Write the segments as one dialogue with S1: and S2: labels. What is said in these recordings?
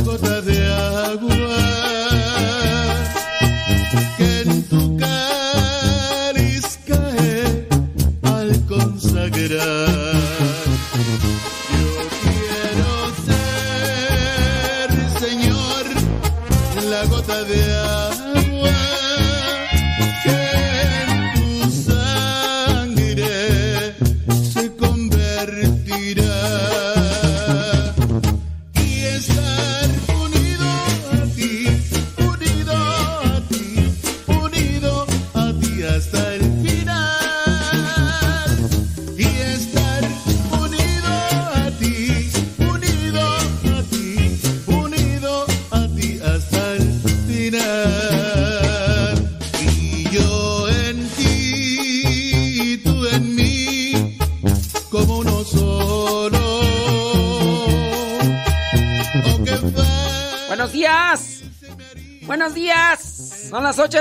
S1: gota de agua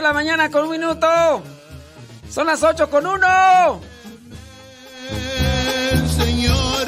S1: la
S2: mañana con un minuto. Son las 8 con uno.
S1: el Señor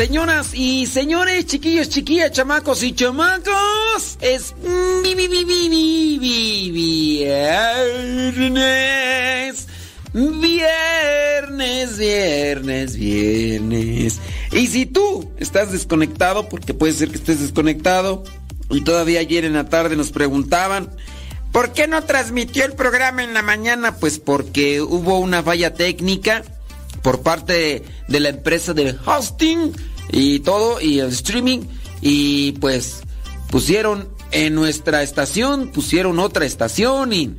S2: Señoras y señores, chiquillos, chiquillas, chamacos y chamacos, es viernes, viernes, viernes, viernes. Y si tú estás desconectado, porque puede ser que estés desconectado, y todavía ayer en la tarde nos preguntaban, ¿por qué no transmitió el programa en la mañana? Pues porque hubo una falla técnica por parte de la empresa del hosting y todo, y el streaming, y pues pusieron en nuestra estación, pusieron otra estación y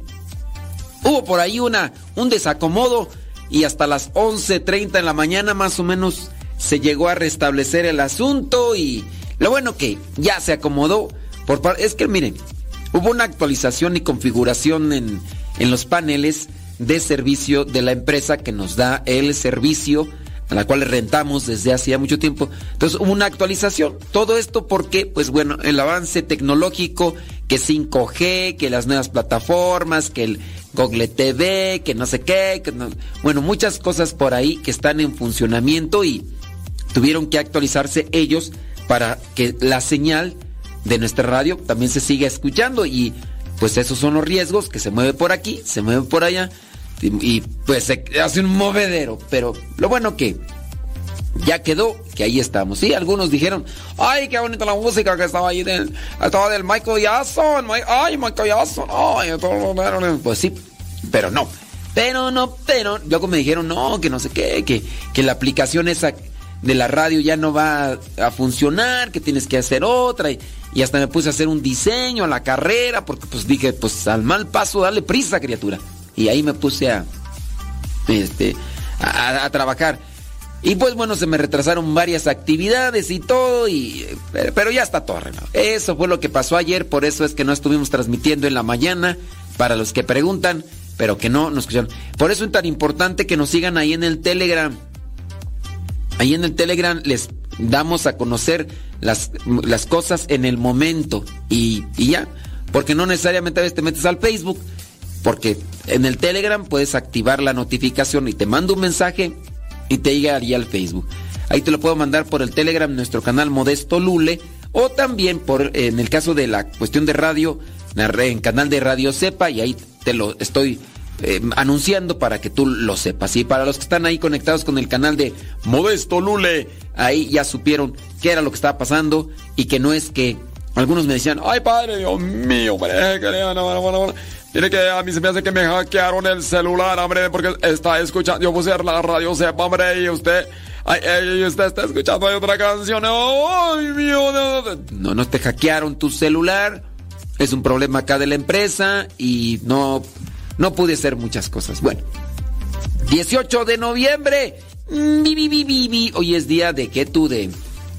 S2: hubo por ahí una, un desacomodo y hasta las 11.30 en la mañana más o menos se llegó a restablecer el asunto y lo bueno que ya se acomodó por es que miren, hubo una actualización y configuración en, en los paneles de servicio de la empresa que nos da el servicio a la cual rentamos desde hacía mucho tiempo. Entonces hubo una actualización. Todo esto porque, pues bueno, el avance tecnológico, que 5G, que las nuevas plataformas, que el Google TV, que no sé qué, que bueno, muchas cosas por ahí que están en funcionamiento y tuvieron que actualizarse ellos para que la señal de nuestra radio también se siga escuchando y pues esos son los riesgos que se mueve por aquí, se mueve por allá y pues se hace un movedero, pero lo bueno que ya quedó, que ahí estamos. Sí, algunos dijeron, ay, qué bonita la música que estaba ahí del, estaba del Michael Jackson, ay, Michael Jackson, ay, pues sí, pero no. Pero no, pero luego me dijeron, no, que no sé qué, que, que la aplicación esa de la radio ya no va a funcionar, que tienes que hacer otra. Y, y hasta me puse a hacer un diseño a la carrera, porque pues dije, pues al mal paso, dale prisa, criatura. Y ahí me puse a, este, a, trabajar. Y pues bueno, se me retrasaron varias actividades y todo, y, pero, ya está todo arreglado. Eso fue lo que pasó ayer, por eso es que no estuvimos transmitiendo en la mañana, para los que preguntan, pero que no nos escucharon. Por eso es tan importante que nos sigan ahí en el Telegram. Ahí en el Telegram les damos a conocer las, las cosas en el momento y, y ya. Porque no necesariamente a veces te metes al Facebook. Porque en el Telegram puedes activar la notificación y te mando un mensaje y te llega ahí al Facebook. Ahí te lo puedo mandar por el Telegram, nuestro canal Modesto Lule, o también por, en el caso de la cuestión de radio, en canal de Radio Sepa, y ahí te lo estoy eh, anunciando para que tú lo sepas. Y para los que están ahí conectados con el canal de Modesto Lule, ahí ya supieron qué era lo que estaba pasando y que no es que algunos me decían, ay padre, Dios mío, tiene que a mí se me hace que me hackearon el celular, hombre, porque está escuchando. Yo puse la radio sepa, hombre, y usted. Ay, usted está escuchando otra canción. ¡Ay, mío! No, no te hackearon tu celular. Es un problema acá de la empresa y no, no pude hacer muchas cosas. Bueno, 18 de noviembre. Hoy es día de que tú de.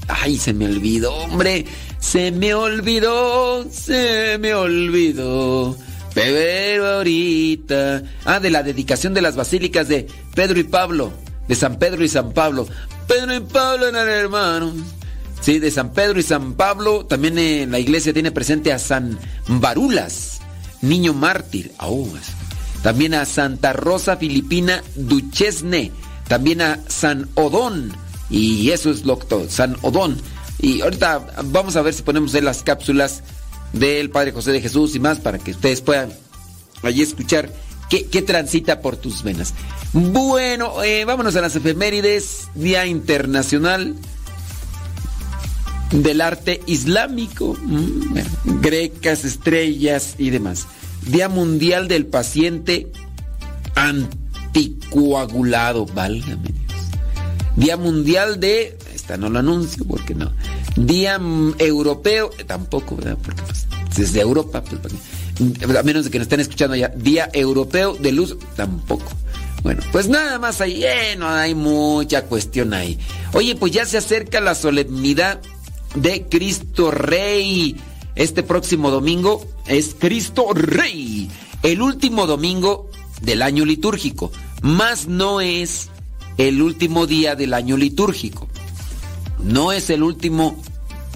S2: Ay, se me olvidó, hombre. Se me olvidó, se me olvidó. Pero ahorita. Ah, de la dedicación de las basílicas de Pedro y Pablo. De San Pedro y San Pablo. Pedro y Pablo eran hermanos. Sí, de San Pedro y San Pablo. También en la iglesia tiene presente a San Barulas, niño mártir. Oh, también a Santa Rosa Filipina Duchesne. También a San Odón. Y eso es lo que San Odón. Y ahorita vamos a ver si ponemos en las cápsulas del Padre José de Jesús y más para que ustedes puedan allí escuchar qué, transita por tus venas. Bueno, eh, vámonos a las efemérides, Día Internacional del Arte Islámico, mm, grecas, estrellas y demás. Día Mundial del Paciente Anticoagulado, válgame Dios. Día Mundial de, esta no lo anuncio porque no. Día Europeo, tampoco, ¿verdad? Porque pues, desde Europa, pues, a menos de que nos estén escuchando ya. Día Europeo de Luz, tampoco. Bueno, pues nada más ahí, eh, no hay mucha cuestión ahí. Oye, pues ya se acerca la solemnidad de Cristo Rey. Este próximo domingo es Cristo Rey, el último domingo del año litúrgico, más no es el último día del año litúrgico. No es el último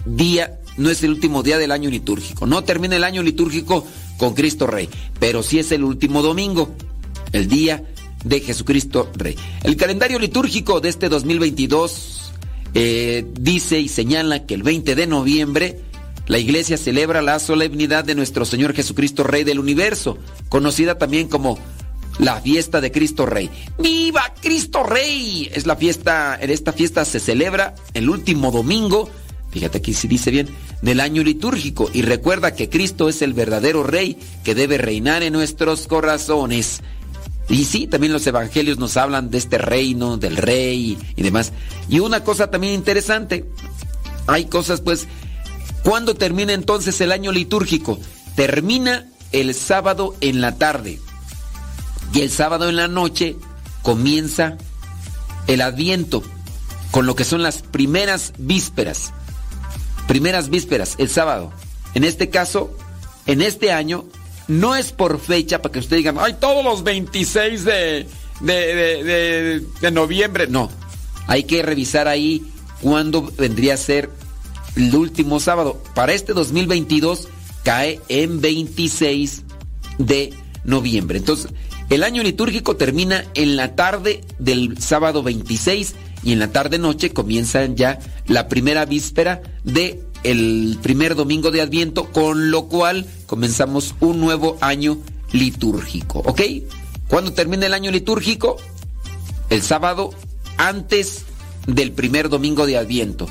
S2: día, no es el último día del año litúrgico. No termina el año litúrgico con Cristo Rey, pero sí es el último domingo, el día de Jesucristo Rey. El calendario litúrgico de este 2022 eh, dice y señala que el 20 de noviembre la iglesia celebra la solemnidad de nuestro Señor Jesucristo Rey del universo, conocida también como la fiesta de Cristo Rey. ¡Viva Cristo Rey! Es la fiesta, en esta fiesta se celebra el último domingo, fíjate aquí si dice bien, del año litúrgico y recuerda que Cristo es el verdadero Rey que debe reinar en nuestros corazones. Y sí, también los evangelios nos hablan de este reino, del rey y demás. Y una cosa también interesante, hay cosas pues, ¿cuándo termina entonces el año litúrgico? Termina el sábado en la tarde. Y el sábado en la noche comienza el adviento, con lo que son las primeras vísperas. Primeras vísperas, el sábado. En este caso, en este año, no es por fecha para que ustedes digan, ay, todos los 26 de, de, de, noviembre. No, hay que revisar ahí cuándo vendría a ser el último sábado. Para este 2022 cae en 26 de noviembre. Entonces, el año litúrgico termina en la tarde del sábado 26 y en la tarde noche comienza ya la primera víspera de el primer domingo de Adviento, con lo cual comenzamos un nuevo año litúrgico, ¿ok? ¿Cuándo termina el año litúrgico? El sábado antes del primer domingo de Adviento.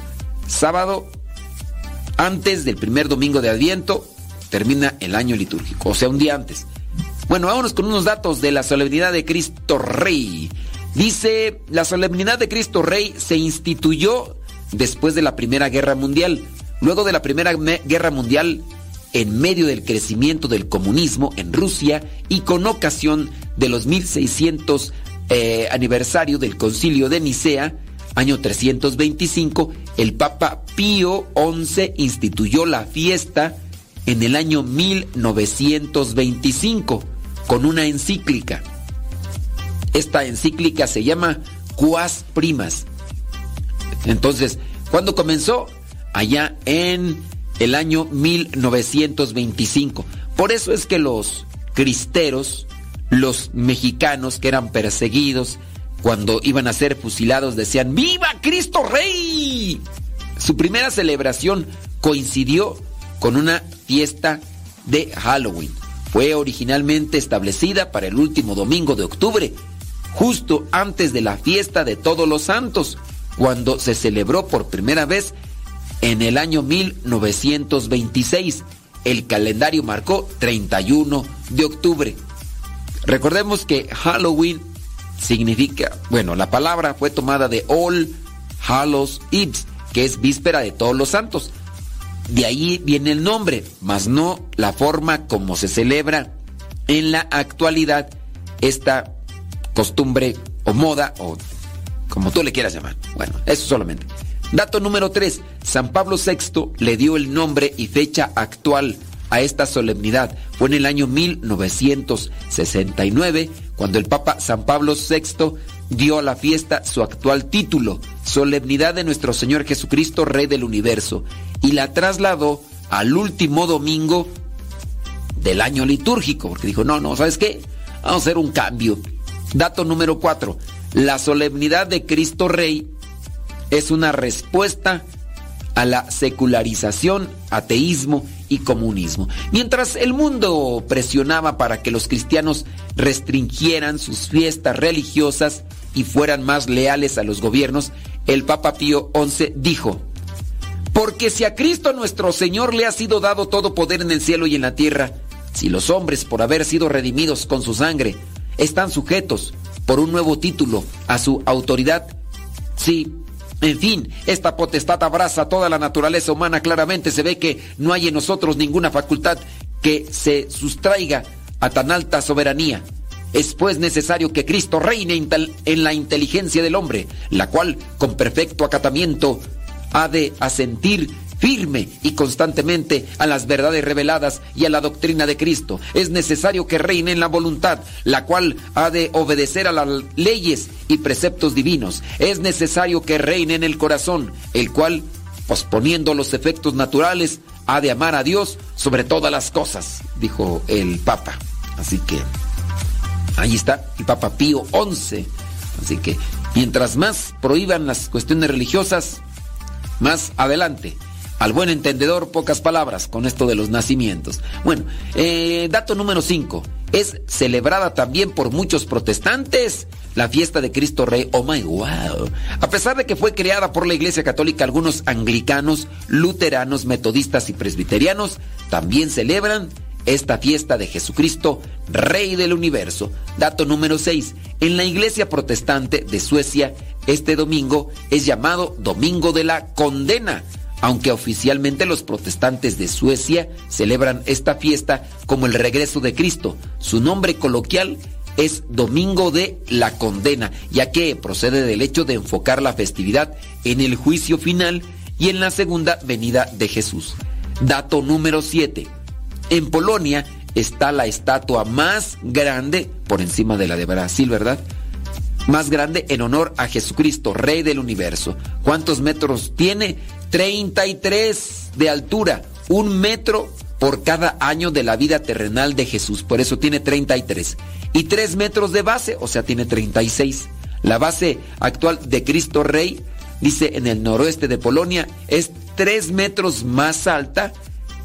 S2: Sábado antes del primer domingo de Adviento termina el año litúrgico, o sea, un día antes. Bueno, vámonos con unos datos de la solemnidad de Cristo Rey. Dice, la solemnidad de Cristo Rey se instituyó después de la Primera Guerra Mundial. Luego de la Primera Guerra Mundial, en medio del crecimiento del comunismo en Rusia y con ocasión de los 1600 eh, aniversario del Concilio de Nicea, año 325, el Papa Pío XI instituyó la fiesta en el año 1925 con una encíclica. Esta encíclica se llama Quas Primas. Entonces, ¿cuándo comenzó? Allá en el año 1925. Por eso es que los cristeros, los mexicanos que eran perseguidos, cuando iban a ser fusilados decían, ¡Viva Cristo Rey! Su primera celebración coincidió con una fiesta de Halloween fue originalmente establecida para el último domingo de octubre, justo antes de la fiesta de todos los santos, cuando se celebró por primera vez en el año 1926. El calendario marcó 31 de octubre. Recordemos que Halloween significa, bueno, la palabra fue tomada de All Hallows Eves, que es víspera de todos los santos. De ahí viene el nombre, mas no la forma como se celebra en la actualidad esta costumbre o moda o como tú le quieras llamar. Bueno, eso solamente. Dato número 3. San Pablo VI le dio el nombre y fecha actual a esta solemnidad. Fue en el año 1969 cuando el Papa San Pablo VI dio a la fiesta su actual título, Solemnidad de nuestro Señor Jesucristo, Rey del Universo, y la trasladó al último domingo del año litúrgico, porque dijo, no, no, ¿sabes qué? Vamos a hacer un cambio. Dato número 4. La solemnidad de Cristo Rey es una respuesta a la secularización, ateísmo y comunismo. Mientras el mundo presionaba para que los cristianos restringieran sus fiestas religiosas y fueran más leales a los gobiernos, el Papa Pío XI dijo, porque si a Cristo nuestro Señor le ha sido dado todo poder en el cielo y en la tierra, si los hombres por haber sido redimidos con su sangre están sujetos por un nuevo título a su autoridad, sí, en fin, esta potestad abraza toda la naturaleza humana. Claramente se ve que no hay en nosotros ninguna facultad que se sustraiga a tan alta soberanía. Es pues necesario que Cristo reine en la inteligencia del hombre, la cual, con perfecto acatamiento, ha de asentir firme y constantemente a las verdades reveladas y a la doctrina de Cristo. Es necesario que reine en la voluntad, la cual ha de obedecer a las leyes y preceptos divinos. Es necesario que reine en el corazón, el cual, posponiendo los efectos naturales, ha de amar a Dios sobre todas las cosas, dijo el Papa. Así que ahí está el Papa Pío XI. Así que mientras más prohíban las cuestiones religiosas, más adelante. Al buen entendedor, pocas palabras con esto de los nacimientos. Bueno, eh, dato número 5. Es celebrada también por muchos protestantes la fiesta de Cristo Rey. Oh my wow. A pesar de que fue creada por la Iglesia Católica, algunos anglicanos, luteranos, metodistas y presbiterianos también celebran esta fiesta de Jesucristo, Rey del Universo. Dato número 6. En la Iglesia Protestante de Suecia, este domingo es llamado Domingo de la Condena aunque oficialmente los protestantes de Suecia celebran esta fiesta como el regreso de Cristo. Su nombre coloquial es Domingo de la Condena, ya que procede del hecho de enfocar la festividad en el juicio final y en la segunda venida de Jesús. Dato número 7. En Polonia está la estatua más grande por encima de la de Brasil, ¿verdad? Más grande en honor a Jesucristo, Rey del universo. ¿Cuántos metros tiene? 33 de altura, un metro por cada año de la vida terrenal de Jesús, por eso tiene 33. Y 3 metros de base, o sea, tiene 36. La base actual de Cristo Rey, dice en el noroeste de Polonia, es 3 metros más alta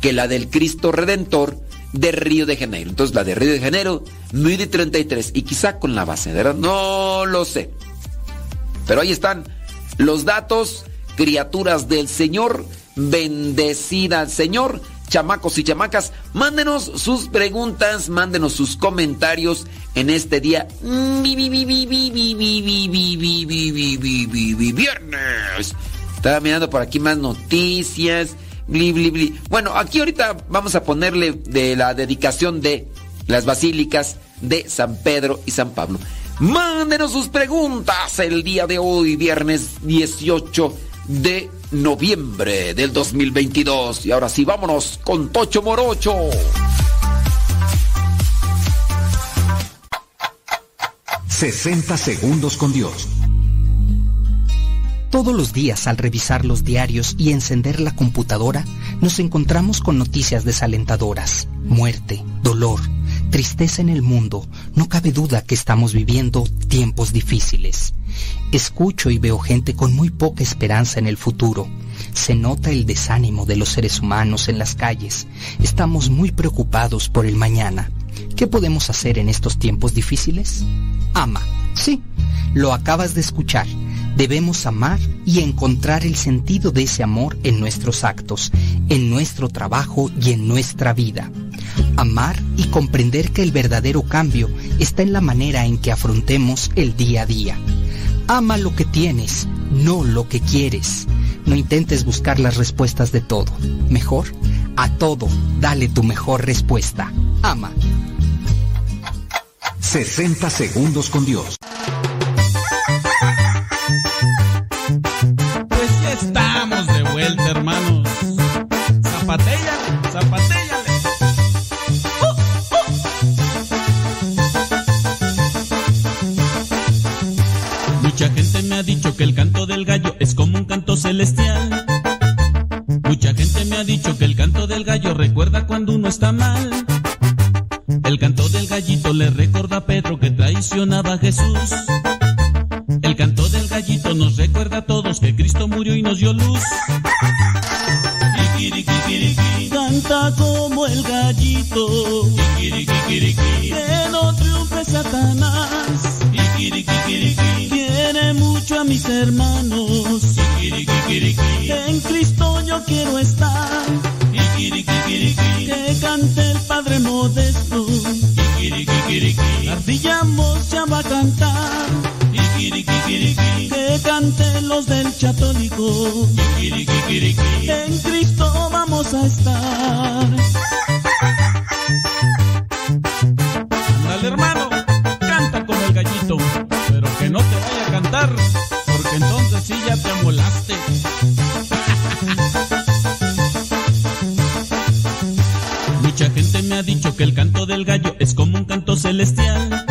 S2: que la del Cristo Redentor de Río de Janeiro. Entonces la de Río de Janeiro mide 33 y quizá con la base, ¿verdad? No lo sé. Pero ahí están los datos criaturas del Señor, bendecida Señor. Chamacos y chamacas, mándenos sus preguntas, mándenos sus comentarios en este día viernes. Estaba mirando por aquí más noticias. Bueno, aquí ahorita vamos a ponerle de la dedicación de las basílicas de San Pedro y San Pablo. Mándenos sus preguntas el día de hoy, viernes 18 de noviembre del 2022. Y ahora sí, vámonos con Tocho Morocho.
S3: ...60 segundos con Dios.
S4: Todos los días al revisar los diarios y encender la computadora, nos encontramos con noticias desalentadoras, muerte, dolor, tristeza en el mundo. No cabe duda que estamos viviendo tiempos difíciles. Escucho y veo gente con muy poca esperanza en el futuro. Se nota el desánimo de los seres humanos en las calles. Estamos muy preocupados por el mañana. ¿Qué podemos hacer en estos tiempos difíciles? Ama. Sí, lo acabas de escuchar. Debemos amar y encontrar el sentido de ese amor en nuestros actos, en nuestro trabajo y en nuestra vida. Amar y comprender que el verdadero cambio está en la manera en que afrontemos el día a día. Ama lo que tienes, no lo que quieres. No intentes buscar las respuestas de todo. Mejor, a todo, dale tu mejor respuesta. Ama.
S3: 60 segundos con Dios.
S5: Pues ya estamos de vuelta, hermanos. Zapatella. Mucha gente me ha dicho que el canto del gallo es como un canto celestial. Mucha gente me ha dicho que el canto del gallo recuerda cuando uno está mal. El canto del gallito le recuerda a Pedro que traicionaba a Jesús. El canto del gallito nos recuerda a todos que Cristo murió y nos dio luz. Canta como el gallito. Que no triunfe Satanás. Mucho a mis hermanos. En Cristo yo quiero estar. Que cante el Padre Modesto. Ardillamos ya va a cantar. Que canten los del Chatólico. En Cristo vamos a estar. Dicho que el canto del gallo es como un canto celestial.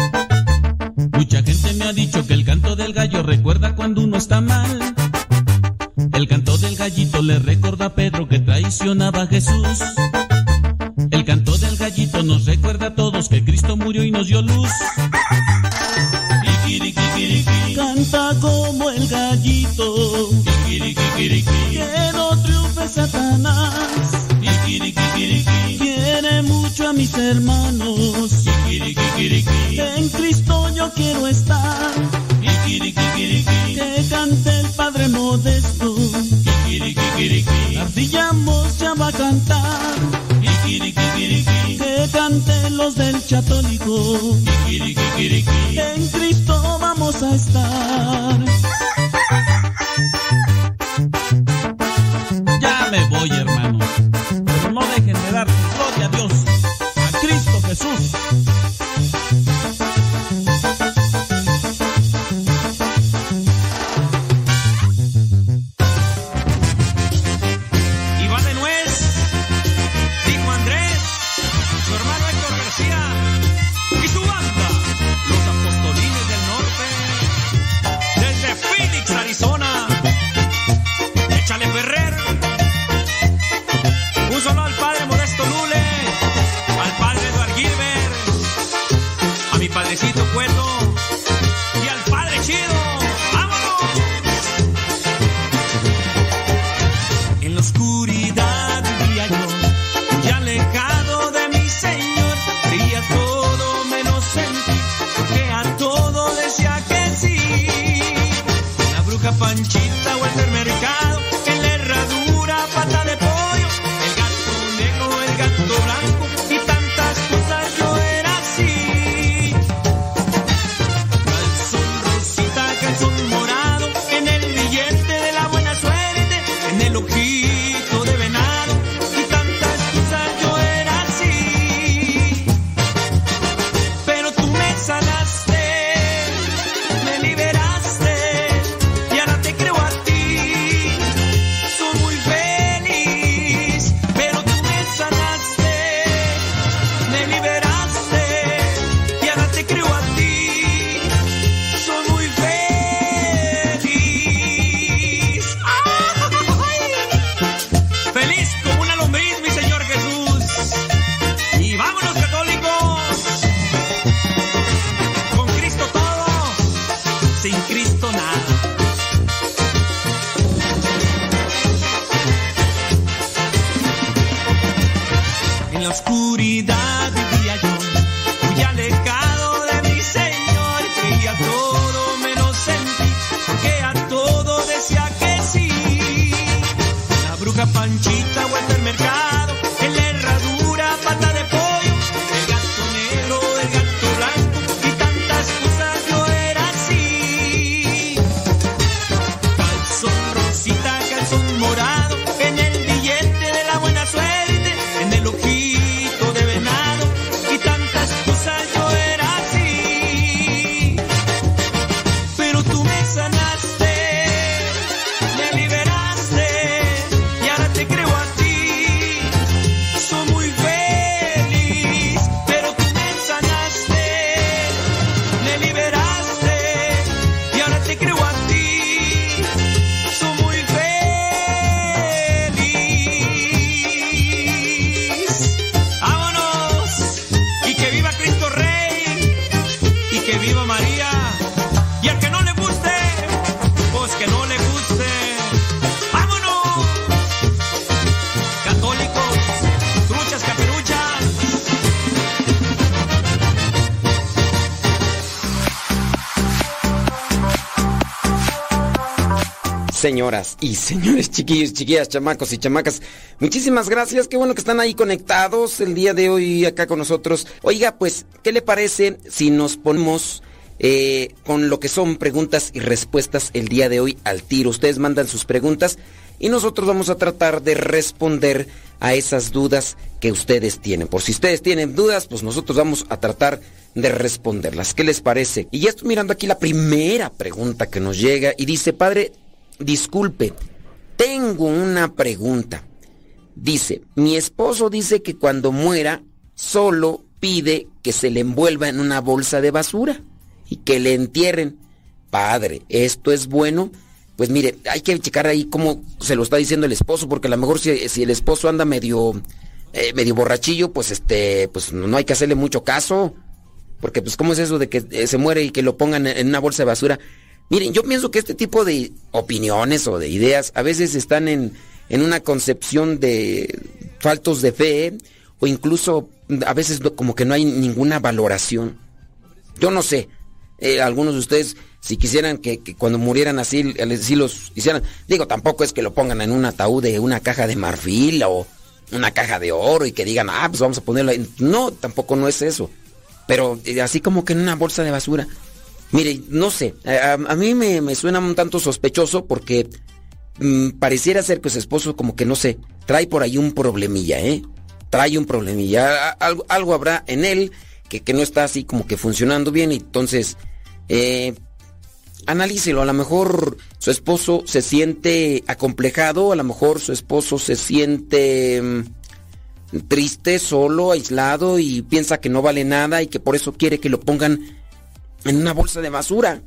S5: Mucha gente me ha dicho que el canto del gallo recuerda cuando uno está mal. El canto del gallito le recuerda a Pedro que traicionaba a Jesús. El canto del gallito nos recuerda a todos que Cristo murió y nos dio luz.
S6: Canta como el gallito. Que no triunfe Satanás. A mis hermanos. En Cristo yo quiero estar. Que cante el Padre Modesto. Ardillamos ya va a cantar. Que canten los del Chatólico. En Cristo vamos a estar.
S2: Señoras y señores, chiquillos, chiquillas, chamacos y chamacas, muchísimas gracias. Qué bueno que están ahí conectados el día de hoy acá con nosotros. Oiga, pues, ¿qué le parece si nos ponemos eh, con lo que son preguntas y respuestas el día de hoy al tiro? Ustedes mandan sus preguntas y nosotros vamos a tratar de responder a esas dudas que ustedes tienen. Por si ustedes tienen dudas, pues nosotros vamos a tratar de responderlas. ¿Qué les parece? Y ya estoy mirando aquí la primera pregunta que nos llega y dice, padre, disculpe, tengo una pregunta. Dice, mi esposo dice que cuando muera solo pide que se le envuelva en una bolsa de basura y que le entierren. Padre, ¿esto es bueno? Pues mire, hay que checar ahí cómo se lo está diciendo el esposo, porque a lo mejor si, si el esposo anda medio, eh, medio borrachillo, pues este, pues no hay que hacerle mucho caso. Porque pues cómo es eso de que eh, se muere y que lo pongan en una bolsa de basura. Miren, yo pienso que este tipo de opiniones o de ideas a veces están en, en una concepción de faltos de fe o incluso a veces como que no hay ninguna valoración. Yo no sé, eh, algunos de ustedes si quisieran que, cuando murieran así, así los hicieran, digo, tampoco es que lo pongan en un ataúd de una caja de marfil o una caja de oro y que digan, ah, pues vamos a ponerlo ahí. No, tampoco no es eso. Pero eh, así como que en una bolsa de basura. Mire, no sé, a, mí me, me, suena un tanto sospechoso porque mmm, pareciera ser que su esposo como que no sé, trae por ahí un problemilla, ¿eh? Trae un problemilla. Algo, algo habrá en él que, que, no está así como que funcionando bien y entonces... Eh, analícelo, a lo mejor su esposo se siente acomplejado, a lo mejor su esposo se siente mmm, triste, solo, aislado y piensa que no vale nada y que por eso quiere que lo pongan en una bolsa de basura.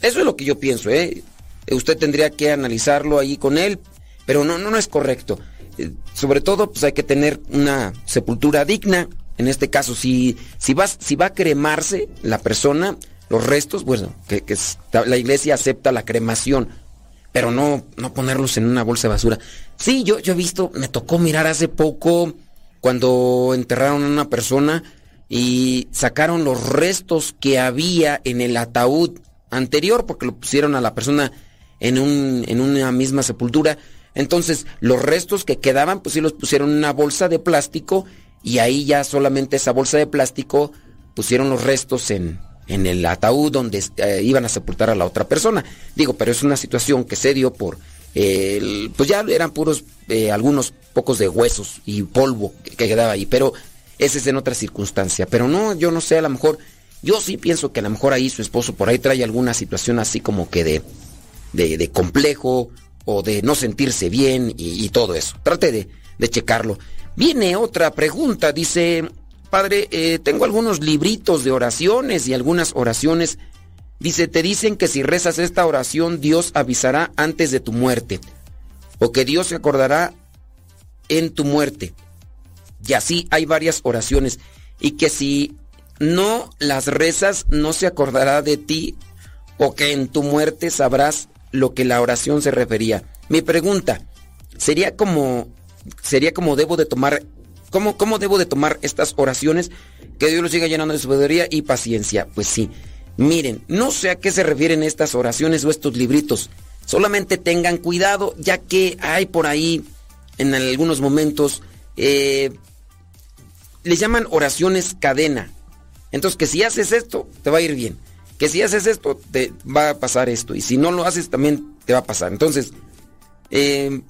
S2: Eso es lo que yo pienso, ¿eh? Usted tendría que analizarlo ahí con él, pero no, no, no es correcto. Eh, sobre todo, pues hay que tener una sepultura digna. En este caso, si, si, va, si va a cremarse la persona, los restos, bueno, que, que, la iglesia acepta la cremación, pero no, no ponerlos en una bolsa de basura. Sí, yo, yo he visto, me tocó mirar hace poco cuando enterraron a una persona y sacaron los restos que había en el ataúd anterior, porque lo pusieron a la persona en, un, en una misma sepultura. Entonces, los restos que quedaban, pues sí los pusieron en una bolsa de plástico y ahí ya solamente esa bolsa de plástico pusieron los restos en, en el ataúd donde eh, iban a sepultar a la otra persona. Digo, pero es una situación que se dio por, el, pues ya eran puros, eh, algunos pocos de huesos y polvo que, quedaba ahí, pero ese es en otra circunstancia. Pero no, yo no sé, a lo mejor, yo sí pienso que a lo mejor ahí su esposo por ahí trae alguna situación así como que de, de, de complejo o de no sentirse bien y, todo eso. Trate de, de checarlo. Viene otra pregunta, dice, Padre, eh, tengo algunos libritos de oraciones y algunas oraciones. Dice, te dicen que si rezas esta oración, Dios avisará antes de tu muerte. O que Dios se acordará en tu muerte. Y así hay varias oraciones. Y que si no las rezas, no se acordará de ti. O que en tu muerte sabrás lo que la oración se refería. Mi pregunta, ¿sería como, sería como debo de tomar ¿Cómo, ¿Cómo debo de tomar estas oraciones? Que Dios los siga llenando de sabiduría y paciencia. Pues sí. Miren, no sé a qué se refieren estas oraciones o estos libritos. Solamente tengan cuidado, ya que hay por ahí, en algunos momentos, eh, les llaman oraciones cadena. Entonces, que si haces esto, te va a ir bien. Que si haces esto, te va a pasar esto. Y si no lo haces, también te va a pasar. Entonces, eh,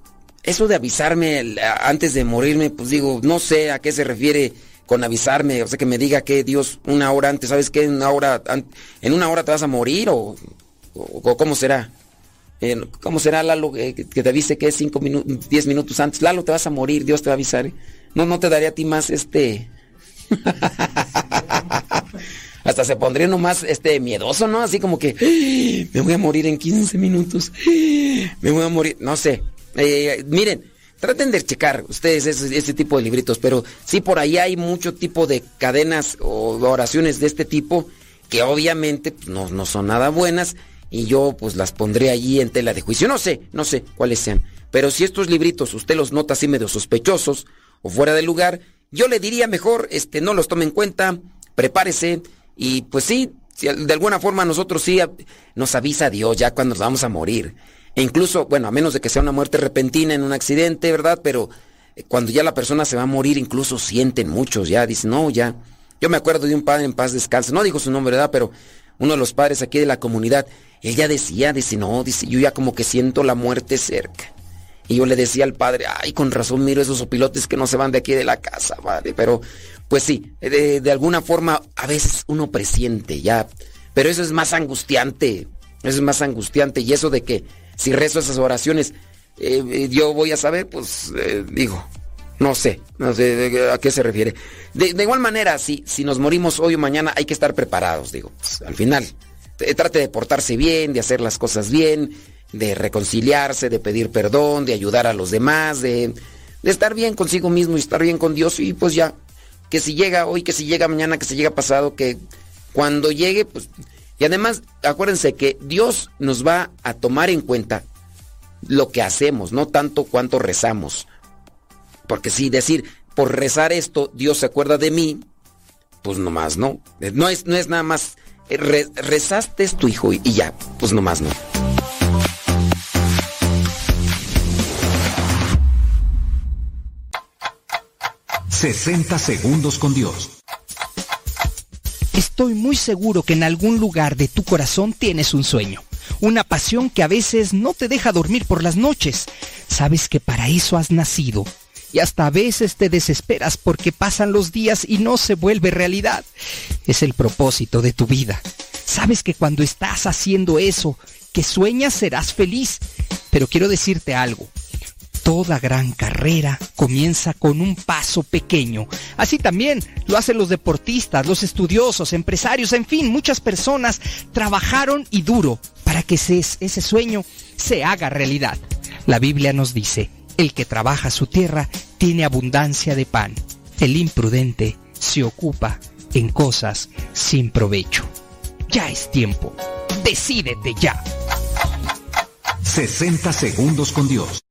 S2: eso de avisarme antes de morirme, pues digo, no sé a qué se refiere con avisarme, o sea, que me diga que Dios una hora antes, ¿sabes qué? En una hora, en una hora te vas a morir o, cómo será? ¿Cómo será Lalo que te avise que es minutos, diez minutos antes? Lalo, te vas a morir, Dios te va a avisar. ¿eh? No, no te daría a ti más este... Hasta se pondría nomás este miedoso, ¿no? Así como que me voy a morir en 15 minutos. Me voy a morir, no sé. Eh, miren, traten de checar ustedes ese, tipo de libritos, pero sí por ahí hay mucho tipo de cadenas o oraciones de este tipo que obviamente pues, no, no son nada buenas y yo pues las pondré allí en tela de juicio. No sé, no sé cuáles sean, pero si estos libritos usted los nota así medio sospechosos o fuera de lugar, yo le diría mejor, este, no los tome en cuenta, prepárese y pues sí, de alguna forma nosotros sí nos avisa Dios ya cuando nos vamos a morir. E incluso, bueno, a menos de que sea una muerte repentina en un accidente, ¿verdad? Pero eh, cuando ya la persona se va a morir, incluso sienten muchos, ya dicen, no, ya. Yo me acuerdo de un padre en paz descanse, no digo su nombre, ¿verdad? Pero uno de los padres aquí de la comunidad, él ya decía, dice, no, dice, yo ya como que siento la muerte cerca. Y yo le decía al padre, ay, con razón miro esos opilotes que no se van de aquí de la casa, padre. Pero, pues sí, de, de alguna forma a veces uno presiente ya. Pero eso es más angustiante, eso es más angustiante. Y eso de que si rezo esas oraciones, eh, yo voy a saber, pues eh, digo, No sé, no sé a qué se refiere. De, igual manera, si, si nos morimos hoy o mañana, hay que estar preparados, digo. pues, al final, eh, trate de portarse bien, de hacer las cosas bien, de reconciliarse, de pedir perdón, de ayudar a los demás, de, de estar bien consigo mismo y estar bien con Dios. Y pues ya, que si llega hoy, que si llega mañana, que si llega pasado, que cuando llegue, pues... Y además, acuérdense que Dios nos va a tomar en cuenta lo que hacemos, no tanto cuánto rezamos. Porque si decir, por rezar esto, Dios se acuerda de mí, pues nomás no. No es, no es nada más, eh, re- rezaste tu hijo y ya, pues nomás no.
S3: ...60 segundos con Dios.
S4: Estoy muy seguro que en algún lugar de tu corazón tienes un sueño, una pasión que a veces no te deja dormir por las noches. Sabes que para eso has nacido y hasta a veces te desesperas porque pasan los días y no se vuelve realidad. Es el propósito de tu vida. Sabes que cuando estás haciendo eso, que sueñas serás feliz. Pero quiero decirte algo. Toda gran carrera comienza con un paso pequeño. Así también lo hacen los deportistas, los estudiosos, empresarios, en fin, muchas personas trabajaron y duro para que ese, ese sueño se haga realidad. La Biblia nos dice, el que trabaja su tierra tiene abundancia de pan. El imprudente se ocupa en cosas sin provecho. Ya es tiempo. Decídete ya.
S3: 60 segundos con Dios.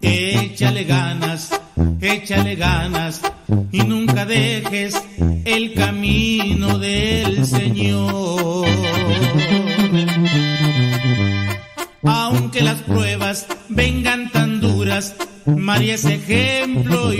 S7: Échale ganas, échale ganas y nunca dejes el camino del Señor. Aunque las pruebas vengan tan duras, María es ejemplo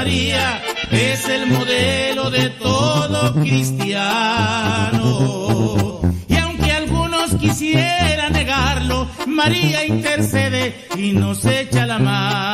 S7: María, es el modelo de todo cristiano. Y aunque algunos quisieran negarlo, María intercede y nos echa la mano.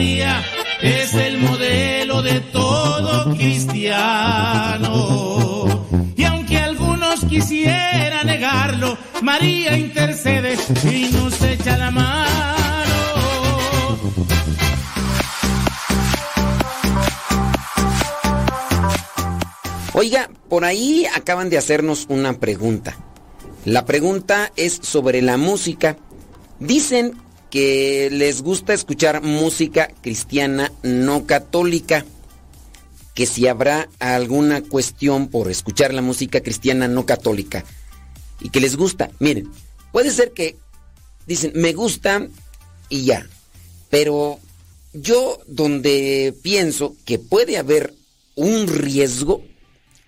S7: María, es el modelo de todo cristiano. Y aunque algunos quisieran negarlo, María intercede y nos echa la mano.
S2: Oiga, por ahí acaban de hacernos una pregunta. La pregunta es sobre la música. Dicen que les gusta escuchar música cristiana no católica. Que si habrá alguna cuestión por escuchar la música cristiana no católica. Y que les gusta. Miren, puede ser que dicen, me gusta y ya. Pero yo donde pienso que puede haber un riesgo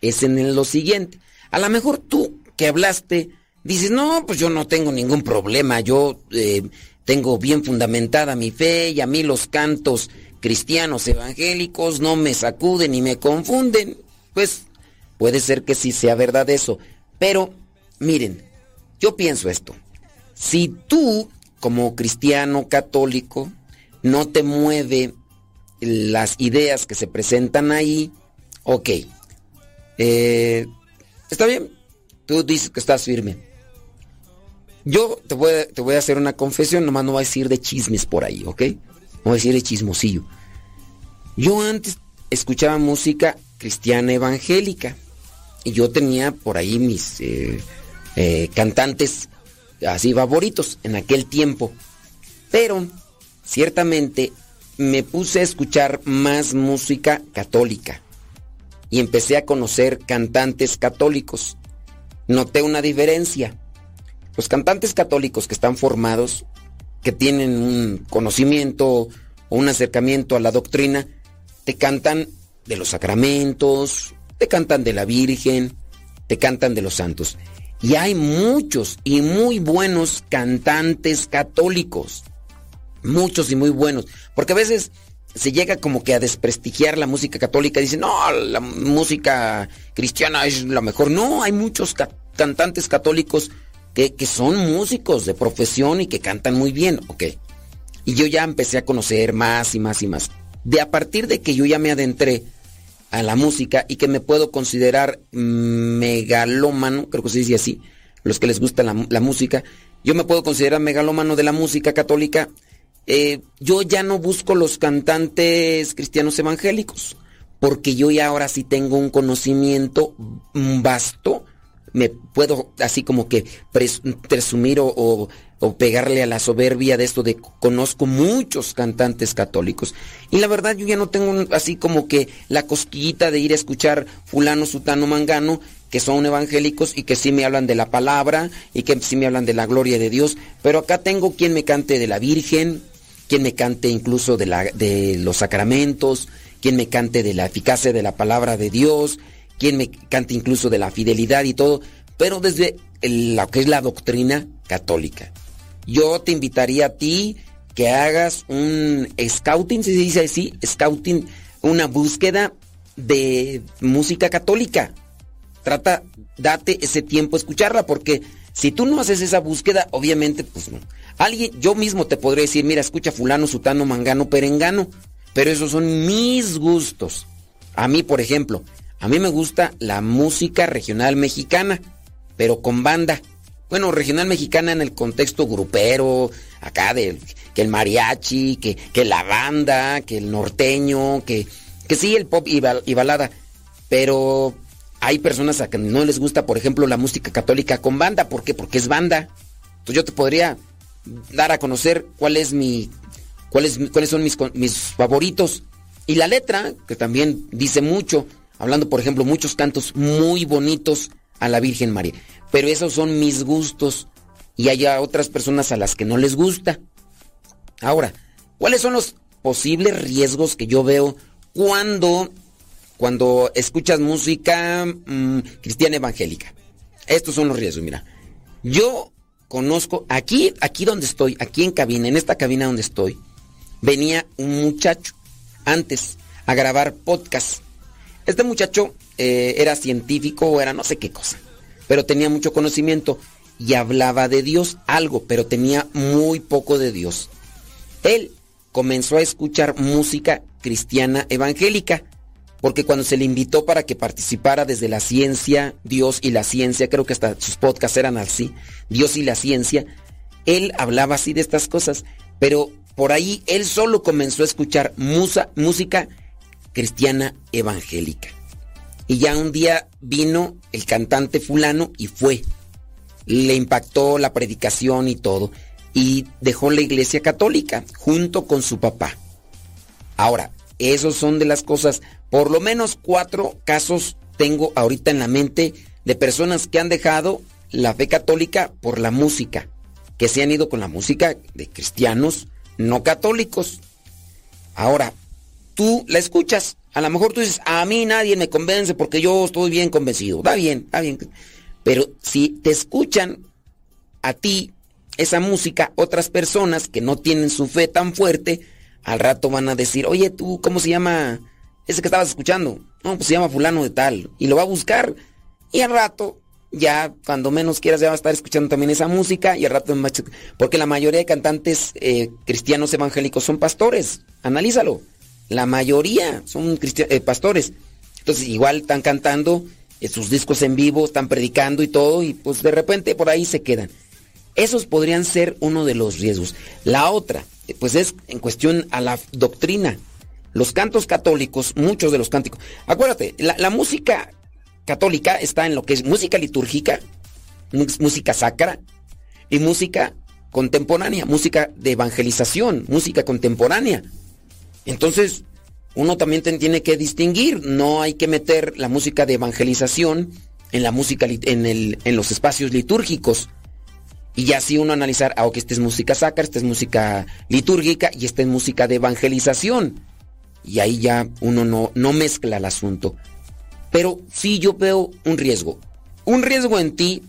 S2: es en lo siguiente. A lo mejor tú que hablaste dices, no, pues yo no tengo ningún problema, yo eh, tengo bien fundamentada mi fe y a mí los cantos cristianos evangélicos no me sacuden ni me confunden. Pues puede ser que sí sea verdad eso. Pero, miren, yo pienso esto. Si tú, como cristiano católico, no te mueve las ideas que se presentan ahí, ok. Eh, Está bien, tú dices que estás firme. Yo te voy, a, te voy a hacer una confesión, nomás no voy a decir de chismes por ahí, ¿ok? No voy a decir de chismosillo. Yo antes escuchaba música cristiana evangélica y yo tenía por ahí mis eh, eh, cantantes así favoritos en aquel tiempo. Pero ciertamente me puse a escuchar más música católica y empecé a conocer cantantes católicos. Noté una diferencia. Los cantantes católicos que están formados, que tienen un conocimiento o un acercamiento a la doctrina, te cantan de los sacramentos, te cantan de la Virgen, te cantan de los santos. Y hay muchos y muy buenos cantantes católicos. Muchos y muy buenos. Porque a veces se llega como que a desprestigiar la música católica. Dicen, no, la música cristiana es la mejor. No, hay muchos cantantes católicos que, son músicos de profesión y que cantan muy bien. Ok. Y yo ya empecé a conocer más y más y más. De a partir de que yo ya me adentré a la música y que me puedo considerar megalómano, creo que se dice así, los que les gusta la, la música, yo me puedo considerar megalómano de la música católica eh, yo ya no busco los cantantes cristianos evangélicos, porque yo ya ahora sí tengo un conocimiento vasto, me puedo así como que presumir o, o, pegarle a la soberbia de esto de conozco muchos cantantes católicos. Y la verdad yo ya no tengo así como que la cosquillita de ir a escuchar fulano, sutano, mangano, que son evangélicos y que sí me hablan de la palabra y que sí me hablan de la gloria de Dios, pero acá tengo quien me cante de la Virgen, quien me cante incluso de, la, de los sacramentos, quien me cante de la eficacia de la palabra de Dios, quien me cante incluso de la fidelidad y todo, pero desde lo que es la doctrina católica. Yo te invitaría a ti que hagas un scouting, si se dice así, scouting, una búsqueda de música católica. Trata, date ese tiempo a escucharla, porque si tú no haces esa búsqueda, obviamente, pues no. Alguien, yo mismo te podría decir, mira, escucha fulano, sutano, mangano, perengano. Pero esos son mis gustos. A mí, por ejemplo, a mí me gusta la música regional mexicana, pero con banda. Bueno, regional mexicana en el contexto grupero, acá de que el mariachi, que, que la banda, que el norteño, que, que sí, el pop y, balada. Pero hay personas a que no les gusta, por ejemplo, la música católica con banda. ¿Por qué? Porque es banda. Entonces yo te podría dar a conocer cuál es mi, cuáles son mis, mis favoritos. Y la letra, que también dice mucho, hablando por ejemplo muchos cantos muy bonitos a la Virgen María. Pero esos son mis gustos y hay otras personas a las que no les gusta. Ahora, ¿cuáles son los posibles riesgos que yo veo cuando, cuando escuchas música mm, cristiana evangélica? Estos son los riesgos, mira. Yo conozco, aquí, aquí donde estoy, aquí en cabina, en esta cabina donde estoy, venía un muchacho antes a grabar podcast. Este muchacho eh, era científico o era no sé qué cosa, pero tenía mucho conocimiento y hablaba de Dios algo, pero tenía muy poco de Dios. Él comenzó a escuchar música cristiana evangélica porque cuando se le invitó para que participara desde la ciencia, Dios y la ciencia, creo que hasta sus podcasts eran así, Dios y la ciencia, él hablaba así de estas cosas, pero por ahí él solo comenzó a escuchar musa, música cristiana evangélica. Y ya un día vino el cantante fulano y fue. Le impactó la predicación y todo. Y dejó la iglesia católica junto con su papá. Ahora, esos son de las cosas, por lo menos cuatro casos tengo ahorita en la mente de personas que han dejado la fe católica por la música, que se han ido con la música de cristianos no católicos. Ahora, tú la escuchas, a lo mejor tú dices, a mí nadie me convence porque yo estoy bien convencido. Está bien, está bien. Pero si te escuchan a ti esa música, otras personas que no tienen su fe tan fuerte, al rato van a decir, oye, tú, ¿cómo se llama ese que estabas escuchando? No, pues se llama fulano de tal. Y lo va a buscar. Y al rato, ya cuando menos quieras, ya va a estar escuchando también esa música. Y al rato, porque la mayoría de cantantes eh, cristianos evangélicos son pastores. Analízalo. La mayoría son eh, pastores. Entonces, igual están cantando eh, sus discos en vivo, están predicando y todo. Y pues de repente por ahí se quedan. Esos podrían ser uno de los riesgos. La otra, pues es en cuestión a la doctrina. Los cantos católicos, muchos de los cánticos. Acuérdate, la, música católica está en lo que es música litúrgica, música sacra y música contemporánea, música de evangelización, música contemporánea. Entonces, uno también tiene que distinguir, no hay que meter la música de evangelización en la música en, los espacios litúrgicos. Y ya así uno analizar, ah, ok, esta es música sacra, esta es música litúrgica y esta es música de evangelización. Y ahí ya uno no, no mezcla el asunto. Pero sí yo veo un riesgo. Un riesgo en ti,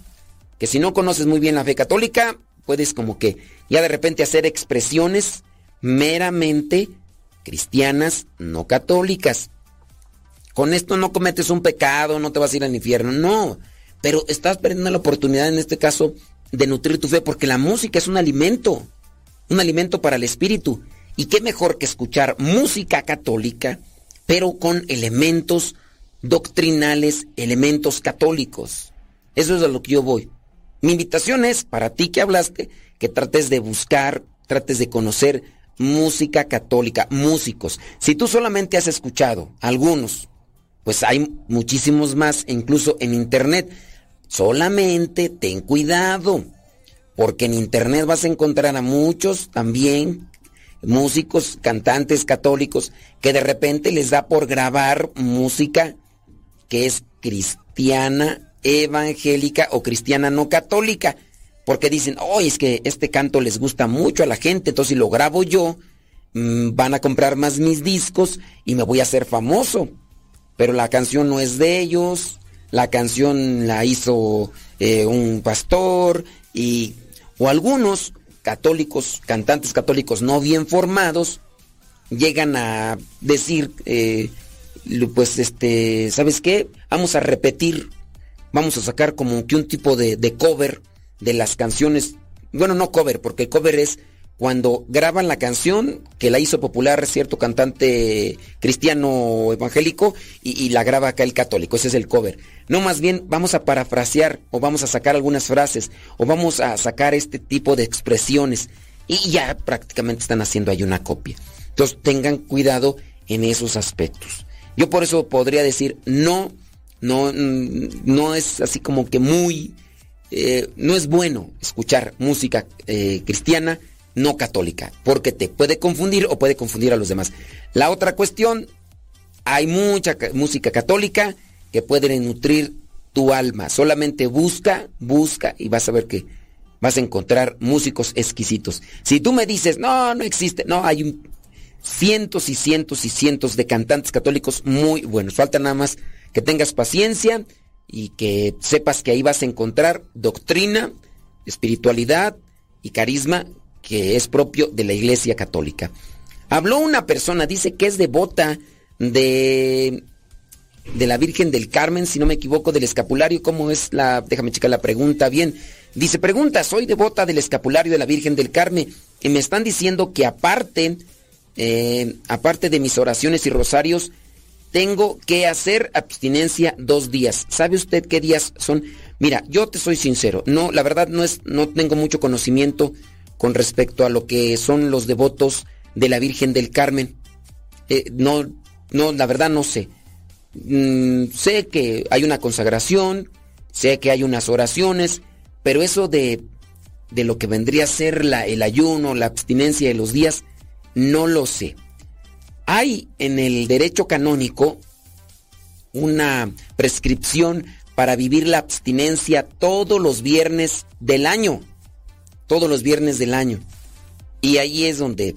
S2: que si no conoces muy bien la fe católica, puedes como que ya de repente hacer expresiones meramente cristianas, no católicas. Con esto no cometes un pecado, no te vas a ir al infierno, no. Pero estás perdiendo la oportunidad en este caso de nutrir tu fe, porque la música es un alimento, un alimento para el espíritu. Y qué mejor que escuchar música católica, pero con elementos doctrinales, elementos católicos. Eso es a lo que yo voy. Mi invitación es, para ti que hablaste, que trates de buscar, trates de conocer música católica, músicos. Si tú solamente has escuchado algunos, pues hay muchísimos más, incluso en internet. Solamente ten cuidado, porque en internet vas a encontrar a muchos también músicos, cantantes católicos, que de repente les da por grabar música que es cristiana, evangélica o cristiana no católica, porque dicen, oh, es que este canto les gusta mucho a la gente, entonces si lo grabo yo, mm, van a comprar más mis discos y me voy a hacer famoso. Pero la canción no es de ellos, la canción la hizo eh, un pastor y o algunos católicos, cantantes católicos no bien formados, llegan a decir, eh, pues este, ¿sabes qué? Vamos a repetir, vamos a sacar como que un tipo de, de cover de las canciones, bueno, no cover, porque cover es cuando graban la canción que la hizo popular cierto cantante cristiano evangélico y, la graba acá el católico, ese es el cover. No, más bien vamos a parafrasear o vamos a sacar algunas frases o vamos a sacar este tipo de expresiones y ya prácticamente están haciendo ahí una copia. Entonces tengan cuidado en esos aspectos. Yo por eso podría decir no, no, no es así como que muy, eh, no es bueno escuchar música eh, cristiana no católica, porque te puede confundir o puede confundir a los demás. La otra cuestión, hay mucha música católica que puede nutrir tu alma. Solamente busca, busca y vas a ver que vas a encontrar músicos exquisitos. Si tú me dices, no, no existe, no, hay cientos y cientos y cientos de cantantes católicos muy buenos. Falta nada más que tengas paciencia y que sepas que ahí vas a encontrar doctrina, espiritualidad y carisma que es propio de la Iglesia Católica. Habló una persona, dice que es devota de de la Virgen del Carmen, si no me equivoco, del escapulario. ¿Cómo es la, déjame checar la pregunta bien? Dice, pregunta, soy devota del escapulario de la Virgen del Carmen y me están diciendo que aparte, eh, aparte de mis oraciones y rosarios, tengo que hacer abstinencia dos días. ¿Sabe usted qué días son? Mira, yo te soy sincero, no, la verdad no es, no tengo mucho conocimiento con respecto a lo que son los devotos de la Virgen del Carmen. Eh, no, no, la verdad no sé. Mm, sé que hay una consagración, sé que hay unas oraciones, pero eso de, de lo que vendría a ser la, el ayuno, la abstinencia de los días, no lo sé. Hay en el derecho canónico una prescripción para vivir la abstinencia todos los viernes del año todos los viernes del año. Y ahí es donde,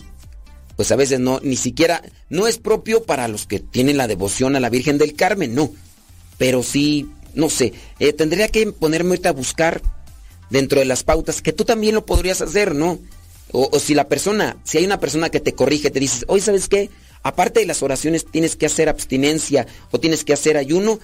S2: pues a veces no, ni siquiera, no es propio para los que tienen la devoción a la Virgen del Carmen, no. Pero sí, no sé, eh, tendría que ponerme ahorita a buscar dentro de las pautas, que tú también lo podrías hacer, ¿no? O, o si la persona, si hay una persona que te corrige, te dices, oye, ¿sabes qué? Aparte de las oraciones tienes que hacer abstinencia o tienes que hacer ayuno,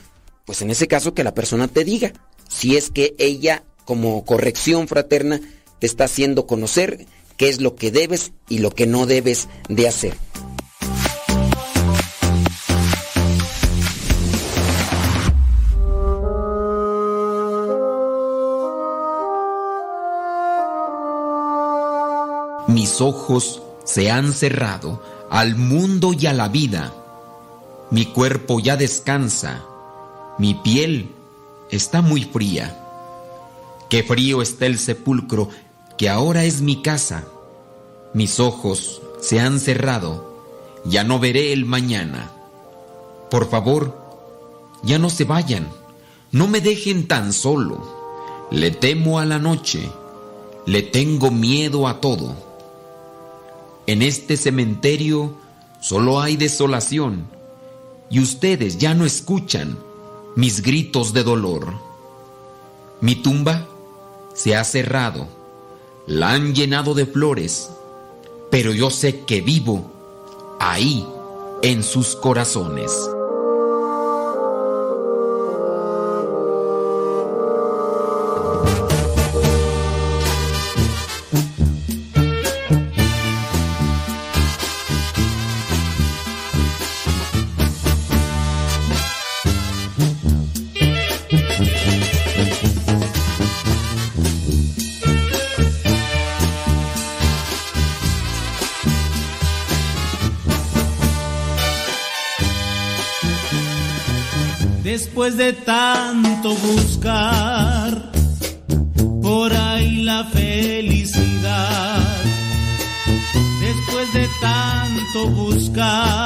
S2: pues en ese caso que la persona te diga. Si es que ella, como corrección fraterna, te está haciendo conocer qué es lo que debes y lo que no debes de hacer.
S6: Mis ojos se han cerrado al mundo y a la vida. Mi cuerpo ya descansa. Mi piel está muy fría. Qué frío está el sepulcro que ahora es mi casa. Mis ojos se han cerrado. Ya no veré el mañana. Por favor, ya no se vayan. No me dejen tan solo. Le temo a la noche. Le tengo miedo a todo. En este cementerio solo hay desolación y ustedes ya no escuchan mis gritos de dolor. Mi tumba se ha cerrado, la han llenado de flores, pero yo sé que vivo ahí en sus corazones.
S7: Después de tanto buscar por ahí la felicidad, después de tanto buscar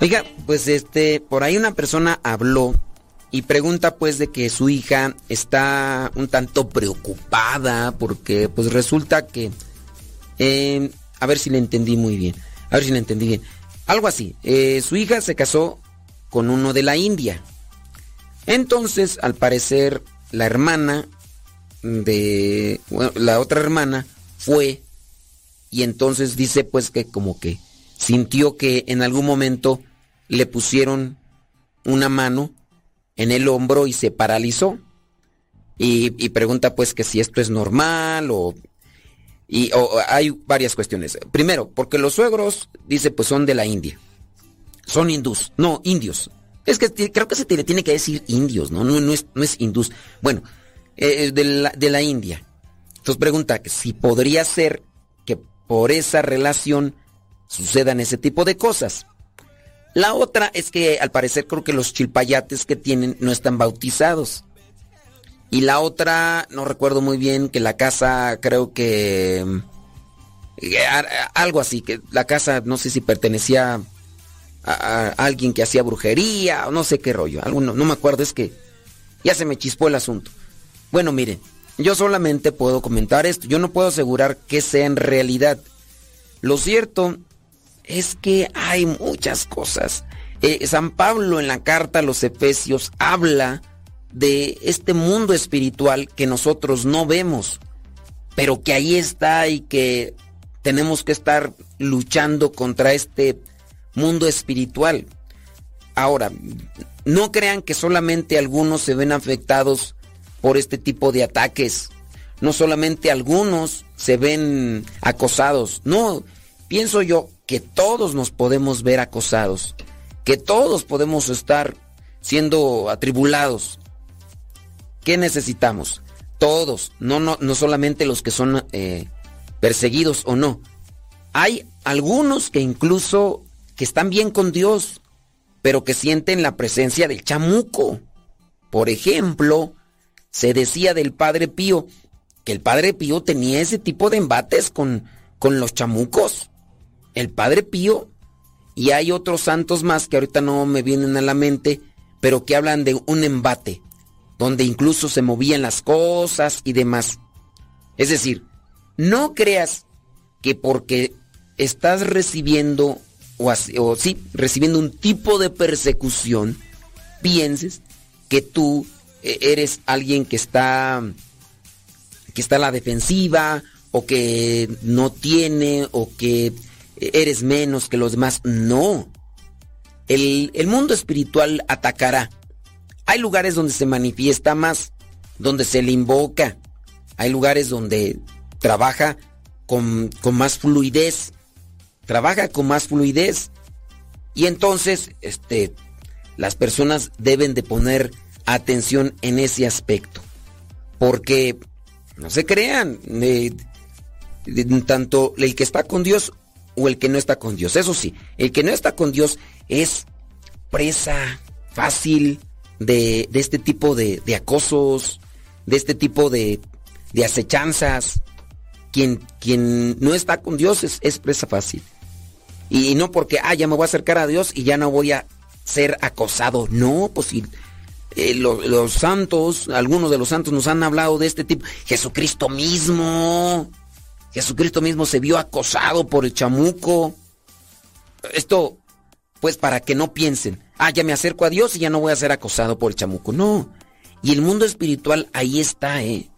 S2: Oiga, pues este, por ahí una persona habló y pregunta pues de que su hija está un tanto preocupada porque pues resulta que, eh, a ver si le entendí muy bien, a ver si le entendí bien, algo así, eh, su hija se casó con uno de la India. Entonces, al parecer, la hermana de bueno, la otra hermana fue y entonces dice pues que como que sintió que en algún momento le pusieron una mano en el hombro y se paralizó. Y, pregunta pues que si esto es normal o... Y o, hay varias cuestiones. Primero, porque los suegros, dice, pues son de la India. Son hindús. No, indios. Es que creo que se tiene que decir indios, ¿no? No, no es, no hindús. Bueno, eh, de, la, de la India. Entonces pregunta si podría ser que por esa relación sucedan ese tipo de cosas. La otra es que al parecer creo que los chilpayates que tienen no están bautizados. Y la otra, no recuerdo muy bien, que la casa creo que... eh, Algo así, que la casa no sé si pertenecía a, alguien que hacía brujería o no sé qué rollo. Algo, no, no me acuerdo, es que ya se me chispó el asunto. Bueno, miren, yo solamente puedo comentar esto. Yo no puedo asegurar que sea en realidad. Lo cierto es que hay muchas cosas. Eh, San Pablo en la carta a los Efesios habla de este mundo espiritual que nosotros no vemos, pero que ahí está y que tenemos que estar luchando contra este mundo espiritual. Ahora, no crean que solamente algunos se ven afectados por este tipo de ataques. No solamente algunos se ven acosados. No, pienso yo que todos nos podemos ver acosados. Que todos podemos estar siendo atribulados. ¿Qué necesitamos? Todos, no, no, no solamente los que son eh, perseguidos o no. Hay algunos que incluso que están bien con Dios, pero que sienten la presencia del chamuco. Por ejemplo, se decía del Padre Pío que el Padre Pío tenía ese tipo de embates con, con los chamucos. El Padre Pío y hay otros santos más que ahorita no me vienen a la mente, pero que hablan de un embate, donde incluso se movían las cosas y demás. Es decir, no creas que porque estás recibiendo o, sí, recibiendo un tipo de persecución, pienses que tú eh, eres alguien que está que está a la defensiva o que no tiene o que eres menos que los demás. No. El, el mundo espiritual atacará. Hay lugares donde se manifiesta más, donde se le invoca. Hay lugares donde trabaja con, con más fluidez. Trabaja con más fluidez. Y entonces, este, las personas deben de poner atención en ese aspecto. Porque, no se crean, eh, tanto el que está con Dios o el que no está con Dios. Eso sí, el que no está con Dios es presa fácil de, de este tipo de, de acosos, de este tipo de, de acechanzas. Quien, quien no está con Dios es, es presa fácil. Y no porque, ah, ya me voy a acercar a Dios y ya no voy a ser acosado. No, pues si eh, lo- los santos, algunos de los santos nos han hablado de este tipo. Jesucristo mismo. Jesucristo mismo se vio acosado por el chamuco. Esto, pues para que no piensen, ah, ya me acerco a Dios y ya no voy a ser acosado por el chamuco. No. Y el mundo espiritual ahí está, ¿eh?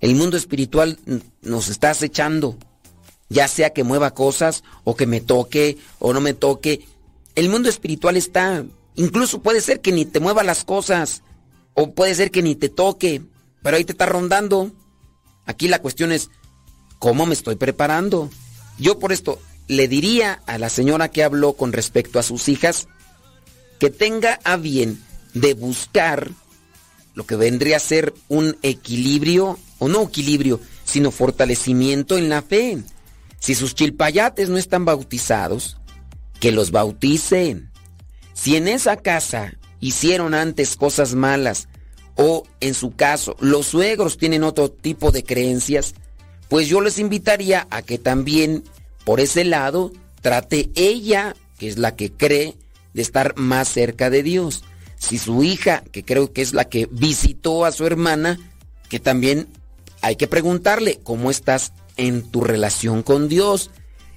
S2: El mundo espiritual nos está acechando. Ya sea que mueva cosas o que me toque o no me toque. El mundo espiritual está. Incluso puede ser que ni te mueva las cosas. O puede ser que ni te toque. Pero ahí te está rondando. Aquí la cuestión es, ¿cómo me estoy preparando? Yo por esto le diría a la señora que habló con respecto a sus hijas que tenga a bien de buscar lo que vendría a ser un equilibrio, o no equilibrio, sino fortalecimiento en la fe. Si sus chilpayates no están bautizados, que los bauticen. Si en esa casa hicieron antes cosas malas, o en su caso los suegros tienen otro tipo de creencias, pues yo les invitaría a que también por ese lado trate ella, que es la que cree, de estar más cerca de Dios. Si su hija, que creo que es la que visitó a su hermana, que también hay que preguntarle cómo estás en tu relación con Dios.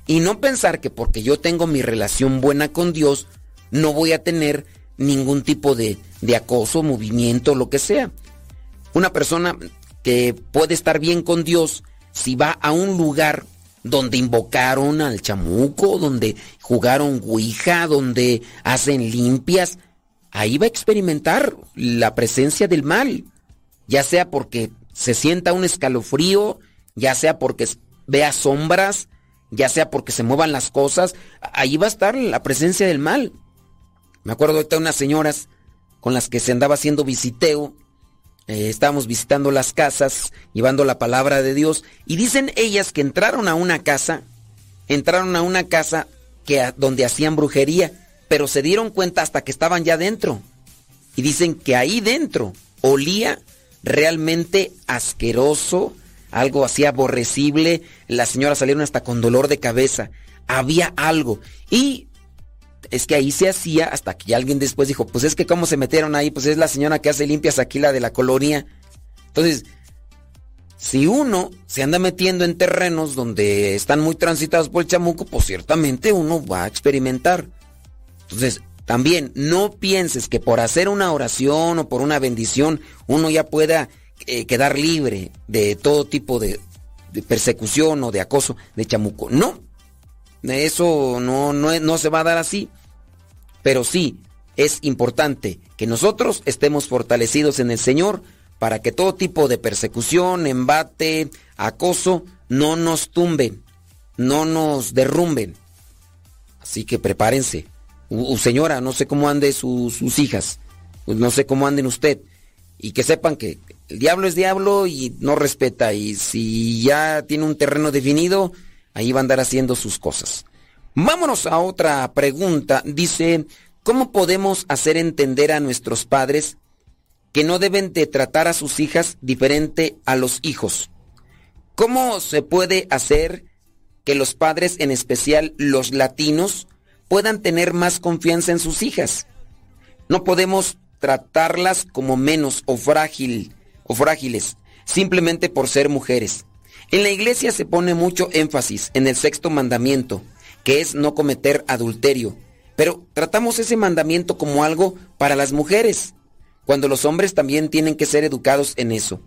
S2: Y no pensar que porque yo tengo mi relación buena con Dios, no voy a tener ningún tipo de, de acoso, movimiento, lo que sea. Una persona que puede estar bien con Dios si va a un lugar donde invocaron al chamuco, donde jugaron Ouija, donde hacen limpias, ahí va a experimentar la presencia del mal, ya sea porque se sienta un escalofrío, ya sea porque vea sombras, ya sea porque se muevan las cosas, ahí va a estar la presencia del mal. Me acuerdo de unas señoras con las que se andaba haciendo visiteo, eh, estábamos visitando las casas, llevando la palabra de Dios, y dicen ellas que entraron a una casa, entraron a una casa que, donde hacían brujería, pero se dieron cuenta hasta que estaban ya dentro. Y dicen que ahí dentro olía realmente asqueroso, algo así aborrecible. Las señoras salieron hasta con dolor de cabeza. Había algo. Y es que ahí se hacía hasta que alguien después dijo, pues es que cómo se metieron ahí, pues es la señora que hace limpias aquí, la de la colonia. Entonces, si uno se anda metiendo en terrenos donde están muy transitados por el chamuco, pues ciertamente uno va a experimentar. Entonces, también no pienses que por hacer una oración o por una bendición uno ya pueda eh, quedar libre de todo tipo de, de, persecución o de acoso de chamuco. No, eso no, no, no se va a dar así. Pero sí, es importante que nosotros estemos fortalecidos en el Señor para que todo tipo de persecución, embate, acoso, no nos tumben, no nos derrumben. Así que prepárense. Señora, no sé cómo ande su, sus hijas, no sé cómo anden usted. Y que sepan que el diablo es diablo y no respeta. Y si ya tiene un terreno definido, ahí va a andar haciendo sus cosas. Vámonos a otra pregunta. Dice, ¿cómo podemos hacer entender a nuestros padres que no deben de tratar a sus hijas diferente a los hijos? ¿Cómo se puede hacer que los padres, en especial los latinos, puedan tener más confianza en sus hijas? No podemos tratarlas como menos o frágil o frágiles simplemente por ser mujeres. En la iglesia se pone mucho énfasis en el sexto mandamiento, que es no cometer adulterio. Pero tratamos ese mandamiento como algo para las mujeres, cuando los hombres también tienen que ser educados en eso.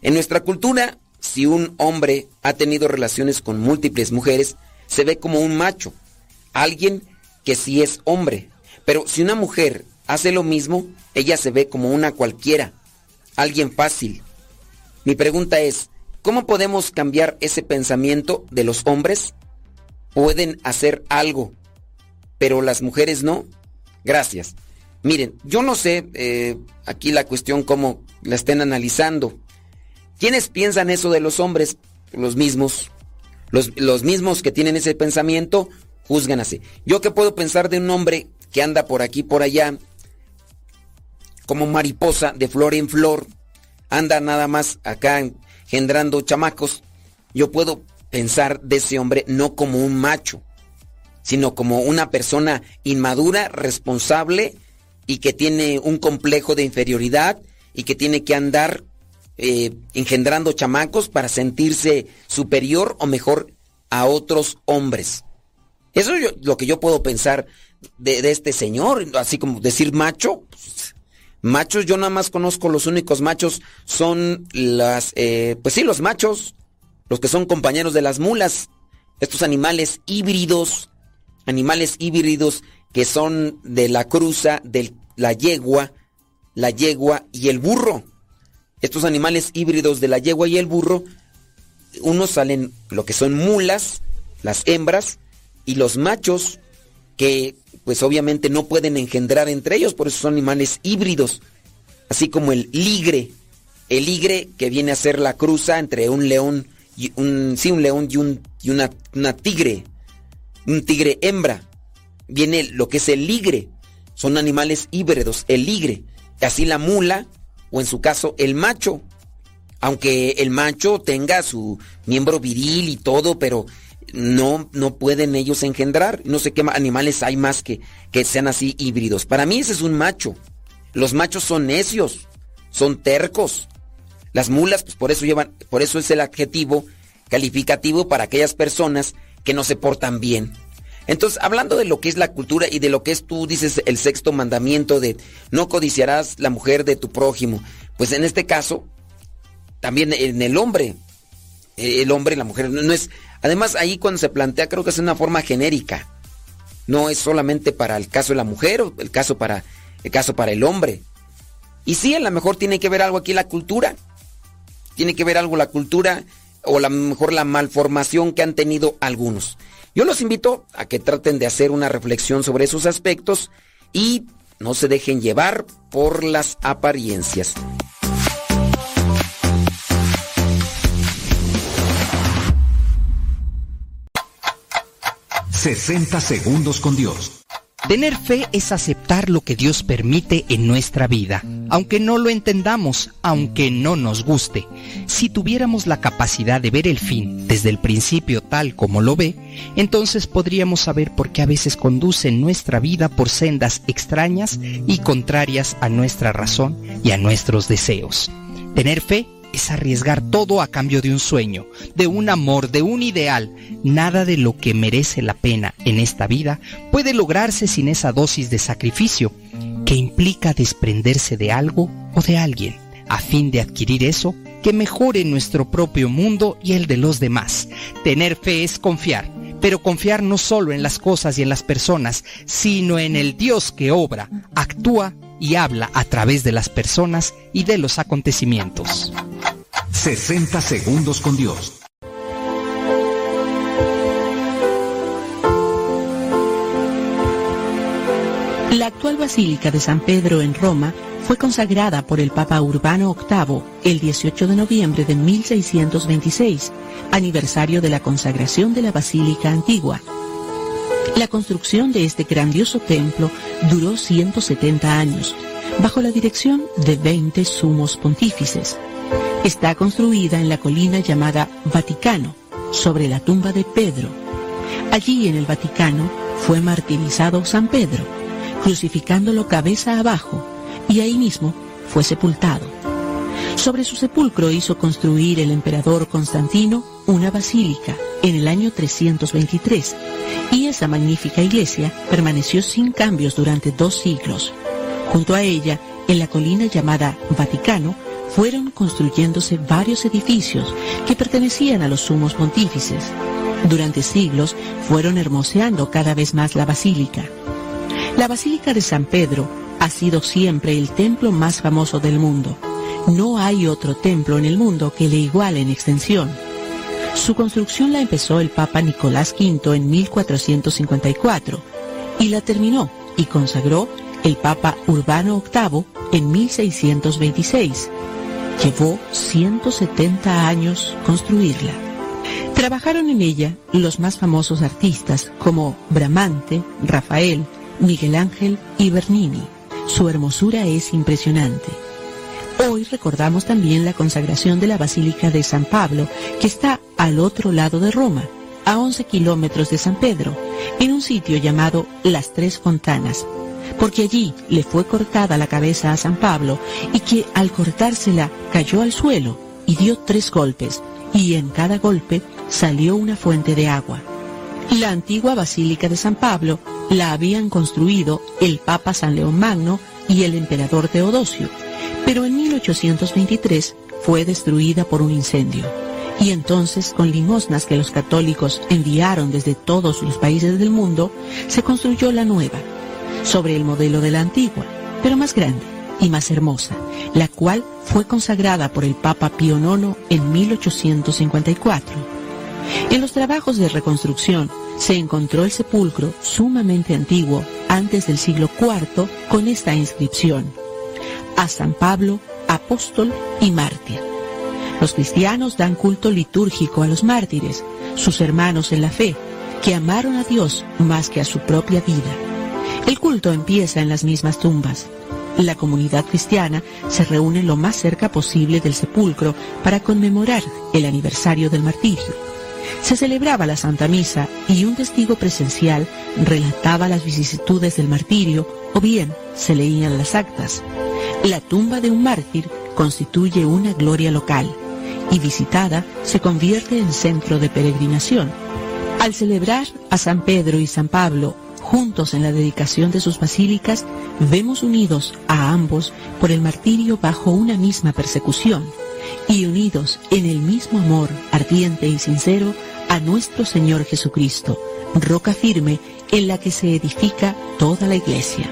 S2: En nuestra cultura, si un hombre ha tenido relaciones con múltiples mujeres, se ve como un macho, alguien que sí es hombre. Pero si una mujer hace lo mismo, ella se ve como una cualquiera, alguien fácil. Mi pregunta es, ¿cómo podemos cambiar ese pensamiento de los hombres? pueden hacer algo, pero las mujeres no. Gracias. Miren, yo no sé eh, aquí la cuestión cómo la estén analizando. ¿Quiénes piensan eso de los hombres? Los mismos. Los, los mismos que tienen ese pensamiento juzgan así. ¿Yo qué puedo pensar de un hombre que anda por aquí, por allá, como mariposa de flor en flor? Anda nada más acá engendrando chamacos. Yo puedo pensar de ese hombre no como un macho, sino como una persona inmadura, responsable y que tiene un complejo de inferioridad y que tiene que andar eh, engendrando chamacos para sentirse superior o mejor a otros hombres. Eso es lo que yo puedo pensar de, de este señor, así como decir macho. Pues, machos, yo nada más conozco los únicos machos son las, eh, pues sí, los machos, los que son compañeros de las mulas, estos animales híbridos, animales híbridos que son de la cruza de la yegua, la yegua y el burro. Estos animales híbridos de la yegua y el burro, unos salen lo que son mulas, las hembras, y los machos, que pues obviamente no pueden engendrar entre ellos, por eso son animales híbridos. Así como el ligre, el ligre que viene a ser la cruza entre un león un, sí, un león y, un, y una, una tigre, un tigre hembra. Viene lo que es el ligre. Son animales híbridos, el ligre. Así la mula, o en su caso el macho. Aunque el macho tenga su miembro viril y todo, pero no, no pueden ellos engendrar. No sé qué animales hay más que, que sean así híbridos. Para mí ese es un macho. Los machos son necios, son tercos. Las mulas, pues por eso llevan, por eso es el adjetivo calificativo para aquellas personas que no se portan bien. Entonces, hablando de lo que es la cultura y de lo que es tú dices el sexto mandamiento de no codiciarás la mujer de tu prójimo, pues en este caso, también en el hombre, el hombre y la mujer, no es, además ahí cuando se plantea creo que es una forma genérica, no es solamente para el caso de la mujer o el caso para, el caso para el hombre. Y sí, a lo mejor tiene que ver algo aquí la cultura, tiene que ver algo la cultura o a lo mejor la malformación que han tenido algunos. Yo los invito a que traten de hacer una reflexión sobre esos aspectos y no se dejen llevar por las apariencias.
S3: ...60 segundos con Dios.
S4: Tener fe es aceptar lo que Dios permite en nuestra vida, aunque no lo entendamos, aunque no nos guste. Si tuviéramos la capacidad de ver el fin desde el principio tal como lo ve, entonces podríamos saber por qué a veces conduce nuestra vida por sendas extrañas y contrarias a nuestra razón y a nuestros deseos. Tener fe es arriesgar todo a cambio de un sueño, de un amor, de un ideal. Nada de lo que merece la pena en esta vida puede lograrse sin esa dosis de sacrificio que implica desprenderse de algo o de alguien, a fin de adquirir eso que mejore nuestro propio mundo y el de los demás. Tener fe es confiar, pero confiar no solo en las cosas y en las personas, sino en el Dios que obra, actúa y habla a través de las personas y de los acontecimientos.
S3: 60 segundos con Dios.
S8: La actual Basílica de San Pedro en Roma fue consagrada por el Papa Urbano VIII el 18 de noviembre de 1626, aniversario de la consagración de la Basílica Antigua. La construcción de este grandioso templo duró 170 años, bajo la dirección de 20 sumos pontífices. Está construida en la colina llamada Vaticano, sobre la tumba de Pedro. Allí en el Vaticano fue martirizado San Pedro, crucificándolo cabeza abajo, y ahí mismo fue sepultado. Sobre su sepulcro hizo construir el emperador Constantino una basílica en el año 323, y esa magnífica iglesia permaneció sin cambios durante dos siglos. Junto a ella, en la colina llamada Vaticano, fueron construyéndose varios edificios que pertenecían a los sumos pontífices. Durante siglos fueron hermoseando cada vez más la basílica. La Basílica de San Pedro ha sido siempre el templo más famoso del mundo. No hay otro templo en el mundo que le iguale en extensión. Su construcción la empezó el Papa Nicolás V en 1454 y la terminó y consagró el Papa Urbano VIII en 1626. Llevó 170 años construirla. Trabajaron en ella los más famosos artistas como Bramante, Rafael, Miguel Ángel y Bernini. Su hermosura es impresionante. Hoy recordamos también la consagración de la Basílica de San Pablo, que está al otro lado de Roma, a 11 kilómetros de San Pedro, en un sitio llamado Las Tres Fontanas, porque allí le fue cortada la cabeza a San Pablo y que al cortársela cayó al suelo y dio tres golpes, y en cada golpe salió una fuente de agua. La antigua Basílica de San Pablo la habían construido el Papa San León Magno y el emperador Teodosio, pero en 1823 fue destruida por un incendio. Y entonces, con limosnas que los católicos enviaron desde todos los países del mundo, se construyó la nueva, sobre el modelo de la antigua, pero más grande y más hermosa, la cual fue consagrada por el Papa Pío IX en 1854. En los trabajos de reconstrucción se encontró el sepulcro sumamente antiguo, antes del siglo IV, con esta inscripción, a San Pablo, apóstol y mártir. Los cristianos dan culto litúrgico a los mártires, sus hermanos en la fe, que amaron a Dios más que a su propia vida. El culto empieza en las mismas tumbas. La comunidad cristiana se reúne lo más cerca posible del sepulcro para conmemorar el aniversario del martirio. Se celebraba la Santa Misa y un testigo presencial relataba las vicisitudes del martirio o bien se leían las actas. La tumba de un mártir constituye una gloria local y visitada se convierte en centro de peregrinación. Al celebrar a San Pedro y San Pablo juntos en la dedicación de sus basílicas, vemos unidos a ambos por el martirio bajo una misma persecución y unidos en el mismo amor ardiente y sincero a nuestro Señor Jesucristo, roca firme en la que se edifica toda la iglesia.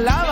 S6: Love.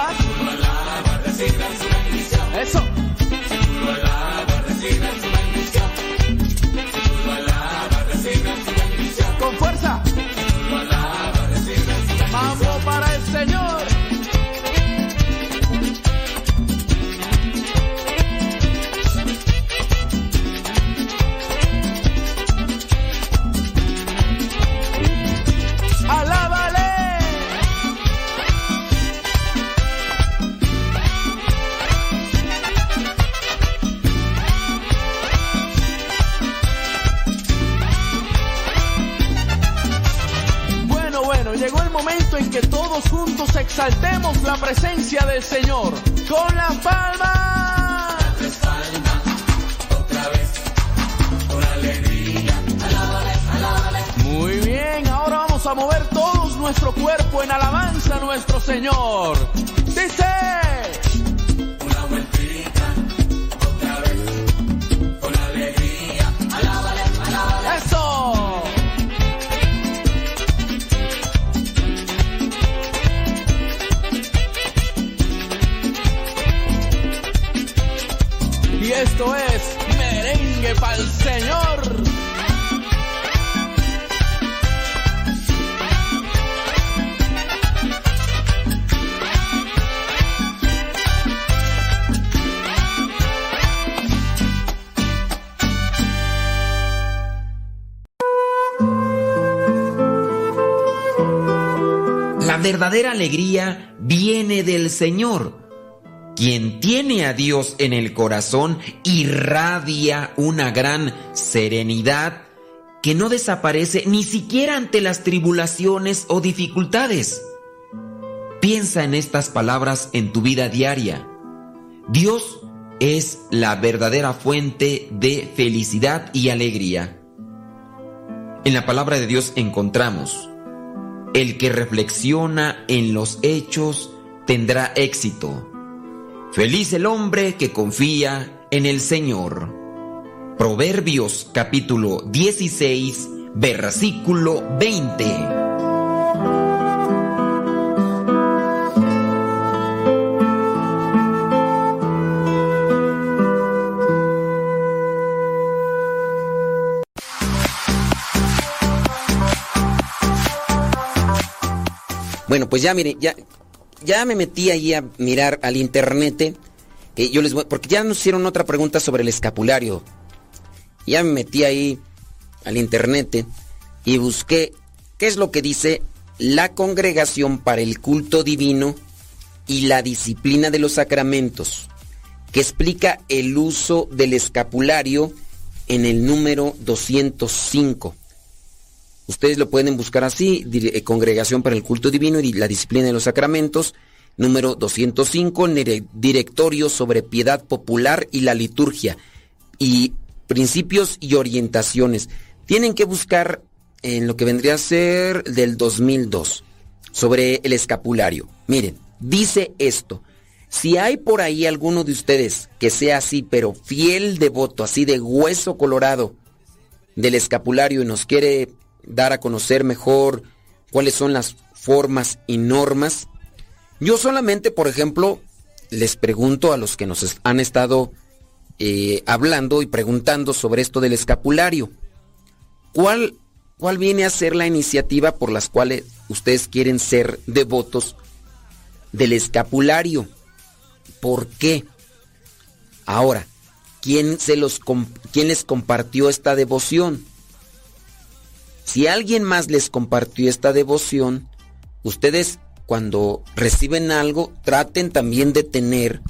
S6: Verdadera alegría viene del Señor. Quien tiene a Dios en el corazón irradia una gran serenidad que no desaparece ni siquiera ante las tribulaciones o dificultades. Piensa en estas palabras en tu vida diaria. Dios es la verdadera fuente de felicidad y alegría. En la palabra de Dios encontramos, el que reflexiona en los hechos tendrá éxito. Feliz el hombre que confía en el Señor. Proverbios capítulo 16, versículo 20.
S2: Bueno, pues ya mire, ya, ya me metí ahí a mirar al internet. yo les voy, porque ya nos hicieron otra pregunta sobre el escapulario. Ya me metí ahí al internet y busqué qué es lo que dice la congregación para el culto divino y la disciplina de los sacramentos, que explica el uso del escapulario en el número 205. Ustedes lo pueden buscar así, eh, Congregación para el Culto Divino y la Disciplina de los Sacramentos, número 205, nere- Directorio sobre Piedad Popular y la Liturgia, y Principios y Orientaciones. Tienen que buscar en lo que vendría a ser del 2002, sobre el escapulario. Miren, dice esto. Si hay por ahí alguno de ustedes que sea así, pero fiel devoto, así de hueso colorado, del escapulario y nos quiere dar a conocer mejor cuáles son las formas y normas. Yo solamente, por ejemplo, les pregunto a los que nos han estado eh, hablando y preguntando sobre esto del escapulario. ¿Cuál, ¿Cuál viene a ser la iniciativa por las cuales ustedes quieren ser devotos del escapulario? ¿Por qué? Ahora, ¿quién, se los ¿quién les compartió esta devoción? Si alguien más les compartió esta devoción, ustedes cuando reciben algo traten también de tener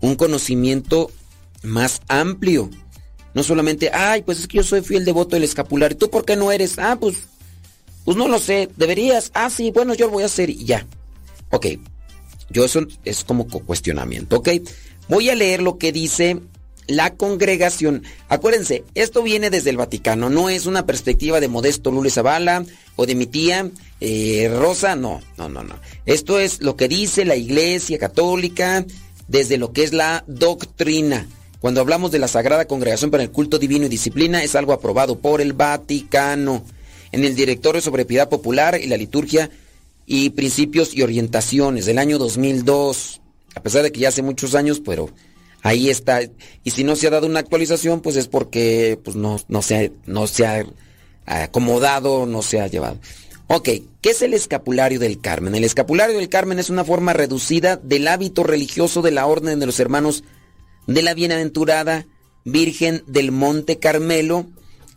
S2: un conocimiento más amplio. No solamente, ay, pues es que yo soy fiel devoto del escapulario. ¿Tú por qué no eres? Ah, pues, pues no lo sé. Deberías. Ah, sí, bueno, yo lo voy a hacer y ya. Ok. Yo eso es como cu- cuestionamiento, ¿ok? Voy a leer lo que dice la congregación. Acuérdense, esto viene desde el Vaticano, no es una perspectiva de Modesto Lule Zavala o de mi tía eh, Rosa, no, no, no, no. Esto es lo que dice la Iglesia Católica desde lo que es la doctrina. Cuando hablamos de la Sagrada Congregación para el Culto Divino y Disciplina, es algo aprobado por el Vaticano. En el Directorio sobre Piedad Popular y la Liturgia y Principios y Orientaciones del año 2002. A pesar de que ya hace muchos años, pero ahí está. Y si no se ha dado una actualización, pues es porque pues no, no, se, no se ha acomodado, no se ha llevado. Ok, ¿qué es el escapulario del Carmen? El escapulario del Carmen es una forma reducida del hábito religioso de la Orden de los Hermanos de la Bienaventurada Virgen del Monte Carmelo.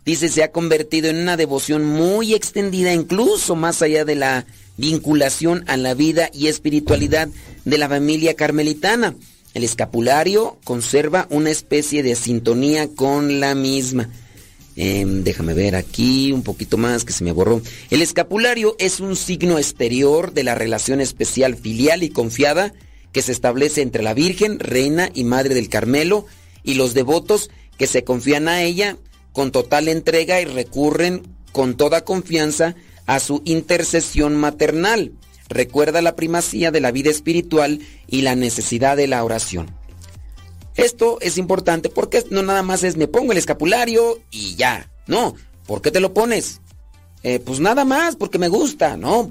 S2: Dice, se ha convertido en una devoción muy extendida, incluso más allá de la vinculación a la vida y espiritualidad de la familia carmelitana. El escapulario conserva una especie de sintonía con la misma. Em, déjame ver aquí un poquito más que se me borró. El escapulario es un signo exterior de la relación especial filial y confiada que se establece entre la Virgen, Reina y Madre del Carmelo y los devotos que se confían a ella con total entrega y recurren con toda confianza a su intercesión maternal. Recuerda la primacía de la vida espiritual y la necesidad de la oración. Esto es importante porque no nada más es me pongo el escapulario y ya. No, ¿por qué te lo pones? Eh, pues nada más, porque me gusta, ¿no?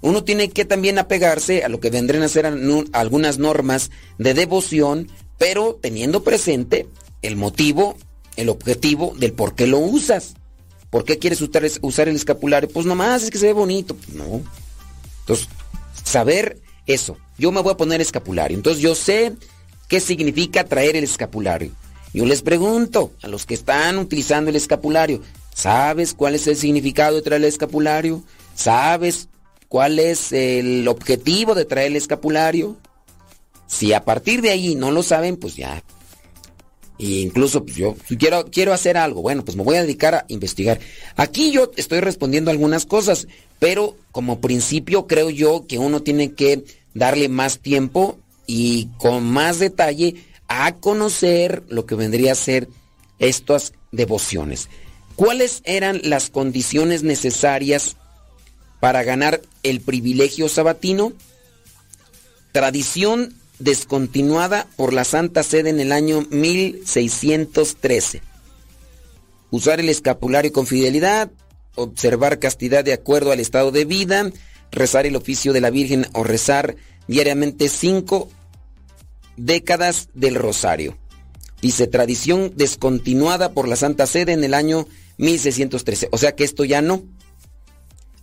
S2: Uno tiene que también apegarse a lo que vendrían a ser algunas normas de devoción, pero teniendo presente el motivo, el objetivo del por qué lo usas. ¿Por qué quieres usar, usar el escapulario? Pues nomás es que se ve bonito. No. Entonces, saber eso. Yo me voy a poner escapulario. Entonces yo sé qué significa traer el escapulario. Yo les pregunto a los que están utilizando el escapulario, ¿sabes cuál es el significado de traer el escapulario? ¿Sabes cuál es el objetivo de traer el escapulario? Si a partir de ahí no lo saben, pues ya. E incluso pues yo quiero, quiero hacer algo, bueno, pues me voy a dedicar a investigar. Aquí yo estoy respondiendo algunas cosas, pero como principio creo yo que uno tiene que darle más tiempo y con más detalle a conocer lo que vendría a ser estas devociones. ¿Cuáles eran las condiciones necesarias para ganar el privilegio sabatino? Tradición descontinuada por la Santa Sede en el año 1613. Usar el escapulario con fidelidad, observar castidad de acuerdo al estado de vida, rezar el oficio de la Virgen o rezar diariamente cinco décadas del rosario. Dice tradición descontinuada por la Santa Sede en el año 1613. O sea que esto ya no.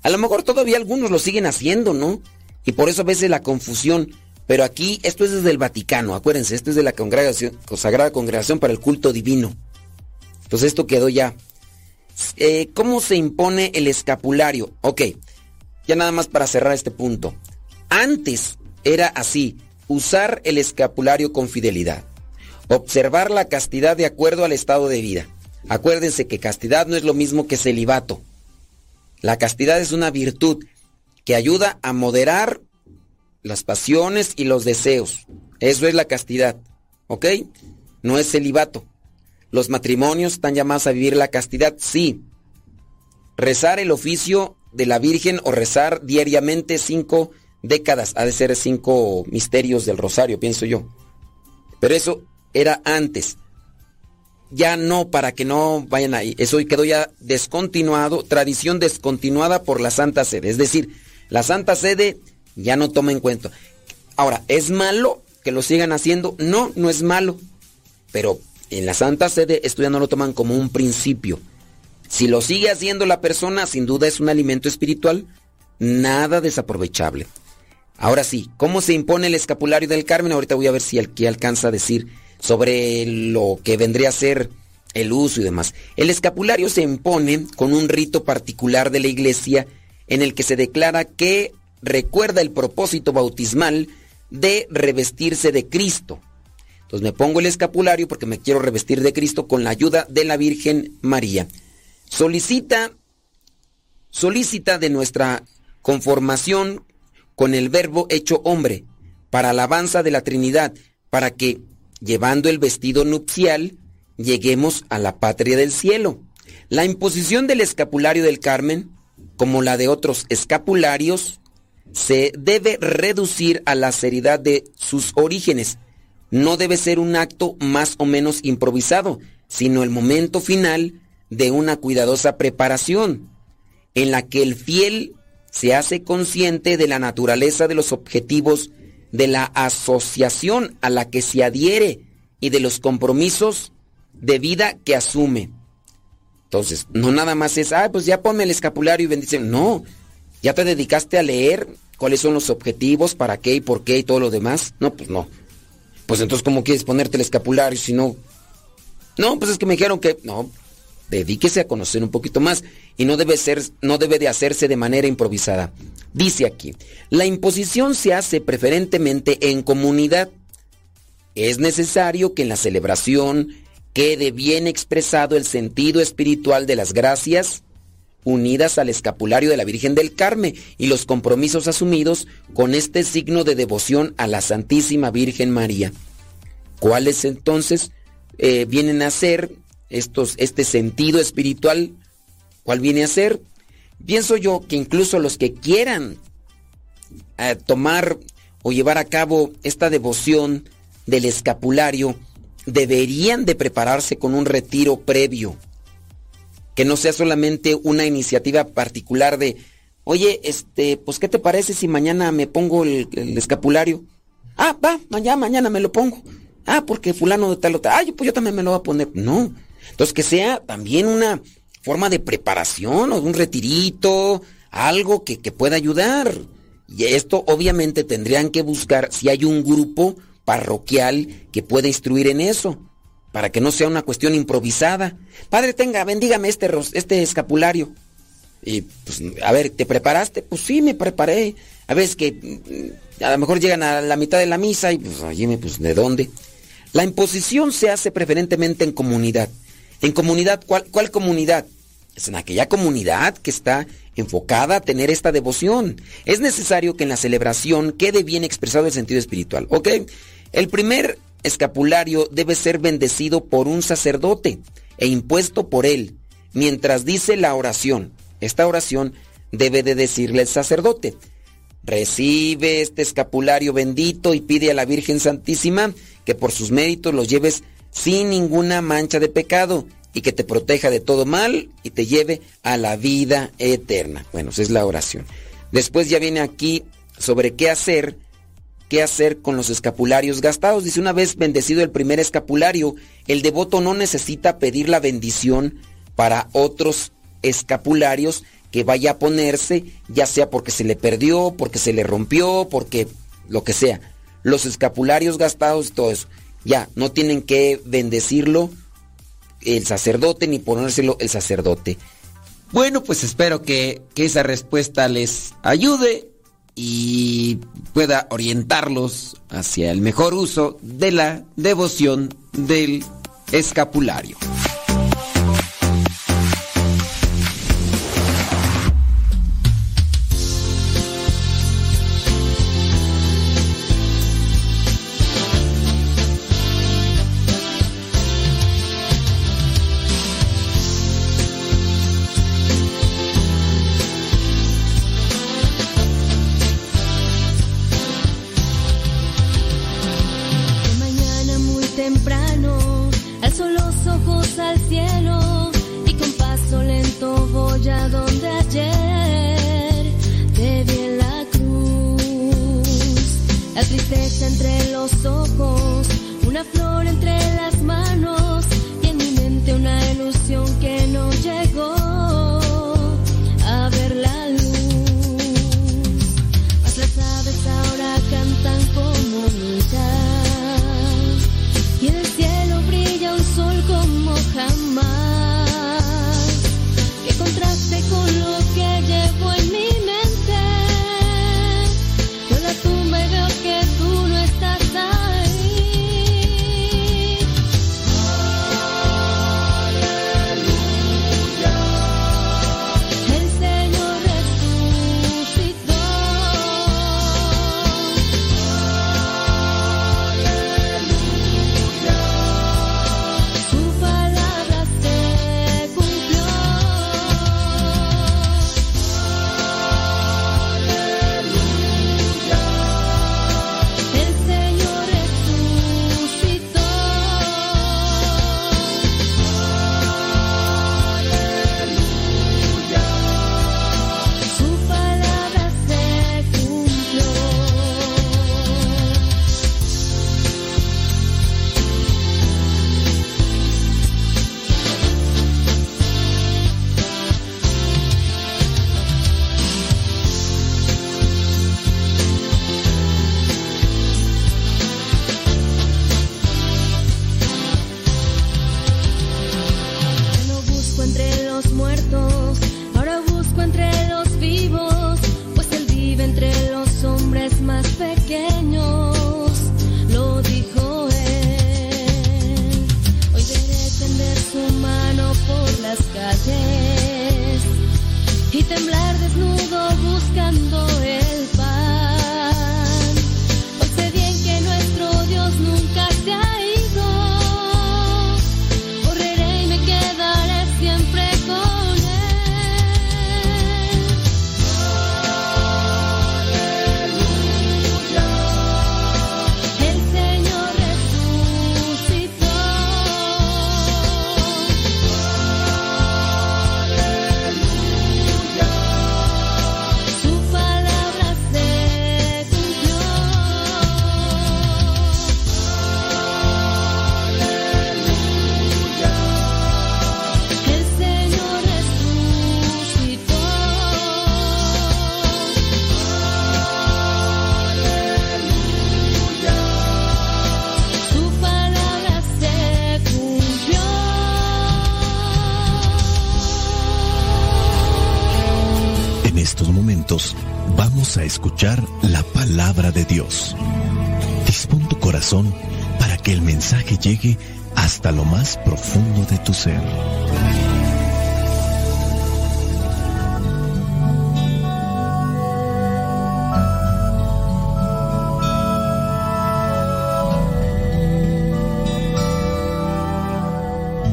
S2: A lo mejor todavía algunos lo siguen haciendo, ¿no? Y por eso a veces la confusión. Pero aquí esto es desde el Vaticano, acuérdense, esto es de la congregación, Sagrada Congregación para el Culto Divino. Entonces esto quedó ya. Eh, ¿Cómo se impone el escapulario? Ok, ya nada más para cerrar este punto. Antes era así, usar el escapulario con fidelidad, observar la castidad de acuerdo al estado de vida. Acuérdense que castidad no es lo mismo que celibato. La castidad es una virtud que ayuda a moderar las pasiones y los deseos. Eso es la castidad. ¿Ok? No es celibato. Los matrimonios están llamados a vivir la castidad, sí. Rezar el oficio de la Virgen o rezar diariamente cinco décadas. Ha de ser cinco misterios del rosario, pienso yo. Pero eso era antes. Ya no, para que no vayan ahí. Eso quedó ya descontinuado, tradición descontinuada por la Santa Sede. Es decir, la Santa Sede ya no toma en cuenta. Ahora, ¿es malo que lo sigan haciendo? No, no es malo. Pero en la Santa Sede esto ya no lo toman como un principio. Si lo sigue haciendo la persona, sin duda es un alimento espiritual, nada desaprovechable. Ahora sí, ¿cómo se impone el escapulario del Carmen? Ahorita voy a ver si aquí alcanza a decir sobre lo que vendría a ser el uso y demás. El escapulario se impone con un rito particular de la iglesia en el que se declara que recuerda el propósito bautismal de revestirse de Cristo. Entonces me pongo el escapulario porque me quiero revestir de Cristo con la ayuda de la Virgen María. Solicita, solicita de nuestra conformación con el verbo hecho hombre, para alabanza de la Trinidad, para que, llevando el vestido nupcial, lleguemos a la patria del cielo. La imposición del escapulario del Carmen, como la de otros escapularios, se debe reducir a la seriedad de sus orígenes. No debe ser un acto más o menos improvisado, sino el momento final de una cuidadosa preparación, en la que el fiel se hace consciente de la naturaleza de los objetivos de la asociación a la que se adhiere y de los compromisos de vida que asume. Entonces, no nada más es, ah, pues ya ponme el escapulario y bendice. No, ya te dedicaste a leer cuáles son los objetivos, para qué y por qué y todo lo demás. No, pues no. Pues entonces, ¿cómo quieres ponerte el escapulario si no? No, pues es que me dijeron que, no, dedíquese a conocer un poquito más y no debe ser no debe de hacerse de manera improvisada. Dice aquí, la imposición se hace preferentemente en comunidad. Es necesario que en la celebración quede bien expresado el sentido espiritual de las gracias unidas al escapulario de la Virgen del Carmen y los compromisos asumidos con este signo de devoción a la Santísima Virgen María. ¿Cuáles entonces eh, vienen a ser estos, este sentido espiritual, ¿cuál viene a ser? Pienso yo que incluso los que quieran eh, tomar o llevar a cabo esta devoción del escapulario, deberían de prepararse con un retiro previo. Que no sea solamente una iniciativa particular de, oye, este, pues, ¿qué te parece si mañana me pongo el, escapulario? Ah, va, mañana, mañana me lo pongo. Ah, porque fulano de tal o tal. Ah, pues yo también me lo voy a poner. No. Entonces que sea también una forma de preparación o un retirito, algo que, que pueda ayudar. Y esto obviamente tendrían que buscar si hay un grupo parroquial que pueda instruir en eso, para que no sea una cuestión improvisada. Padre, tenga, bendígame este, este escapulario. Y pues, a ver, ¿te preparaste? Pues sí, me preparé. A veces que mm, a lo mejor llegan a la mitad de la misa y pues allí me, pues, ¿de dónde? La imposición se hace preferentemente en comunidad. En comunidad, ¿cuál, cuál comunidad? Es en aquella comunidad que está enfocada a tener esta devoción. Es necesario que en la celebración quede bien expresado el sentido espiritual. ¿Ok? El primer escapulario debe ser bendecido por un sacerdote e impuesto por él, mientras dice la oración. Esta oración debe de decirle el sacerdote. Recibe este escapulario bendito y pide a la Virgen Santísima que por sus méritos los lleves sin ninguna mancha de pecado y que te proteja de todo mal y te lleve a la vida eterna. Bueno, esa es la oración. Después ya viene aquí sobre qué hacer, qué hacer con los escapularios gastados. Dice, una vez bendecido el primer escapulario, el devoto no necesita pedir la bendición para otros escapularios que vaya a ponerse, ya sea porque se le perdió, porque se le rompió, porque lo que sea. Los escapularios gastados, todo eso. Ya, no tienen que bendecirlo el sacerdote ni ponérselo el sacerdote. Bueno, pues espero que, que esa respuesta les ayude y pueda orientarlos hacia el mejor uso de la devoción del escapulario.
S9: Tristeza entre los ojos, una flor entre las
S10: mensaje llegue hasta lo más profundo de tu ser.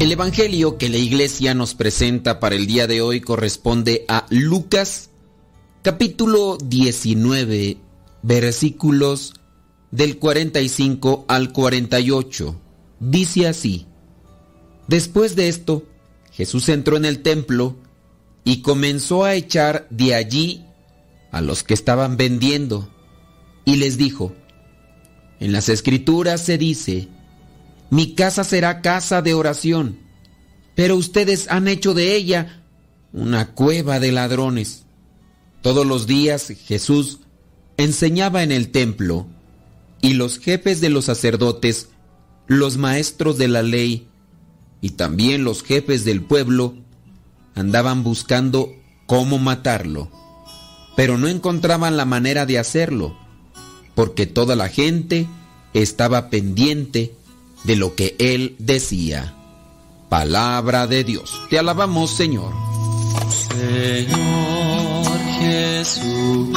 S2: El Evangelio que la iglesia nos presenta para el día de hoy corresponde a Lucas capítulo 19 versículos del 45 al 48. Dice así, Después de esto, Jesús entró en el templo y comenzó a echar de allí a los que estaban vendiendo y les dijo, En las escrituras se dice, mi casa será casa de oración, pero ustedes han hecho de ella una cueva de ladrones. Todos los días Jesús enseñaba en el templo y los jefes de los sacerdotes, los maestros de la ley y también los jefes del pueblo andaban buscando cómo matarlo, pero no encontraban la manera de hacerlo, porque toda la gente estaba pendiente de lo que él decía. Palabra de Dios. Te alabamos, Señor.
S11: Señor Jesucristo,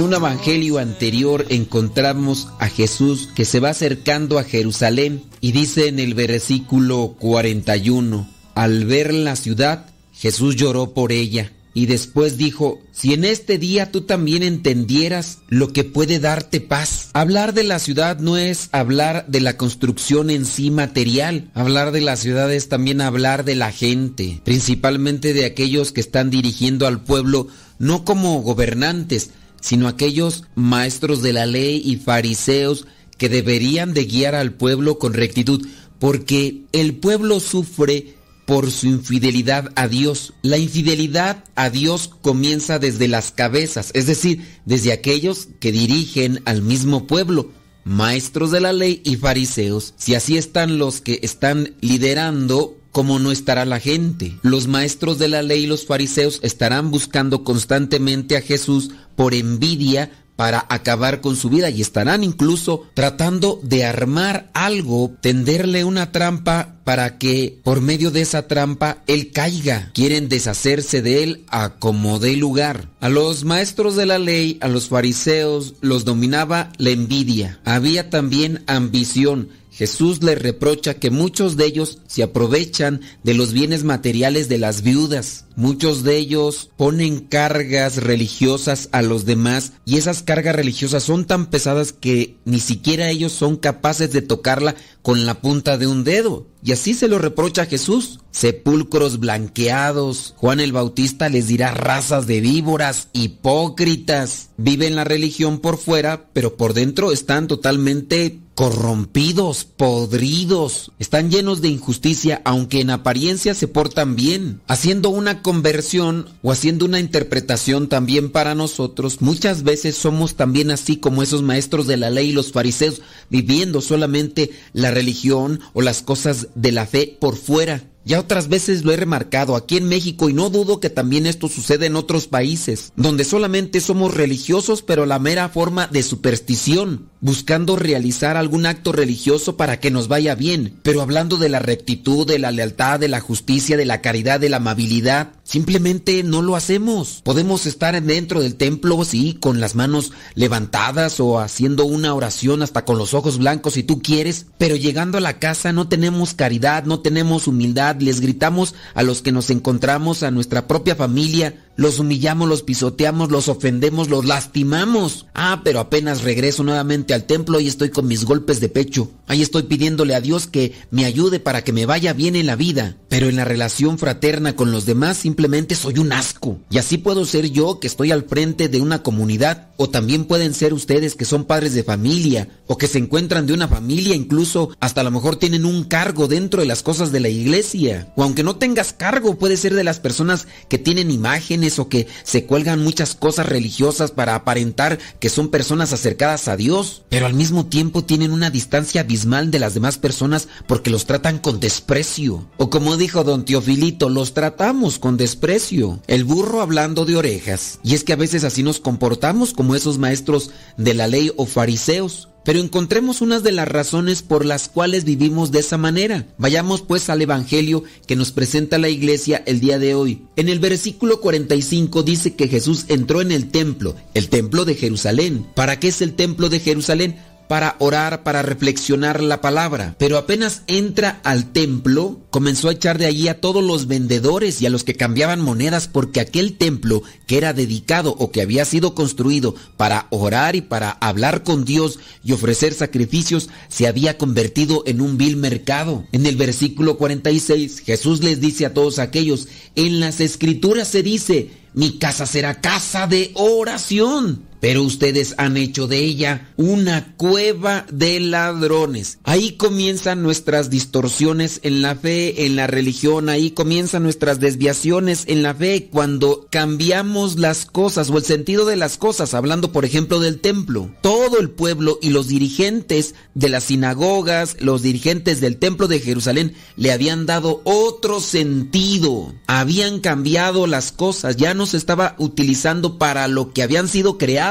S2: En un evangelio anterior encontramos a Jesús que se va acercando a Jerusalén y dice en el versículo 41, al ver la ciudad, Jesús lloró por ella y después dijo, si en este día tú también entendieras lo que puede darte paz. Hablar de la ciudad no es hablar de la construcción en sí material. Hablar de la ciudad es también hablar de la gente, principalmente de aquellos que están dirigiendo al pueblo no como gobernantes, sino aquellos maestros de la ley y fariseos que deberían de guiar al pueblo con rectitud, porque el pueblo sufre por su infidelidad a Dios. La infidelidad a Dios comienza desde las cabezas, es decir, desde aquellos que dirigen al mismo pueblo, maestros de la ley y fariseos. Si así están los que están liderando, ¿cómo no estará la gente? Los maestros de la ley y los fariseos estarán buscando constantemente a Jesús por envidia, para acabar con su vida y estarán incluso tratando de armar algo, tenderle una trampa para que por medio de esa trampa él caiga. Quieren deshacerse de él a como dé lugar. A los maestros de la ley, a los fariseos, los dominaba la envidia. Había también ambición. Jesús les reprocha que muchos de ellos se aprovechan de los bienes materiales de las viudas. Muchos de ellos ponen cargas religiosas a los demás y esas cargas religiosas son tan pesadas que ni siquiera ellos son capaces de tocarla con la punta de un dedo. Y así se lo reprocha Jesús. Sepulcros blanqueados. Juan el Bautista les dirá razas de víboras, hipócritas. Viven la religión por fuera, pero por dentro están totalmente corrompidos, podridos, están llenos de injusticia, aunque en apariencia se portan bien, haciendo una conversión o haciendo una interpretación también para nosotros. Muchas veces somos también así como esos maestros de la ley y los fariseos, viviendo solamente la religión o las cosas de la fe por fuera. Ya otras veces lo he remarcado aquí en México y no dudo que también esto sucede en otros países, donde solamente somos religiosos pero la mera forma de superstición, buscando realizar algún acto religioso para que nos vaya bien, pero hablando de la rectitud, de la lealtad, de la justicia, de la caridad, de la amabilidad, Simplemente no lo hacemos. Podemos estar dentro del templo, sí, con las manos levantadas o haciendo una oración hasta con los ojos blancos si tú quieres, pero llegando a la casa no tenemos caridad, no tenemos humildad, les gritamos a los que nos encontramos, a nuestra propia familia, los humillamos, los pisoteamos, los ofendemos, los lastimamos. Ah, pero apenas regreso nuevamente al templo y estoy con mis golpes de pecho. Ahí estoy pidiéndole a Dios que me ayude para que me vaya bien en la vida. Pero en la relación fraterna con los demás simplemente soy un asco. Y así puedo ser yo que estoy al frente de una comunidad. O también pueden ser ustedes que son padres de familia. O que se encuentran de una familia, incluso hasta a lo mejor tienen un cargo dentro de las cosas de la iglesia. O aunque no tengas cargo, puede ser de las personas que tienen imágenes o que se cuelgan muchas cosas religiosas para aparentar que son personas acercadas a Dios, pero al mismo tiempo tienen una distancia abismal de las demás personas porque los tratan con desprecio. O como dijo don Teofilito, los tratamos con desprecio. El burro hablando de orejas. Y es que a veces así nos comportamos como esos maestros de la ley o fariseos. Pero encontremos unas de las razones por las cuales vivimos de esa manera. Vayamos pues al Evangelio que nos presenta la iglesia el día de hoy. En el versículo 45 dice que Jesús entró en el templo, el templo de Jerusalén. ¿Para qué es el templo de Jerusalén? Para orar, para reflexionar la palabra. Pero apenas entra al templo, comenzó a echar de allí a todos los vendedores y a los que cambiaban monedas porque aquel templo que era dedicado o que había sido construido para orar y para hablar con Dios y ofrecer sacrificios se había convertido en un vil mercado. En el versículo 46 Jesús les dice a todos aquellos, en las escrituras se dice, mi casa será casa de oración pero ustedes han hecho de ella una cueva de ladrones. Ahí comienzan nuestras distorsiones en la fe, en la religión, ahí comienzan nuestras desviaciones en la fe cuando cambiamos las cosas o el sentido de las cosas, hablando por ejemplo del templo. Todo el pueblo y los dirigentes de las sinagogas, los dirigentes del templo de Jerusalén le habían dado otro sentido, habían cambiado las cosas, ya no se estaba utilizando para lo que habían sido creados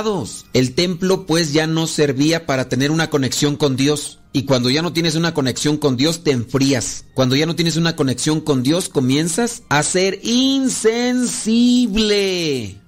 S2: el templo pues ya no servía para tener una conexión con Dios. Y cuando ya no tienes una conexión con Dios, te enfrías. Cuando ya no tienes una conexión con Dios, comienzas a ser insensible.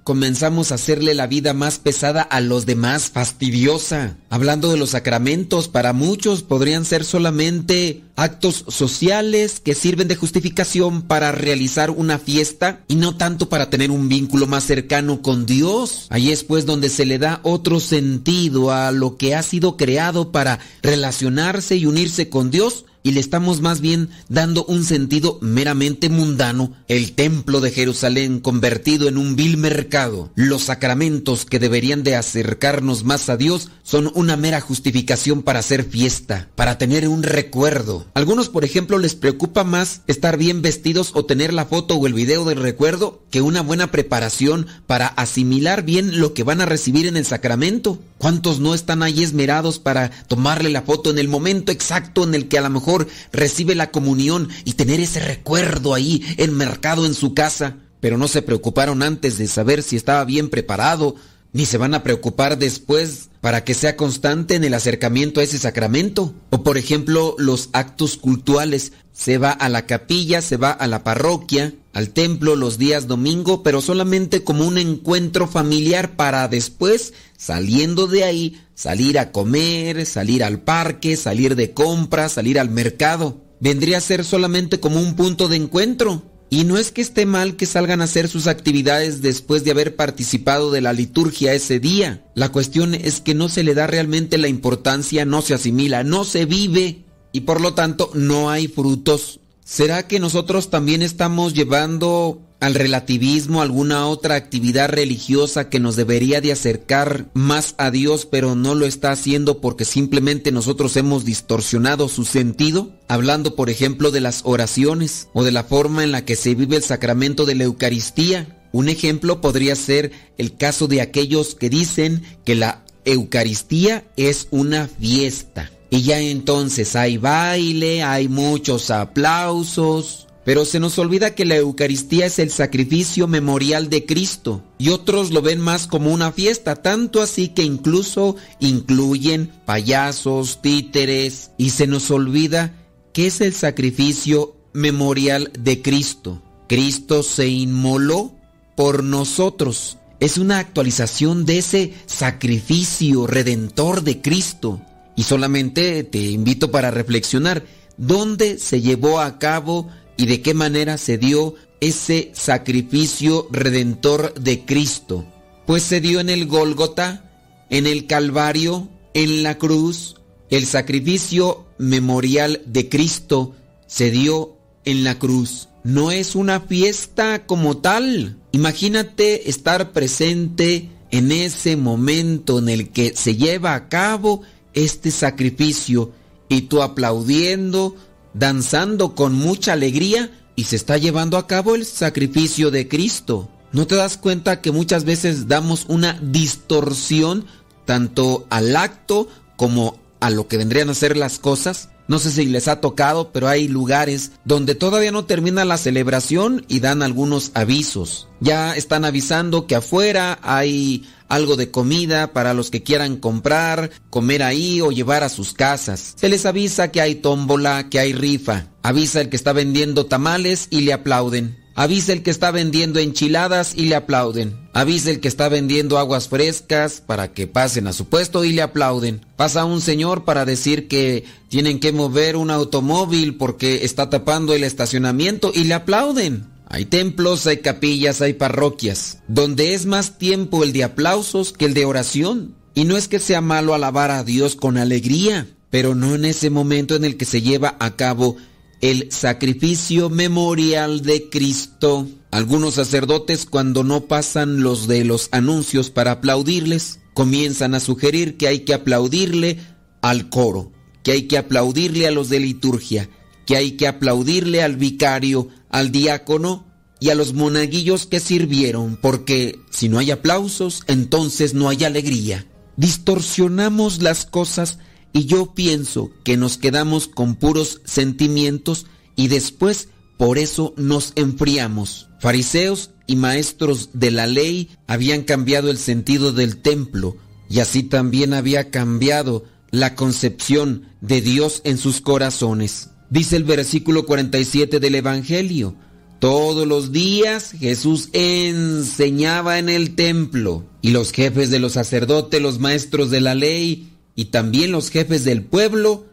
S2: Comenzamos a hacerle la vida más pesada a los demás, fastidiosa. Hablando de los sacramentos, para muchos podrían ser solamente actos sociales que sirven de justificación para realizar una fiesta y no tanto para tener un vínculo más cercano con Dios. Ahí es pues donde se le da otro sentido a lo que ha sido creado para relacionarse y unirse con Dios y le estamos más bien dando un sentido meramente mundano, el templo de Jerusalén convertido en un vil mercado. Los sacramentos que deberían de acercarnos más a Dios son una mera justificación para hacer fiesta, para tener un recuerdo. Algunos, por ejemplo, les preocupa más estar bien vestidos o tener la foto o el video del recuerdo que una buena preparación para asimilar bien lo que van a recibir en el sacramento. ¿Cuántos no están ahí esmerados para tomarle la foto en el momento exacto en el que a lo mejor recibe la comunión y tener ese recuerdo ahí enmercado en su casa? Pero no se preocuparon antes de saber si estaba bien preparado, ni se van a preocupar después para que sea constante en el acercamiento a ese sacramento. O por ejemplo, los actos cultuales. Se va a la capilla, se va a la parroquia, al templo los días domingo, pero solamente como un encuentro familiar para después, saliendo de ahí, salir a comer, salir al parque, salir de compras, salir al mercado. Vendría a ser solamente como un punto de encuentro. Y no es que esté mal que salgan a hacer sus actividades después de haber participado de la liturgia ese día. La cuestión es que no se le da realmente la importancia, no se asimila, no se vive y por lo tanto no hay frutos. ¿Será que nosotros también estamos llevando al relativismo alguna otra actividad religiosa que nos debería de acercar más a Dios pero no lo está haciendo porque simplemente nosotros hemos distorsionado su sentido? Hablando por ejemplo de las oraciones o de la forma en la que se vive el sacramento de la Eucaristía. Un ejemplo podría ser el caso de aquellos que dicen que la Eucaristía es una fiesta. Y ya entonces hay baile, hay muchos aplausos, pero se nos olvida que la Eucaristía es el sacrificio memorial de Cristo y otros lo ven más como una fiesta, tanto así que incluso incluyen payasos, títeres y se nos olvida que es el sacrificio memorial de Cristo Cristo se inmoló por nosotros. Es una actualización de ese sacrificio redentor de Cristo. Y solamente te invito para reflexionar dónde se llevó a cabo y de qué manera se dio ese sacrificio redentor de Cristo. Pues se dio en el Gólgota, en el Calvario, en la cruz. El sacrificio memorial de Cristo se dio en la cruz. No es una fiesta como tal. Imagínate estar presente en ese momento en el que se lleva a cabo este sacrificio y tú aplaudiendo, danzando con mucha alegría y se está llevando a cabo el sacrificio de Cristo. ¿No te das cuenta que muchas veces damos una distorsión tanto al acto como a lo que vendrían a ser las cosas? No sé si les ha tocado, pero hay lugares donde todavía no termina la celebración y dan algunos avisos. Ya están avisando que afuera hay algo de comida para los que quieran comprar, comer ahí o llevar a sus casas. Se les avisa que hay tómbola, que hay rifa. Avisa el que está vendiendo tamales y le aplauden. Avisa el que está vendiendo enchiladas y le aplauden. Avisa el que está vendiendo aguas frescas para que pasen a su puesto y le aplauden. Pasa un señor para decir que tienen que mover un automóvil porque está tapando el estacionamiento y le aplauden. Hay templos, hay capillas, hay parroquias, donde es más tiempo el de aplausos que el de oración. Y no es que sea malo alabar a Dios con alegría, pero no en ese momento en el que se lleva a cabo el sacrificio memorial de Cristo. Algunos sacerdotes cuando no pasan los de los anuncios para aplaudirles, comienzan a sugerir que hay que aplaudirle al coro, que hay que aplaudirle a los de liturgia, que hay que aplaudirle al vicario, al diácono y a los monaguillos que sirvieron, porque si no hay aplausos, entonces no hay alegría. Distorsionamos las cosas y yo pienso que nos quedamos con puros sentimientos y después por eso nos enfriamos. Fariseos y maestros de la ley habían cambiado el sentido del templo y así también había cambiado la concepción de Dios en sus corazones. Dice el versículo 47 del Evangelio, todos los días Jesús enseñaba en el templo y los jefes de los sacerdotes, los maestros de la ley y también los jefes del pueblo,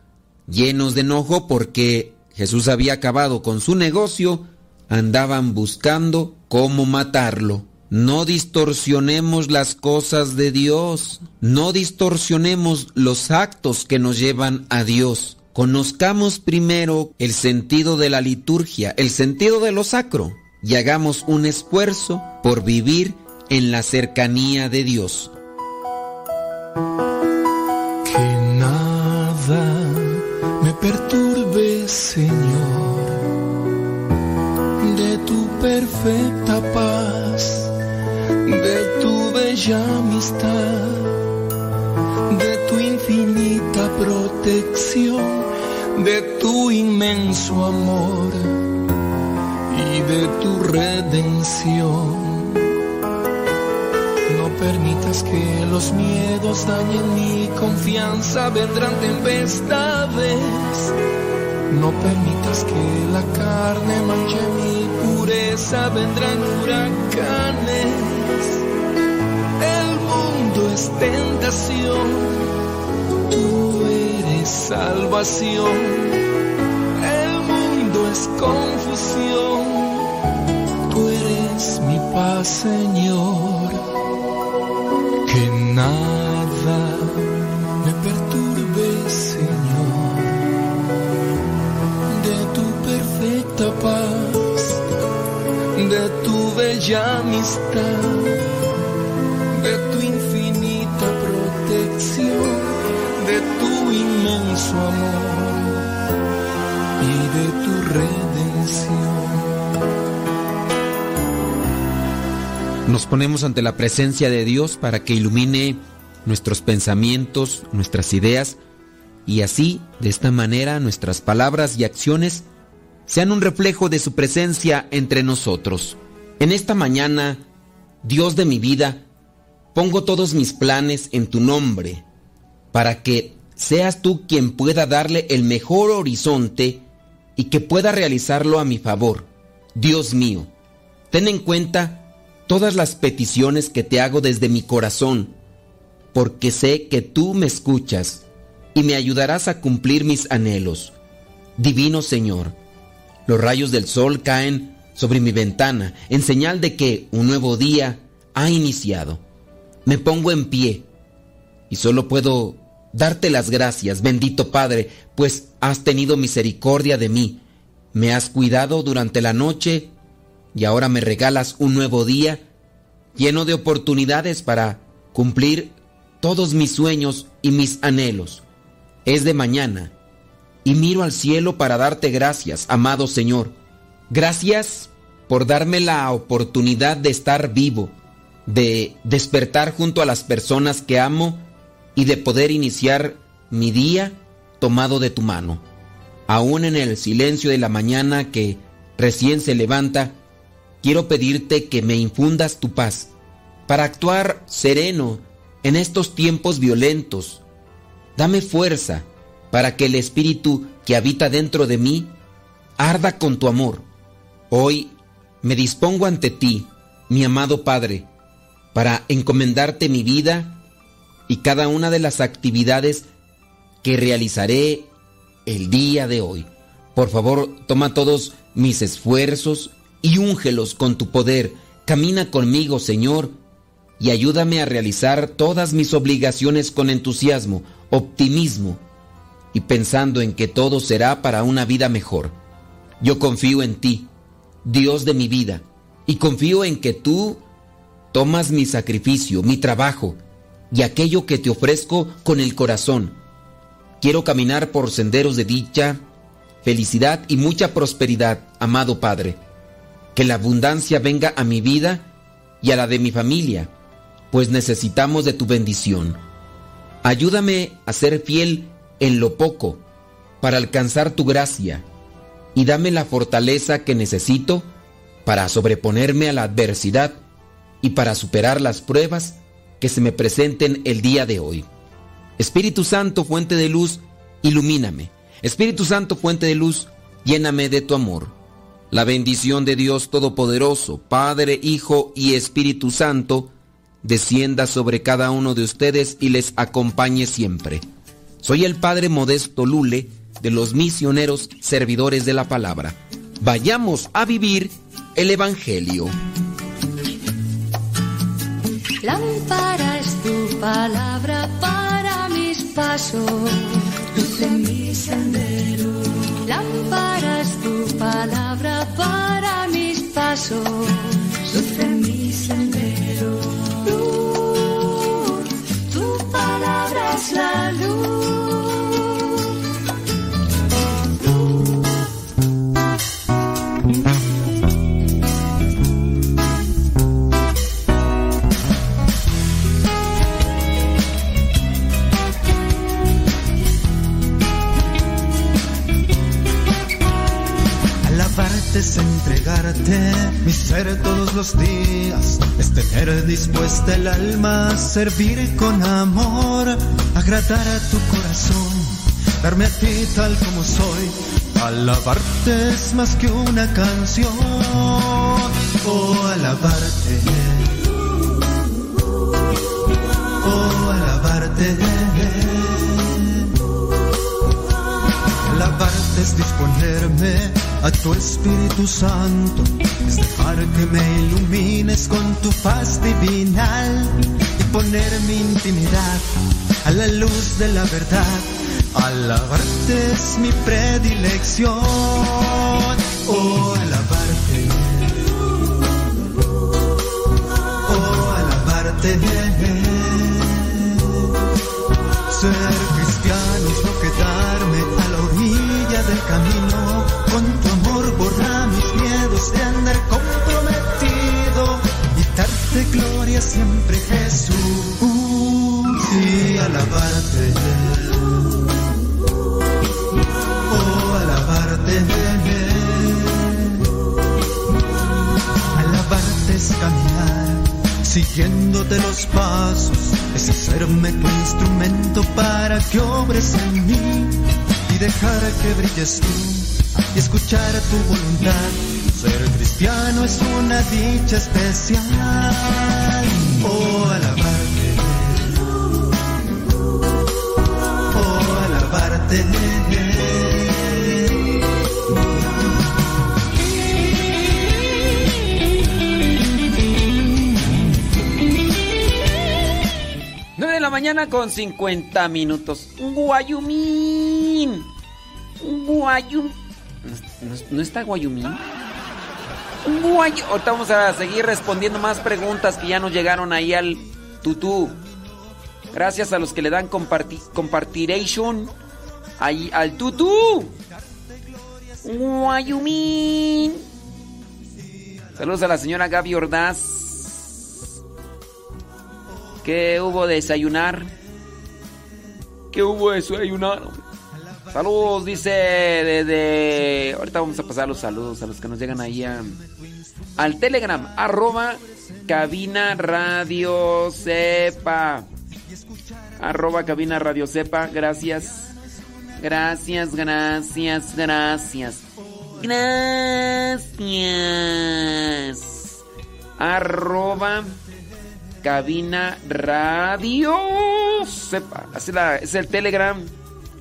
S2: llenos de enojo porque Jesús había acabado con su negocio, andaban buscando cómo matarlo. No distorsionemos las cosas de Dios, no distorsionemos los actos que nos llevan a Dios. Conozcamos primero el sentido de la liturgia, el sentido de lo sacro, y hagamos un esfuerzo por vivir en la cercanía de Dios.
S12: Señor, de tu perfecta paz, de tu bella amistad, de tu infinita protección, de tu inmenso amor y de tu redención. No permitas que los miedos dañen mi confianza, vendrán tempestades. No permitas que la carne manche mi pureza, vendrán huracanes. El mundo es tentación, tú eres salvación. El mundo es confusión, tú eres mi paz, Señor que nada bella amistad, de tu infinita protección, de tu inmenso amor y de tu redención.
S2: Nos ponemos ante la presencia de Dios para que ilumine nuestros pensamientos, nuestras ideas, y así, de esta manera, nuestras palabras y acciones sean un reflejo de su presencia entre nosotros. En esta mañana, Dios de mi vida, pongo todos mis planes en tu nombre, para que seas tú quien pueda darle el mejor horizonte y que pueda realizarlo a mi favor. Dios mío, ten en cuenta todas las peticiones que te hago desde mi corazón, porque sé que tú me escuchas y me ayudarás a cumplir mis anhelos. Divino Señor, los rayos del sol caen sobre mi ventana en señal de que un nuevo día ha iniciado. Me pongo en pie y solo puedo darte las gracias, bendito Padre, pues has tenido misericordia de mí, me has cuidado durante la noche y ahora me regalas un nuevo día lleno de oportunidades para cumplir todos mis sueños y mis anhelos. Es de mañana y miro al cielo para darte gracias, amado Señor. Gracias por darme la oportunidad de estar vivo, de despertar junto a las personas que amo y de poder iniciar mi día tomado de tu mano. Aún en el silencio de la mañana que recién se levanta, quiero pedirte que me infundas tu paz para actuar sereno en estos tiempos violentos. Dame fuerza para que el espíritu que habita dentro de mí arda con tu amor. Hoy me dispongo ante ti, mi amado Padre, para encomendarte mi vida y cada una de las actividades que realizaré el día de hoy. Por favor, toma todos mis esfuerzos y úngelos con tu poder. Camina conmigo, Señor, y ayúdame a realizar todas mis obligaciones con entusiasmo, optimismo y pensando en que todo será para una vida mejor. Yo confío en ti, Dios de mi vida, y confío en que tú tomas mi sacrificio, mi trabajo y aquello que te ofrezco con el corazón. Quiero caminar por senderos de dicha, felicidad y mucha prosperidad, amado Padre. Que la abundancia venga a mi vida y a la de mi familia, pues necesitamos de tu bendición. Ayúdame a ser fiel en lo poco para alcanzar tu gracia y dame la fortaleza que necesito para sobreponerme a la adversidad y para superar las pruebas que se me presenten el día de hoy. Espíritu Santo, fuente de luz, ilumíname. Espíritu Santo, fuente de luz, lléname de tu amor. La bendición de Dios Todopoderoso, Padre, Hijo y Espíritu Santo, descienda sobre cada uno de ustedes y les acompañe siempre. Soy el Padre Modesto Lule de los misioneros servidores de la palabra. Vayamos a vivir el Evangelio.
S9: Lámpara es tu palabra para mis pasos, luz en mi sendero. Lámpara es tu palabra para mis pasos, luz en mi sendero. Luz, tu palabra es la luz.
S13: Es entregarte mi ser todos los días, es tener dispuesta el alma servir con amor, agradar a tu corazón, darme a ti tal como soy. Alabarte es más que una canción, oh alabarte, oh alabarte. Es disponerme a tu Espíritu Santo, es dejar que me ilumines con tu paz divinal y poner mi intimidad a la luz de la verdad. Alabarte es mi predilección, oh alabarte, oh alabarte. Ser camino. Con tu amor borra mis miedos de andar comprometido y darte gloria siempre Jesús. Y alabarte. Oh, alabarte. Alabarte es caminar siguiéndote los pasos, es hacerme tu instrumento para que obres en mí dejar que brilles tú y escuchar tu voluntad, ser cristiano es una dicha especial. Oh, alabarte. Oh, alabarte.
S2: Nueve de la mañana con 50 minutos. Guayumín. Guayum. ¿No, no está Guayumín? Guay- Ahorita vamos a seguir respondiendo más preguntas que ya nos llegaron ahí al tutú. Gracias a los que le dan comparti compartiration ahí al tutú. Guayumín. Saludos a la señora Gaby Ordaz. ¿Qué hubo de desayunar? ¿Qué hubo de desayunar? Saludos, dice desde... Ahorita vamos a pasar los saludos a los que nos llegan ahí a- al Telegram, arroba cabina radio sepa. Arroba cabina radio sepa, gracias. Gracias, gracias, gracias. Gracias. Arroba cabina radio sepa. La- es el Telegram.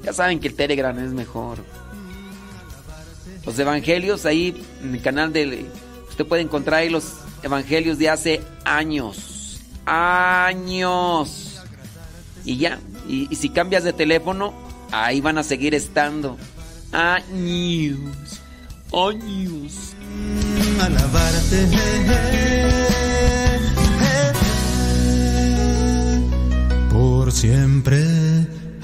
S2: Ya saben que el Telegram es mejor. Los evangelios ahí en el canal de... Usted puede encontrar ahí los evangelios de hace años. Años. Y ya. Y, y si cambias de teléfono, ahí van a seguir estando. Años. Años.
S13: alabarte. Por siempre,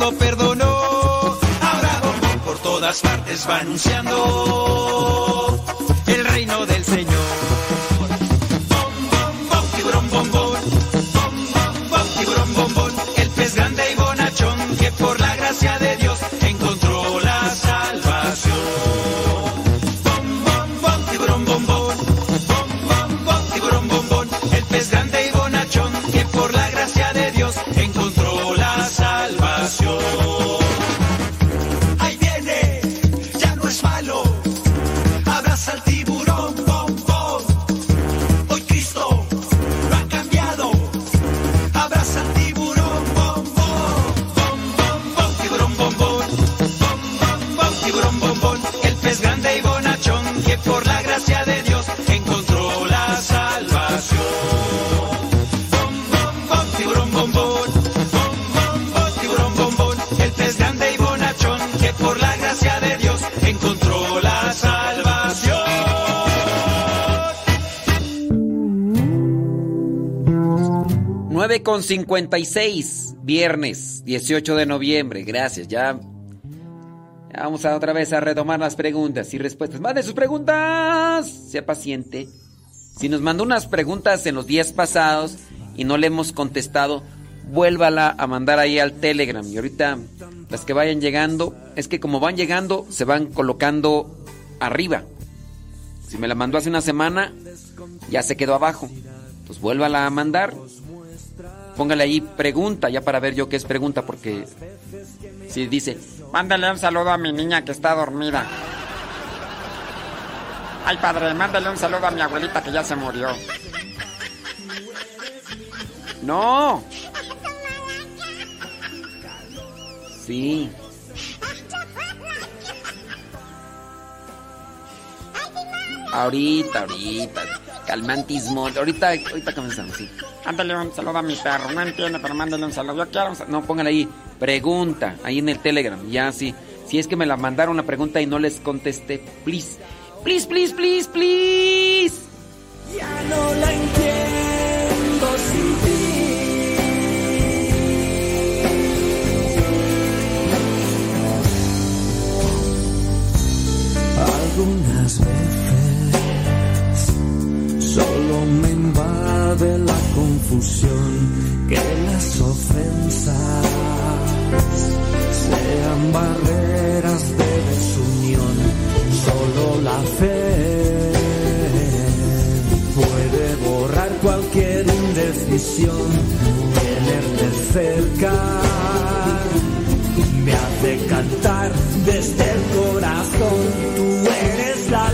S14: Lo perdonó. Ahora por todas partes va anunciando
S2: 56, viernes 18 de noviembre. Gracias, ya, vamos a otra vez a retomar las preguntas y respuestas. Mande sus preguntas, sea paciente. Si nos mandó unas preguntas en los días pasados y no le hemos contestado, vuélvala a mandar ahí al Telegram. Y ahorita las que vayan llegando, es que como van llegando, se van colocando arriba. Si me la mandó hace una semana, ya se quedó abajo. Pues vuélvala a mandar. Póngale ahí pregunta, ya para ver yo qué es pregunta, porque si dice, mándale un saludo a mi niña que está dormida. Ay, padre, mándale un saludo a mi abuelita que ya se murió. No. Sí. Ahorita, ahorita. Calmantismo. Ahorita, ahorita comenzamos, sí. Mándale un saludo a mi perro. No entiende, pero mándale un saludo. Yo quiero un. No, póngale ahí. Pregunta. Ahí en el Telegram. Ya, sí. Si es que me la mandaron una pregunta y no les contesté, please. Please, please, please, please.
S15: Ya no la invade la confusión que las ofensas sean barreras de desunión. Solo la fe puede borrar cualquier indecisión. Tenerte cerca me hace cantar desde el corazón. Tú eres la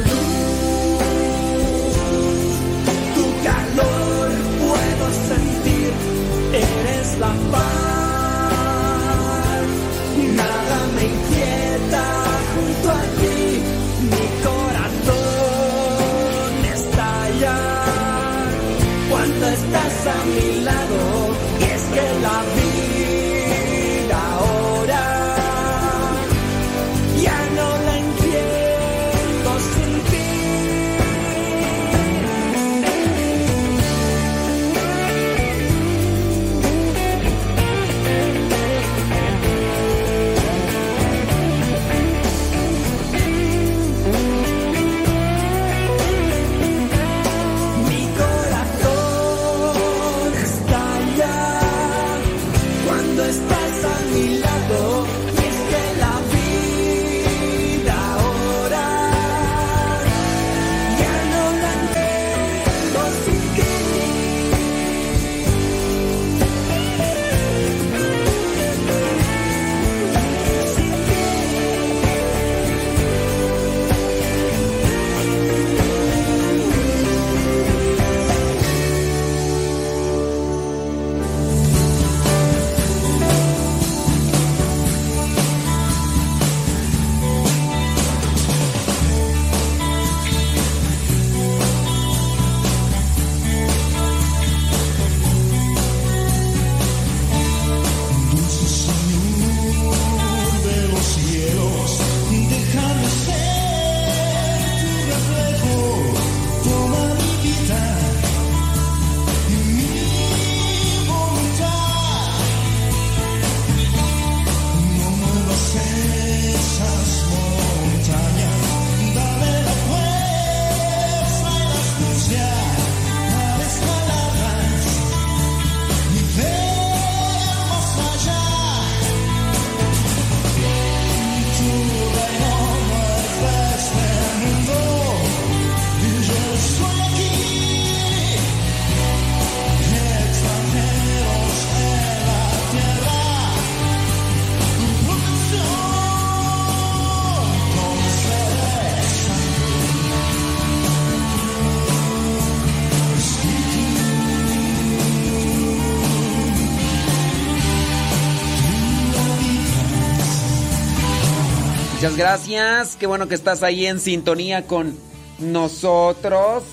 S2: Gracias. Qué bueno que estás ahí en sintonía con nosotros.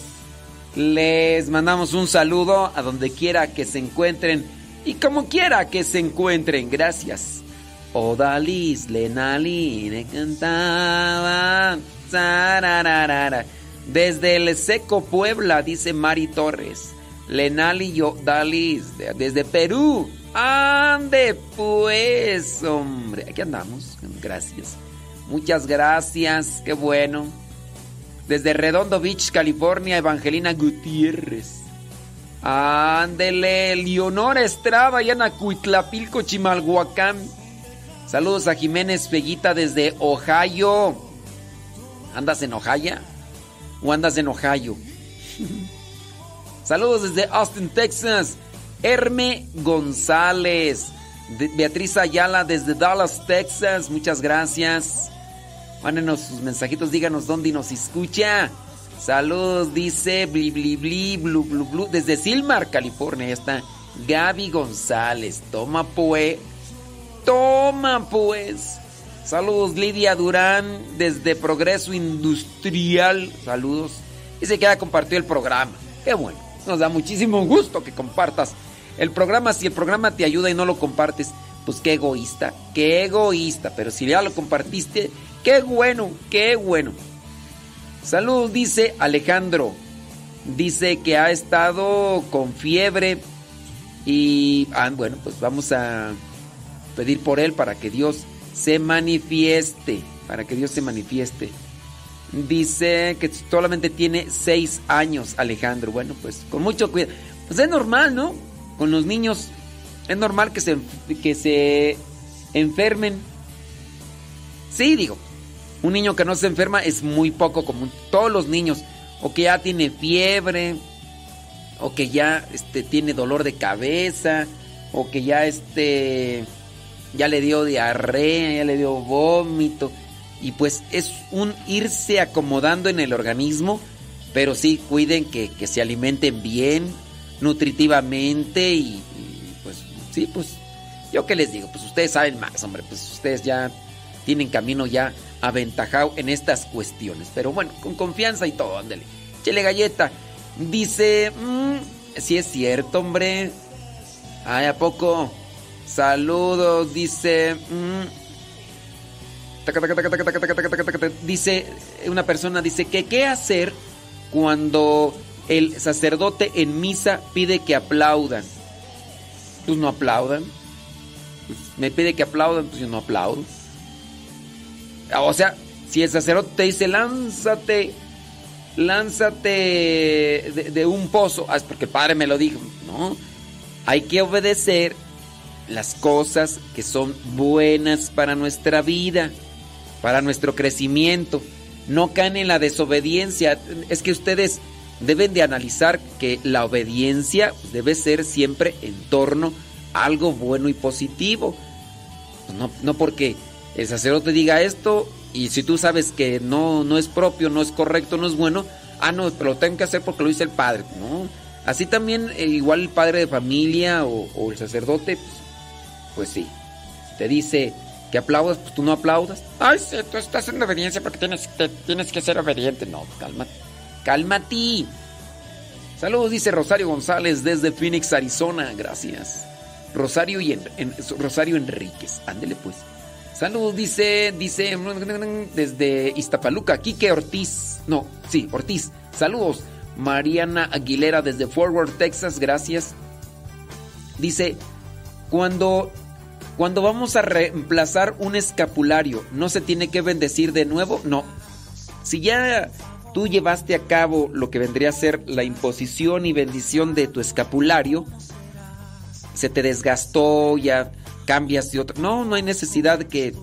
S2: Les mandamos un saludo a donde quiera que se encuentren y como quiera que se encuentren. Gracias. Odalis, Lenaline cantaba. Sarararara. Desde el Seco Puebla, dice Mari Torres. Lenali yo Dalis, de- desde Perú. Ande pues, hombre. Aquí andamos. Gracias. Muchas gracias. Qué bueno. Desde Redondo Beach, California, Evangelina Gutiérrez. Ándele, Leonora Estrada, allá en Acuitlapilco, Chimalhuacán. Saludos a Jiménez Peguita desde Ohio. ¿Andas en Ohio? ¿O andas en Ohio? Saludos desde Austin, Texas. Herme González. Beatriz Ayala desde Dallas, Texas. Muchas gracias. Mándenos sus mensajitos, díganos dónde nos escucha. Saludos, dice bli bli bli blu blu blu desde Silmar, California. Ya está Gaby González. Toma pues. Toma pues. Saludos Lidia Durán desde Progreso Industrial. Saludos. Y se queda compartió el programa. Qué bueno. Nos da muchísimo gusto que compartas el programa. Si el programa te ayuda y no lo compartes, pues qué egoísta. Qué egoísta. Pero si ya lo compartiste, qué bueno, qué bueno. Saludos, dice Alejandro. Dice que ha estado con fiebre. Y ah, bueno, pues vamos a pedir por él para que Dios se manifieste. Para que Dios se manifieste. Dice que solamente tiene seis años, Alejandro. Bueno, pues con mucho cuidado. Pues es normal, ¿no? Con los niños es normal que se, que se enfermen. Sí, digo. Un niño que no se enferma es muy poco común. Todos los niños, o que ya tiene fiebre, o que ya este, tiene dolor de cabeza, o que ya este, ya le dio diarrea, ya le dio vómito. Y pues es un irse acomodando en el organismo, pero sí cuiden que, que se alimenten bien, nutritivamente y, pues sí, pues yo qué les digo, pues ustedes saben más, hombre, pues ustedes ya tienen camino ya aventajado en estas cuestiones, pero bueno, con confianza y todo, ándele Chele Galleta dice, si es cierto, hombre. Ay, ¿a poco? Saludos, dice... Dice, una persona dice que qué hacer cuando el sacerdote en misa pide que aplaudan. Pues no aplaudan. Me pide que aplaudan, pues yo no aplaudo. O sea, si el sacerdote te dice, lánzate, lánzate de, un pozo, ah, es porque padre me lo dijo. No, hay que obedecer las cosas que son buenas para nuestra vida, para nuestro crecimiento. No caen en la desobediencia. Es que ustedes deben de analizar que la obediencia debe ser siempre en torno a algo bueno y positivo. No, no porque el sacerdote diga esto y si tú sabes que no, no es propio, no es correcto, no es bueno, ah, no, pero lo tengo que hacer porque lo dice el padre. No, así también eh, igual el padre de familia o, el sacerdote, pues, pues sí, te dice que aplaudas, pues tú no aplaudas. Ay, sí, tú estás en obediencia porque tienes, tienes que ser obediente. No, cálmate, cálmate. Saludos, dice Rosario González desde Phoenix, Arizona. Gracias. Rosario y Rosario Enríquez. Ándele pues. Saludos, dice, dice desde Iztapaluca, Quique Ortiz. No, sí, Ortiz. Saludos. Mariana Aguilera desde Fort Worth, Texas. Gracias. Dice, cuando, cuando vamos a reemplazar un escapulario, ¿no se tiene que bendecir de nuevo? No. Si ya tú llevaste a cabo lo que vendría a ser la imposición y bendición de tu escapulario, se te desgastó, ya cambias de otro. No, no hay necesidad de que,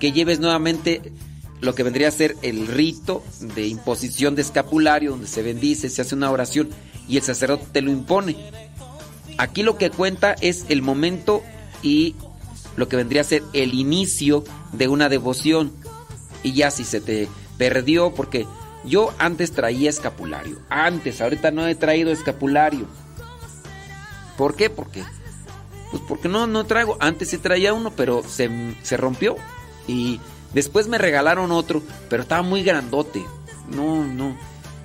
S2: que lleves nuevamente lo que vendría a ser el rito de imposición de escapulario, donde se bendice, se hace una oración y el sacerdote te lo impone. Aquí lo que cuenta es el momento y lo que vendría a ser el inicio de una devoción. Y ya si se te perdió, porque yo antes traía escapulario. Antes, ahorita no he traído escapulario. ¿Por qué? Porque pues porque no, no traigo. Antes sí traía uno, pero se, se rompió. Y después me regalaron otro, pero estaba muy grandote. No, no.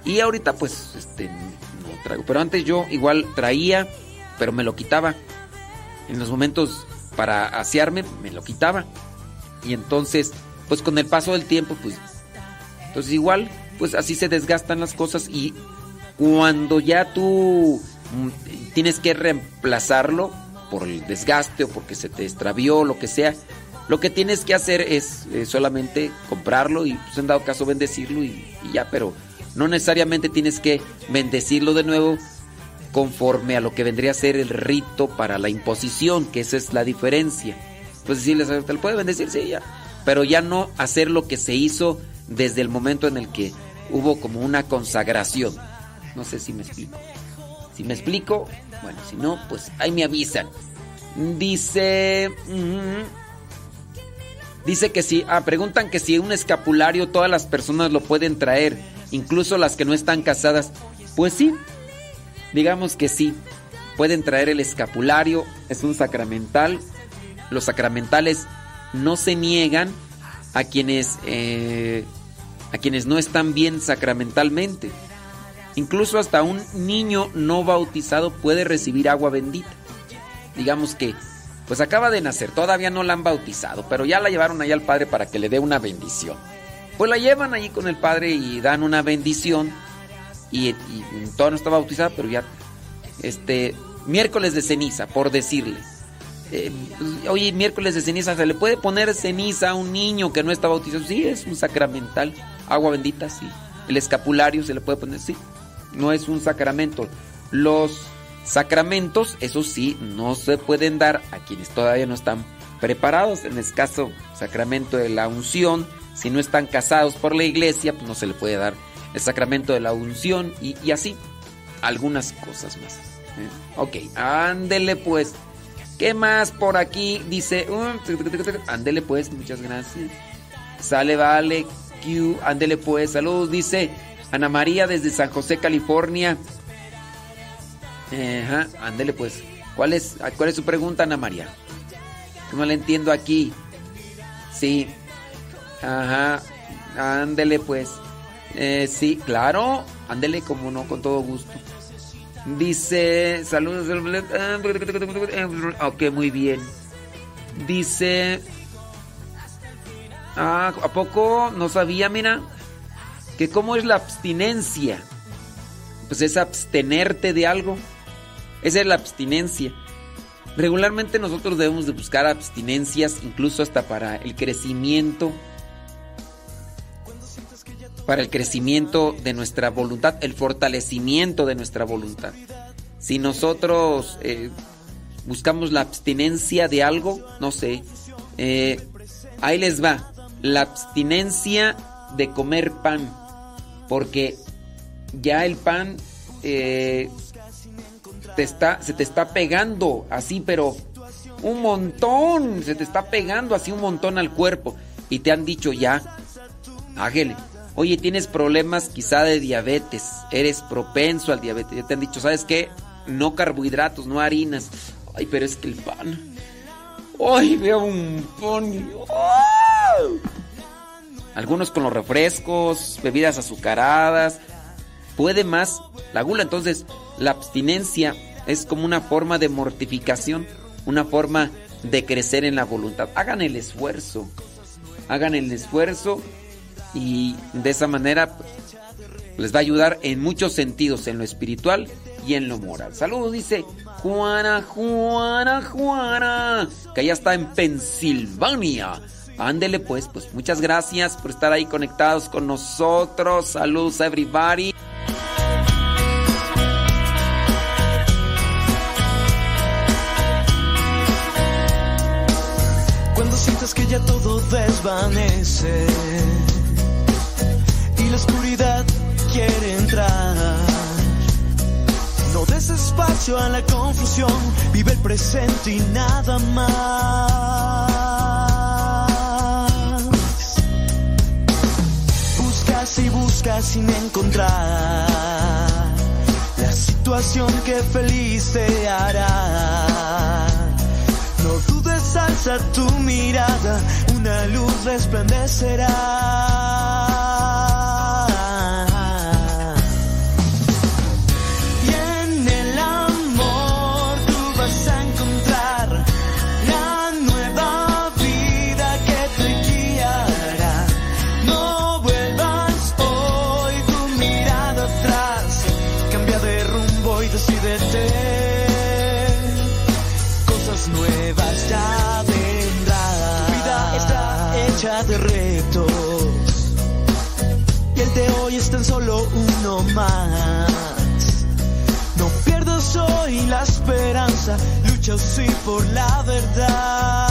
S2: Y ahorita pues este no traigo. Pero antes yo igual traía, pero me lo quitaba. En los momentos para asearme, me lo quitaba. Y entonces, pues con el paso del tiempo, pues. Entonces igual, pues así se desgastan las cosas. Y cuando ya tú mm, tienes que reemplazarlo por el desgaste o porque se te extravió, lo que sea. Lo que tienes que hacer es eh, solamente comprarlo y pues, en dado caso bendecirlo y, ya, pero no necesariamente tienes que bendecirlo de nuevo conforme a lo que vendría a ser el rito para la imposición, que esa es la diferencia. Pues decirles, te lo puede bendecir, sí, ya. Pero ya no hacer lo que se hizo desde el momento en el que hubo como una consagración. No sé si me explico. Si me explico, bueno, si no, pues ahí me avisan. Dice... dice que si... Ah, preguntan que si un escapulario todas las personas lo pueden traer, incluso las que no están casadas. Pues sí, digamos que sí. Pueden traer el escapulario, es un sacramental. Los sacramentales no se niegan a quienes... eh, a quienes no están bien sacramentalmente. Incluso hasta un niño no bautizado puede recibir agua bendita. Digamos que, pues acaba de nacer, todavía no la han bautizado, pero ya la llevaron allá al padre para que le dé una bendición. Pues la llevan allí con el padre y dan una bendición. Y, y todavía no está bautizada, pero ya, este, miércoles de ceniza, por decirle. Eh, oye, miércoles de ceniza, ¿se le puede poner ceniza a un niño que no está bautizado? Sí, es un sacramental. Agua bendita, sí. El escapulario se le puede poner, sí. No es un sacramento. Los sacramentos, eso sí, no se pueden dar a quienes todavía no están preparados. En el caso, sacramento de la unción, si no están casados por la iglesia, pues no se le puede dar el sacramento de la unción y, así. Algunas cosas más. ¿eh? Ok, ándele pues. ¿Qué más por aquí? Dice. um, ándele pues, muchas gracias. Sale, vale. Q, ándele pues. Saludos, dice Ana María desde San José, California. Ajá, ándele pues. ¿Cuál es, ¿Cuál es su pregunta, Ana María? No la entiendo aquí. Sí. Ajá. Ándele pues. Eh, sí, claro. Ándele como no, con todo gusto. Dice, saludos. Ok, muy bien. Dice, ah, ¿a poco no sabía, mira? Que cómo es la abstinencia. Pues es abstenerte de algo. Esa es la abstinencia. Regularmente nosotros debemos de buscar abstinencias incluso hasta para el crecimiento para el crecimiento de nuestra voluntad, el fortalecimiento de nuestra voluntad. Si nosotros eh, buscamos la abstinencia de algo, no sé, eh, ahí les va, la abstinencia de comer pan, porque ya el pan eh, te está, se te está pegando así, pero un montón, se te está pegando así un montón al cuerpo y te han dicho ya, ágele. Oye, tienes problemas quizá de diabetes, eres propenso al diabetes. Ya te han dicho, ¿sabes qué? No carbohidratos, no harinas. Ay, pero es que el pan. Ay, veo un pan. ¡Oh! Algunos con los refrescos, bebidas azucaradas. Puede más la gula. Entonces, la abstinencia es como una forma de mortificación, una forma de crecer en la voluntad. Hagan el esfuerzo. Hagan el esfuerzo y de esa manera les va a ayudar en muchos sentidos, en lo espiritual y en lo moral. Saludos, dice Juana, Juana, Juana, que ya está en Pensilvania. Ándele pues, pues muchas gracias por estar ahí conectados con nosotros. Saludos a everybody.
S16: Cuando sientas que ya todo desvanece y la oscuridad quiere entrar. No des espacio a la confusión, vive el presente y nada más. Y buscas sin encontrar la situación que feliz te hará. No dudes, alza tu mirada, una luz resplandecerá.
S9: esperanza, lucha sí por la verdad.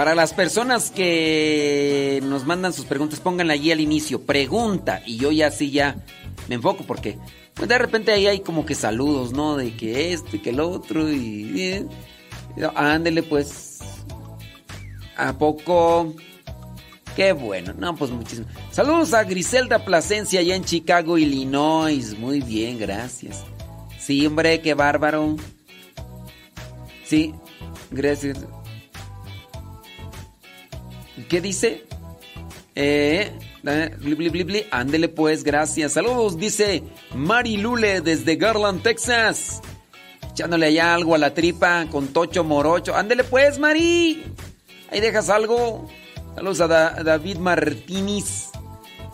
S9: Para
S2: las personas que nos mandan sus preguntas, pónganla allí al inicio. Pregunta. Y yo ya así ya me enfoco porque pues de repente ahí hay como que saludos, ¿no? De que este, que el otro y... Ándele pues. ¿A poco? Qué bueno. No, pues muchísimo. Saludos a Griselda Plasencia allá en Chicago, Illinois. Muy bien, gracias. Sí, hombre, qué bárbaro. Sí, gracias. ¿Qué dice? Eh, ándele pues, gracias. Saludos, dice Mari Lule desde Garland, Texas. Echándole allá algo a la tripa con Tocho Morocho. Ándele pues, Mari. Ahí dejas algo. Saludos a David Martínez.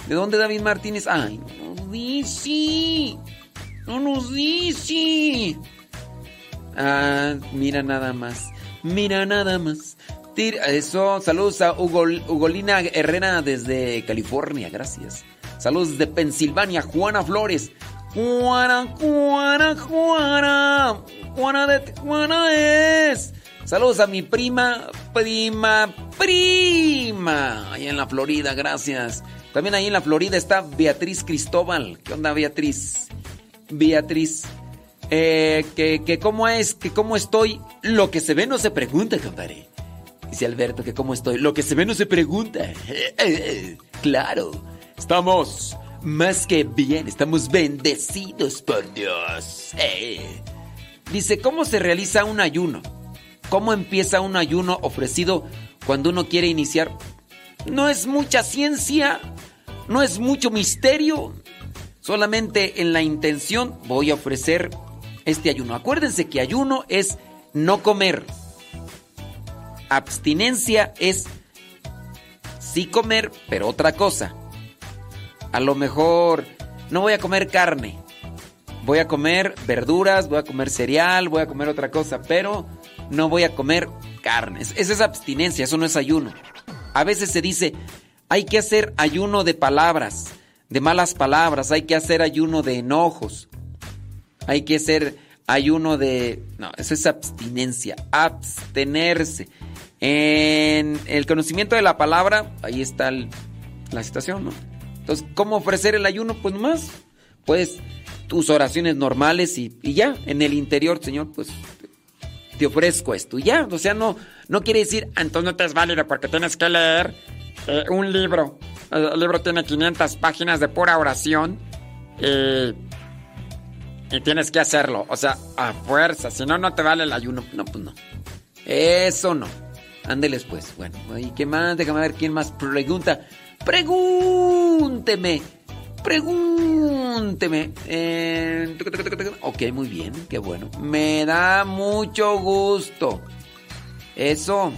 S2: ¿De dónde David Martínez? Ay, no nos dice. No nos dice. Ah, mira nada más. Mira nada más. Eso, saludos a Hugo, Ugolina Herrera desde California, gracias. Saludos de Pensilvania, Juana Flores. Juana, Juana, Juana. Juana de Juana es. Saludos a mi prima, prima, prima. Allá en la Florida, gracias. También ahí en la Florida está Beatriz Cristóbal. ¿Qué onda, Beatriz? Beatriz. Eh, que, que cómo es, que cómo estoy. Lo que se ve no se pregunta, compadre. Dice Alberto que cómo estoy. Lo que se ve no se pregunta. claro. Estamos más que bien. Estamos bendecidos por Dios. Eh. Dice, ¿cómo se realiza un ayuno? ¿Cómo empieza un ayuno ofrecido cuando uno quiere iniciar? No es mucha ciencia, no es mucho misterio. Solamente en la intención voy a ofrecer este ayuno. Acuérdense que ayuno es no comer. Abstinencia es sí comer, pero otra cosa. A lo mejor no voy a comer carne. Voy a comer verduras, voy a comer cereal, voy a comer otra cosa, pero no voy a comer carne. Es- Esa es abstinencia, eso no es ayuno. A veces se dice, hay que hacer ayuno de palabras, de malas palabras, hay que hacer ayuno de enojos, hay que hacer ayuno de... No, eso es abstinencia, abstenerse. En el conocimiento de la palabra, ahí está el- la situación, ¿no? Entonces, ¿cómo ofrecer el ayuno? Pues más, pues tus oraciones normales y, ya, en el interior, Señor, pues te ofrezco esto. Y ya, o sea, no, no quiere decir, "Ah, entonces no te es válido porque tienes que leer eh, un libro. El libro tiene 500 páginas de pura oración y, y tienes que hacerlo. O sea, a fuerza, si no, no te vale el ayuno. No, pues no. Eso no. Ándeles pues. Bueno, ¿y qué más? Déjame ver quién más pregunta. Pregúnteme. Pregúnteme. Eh, ok, muy bien, qué bueno. Me da mucho gusto. Eso.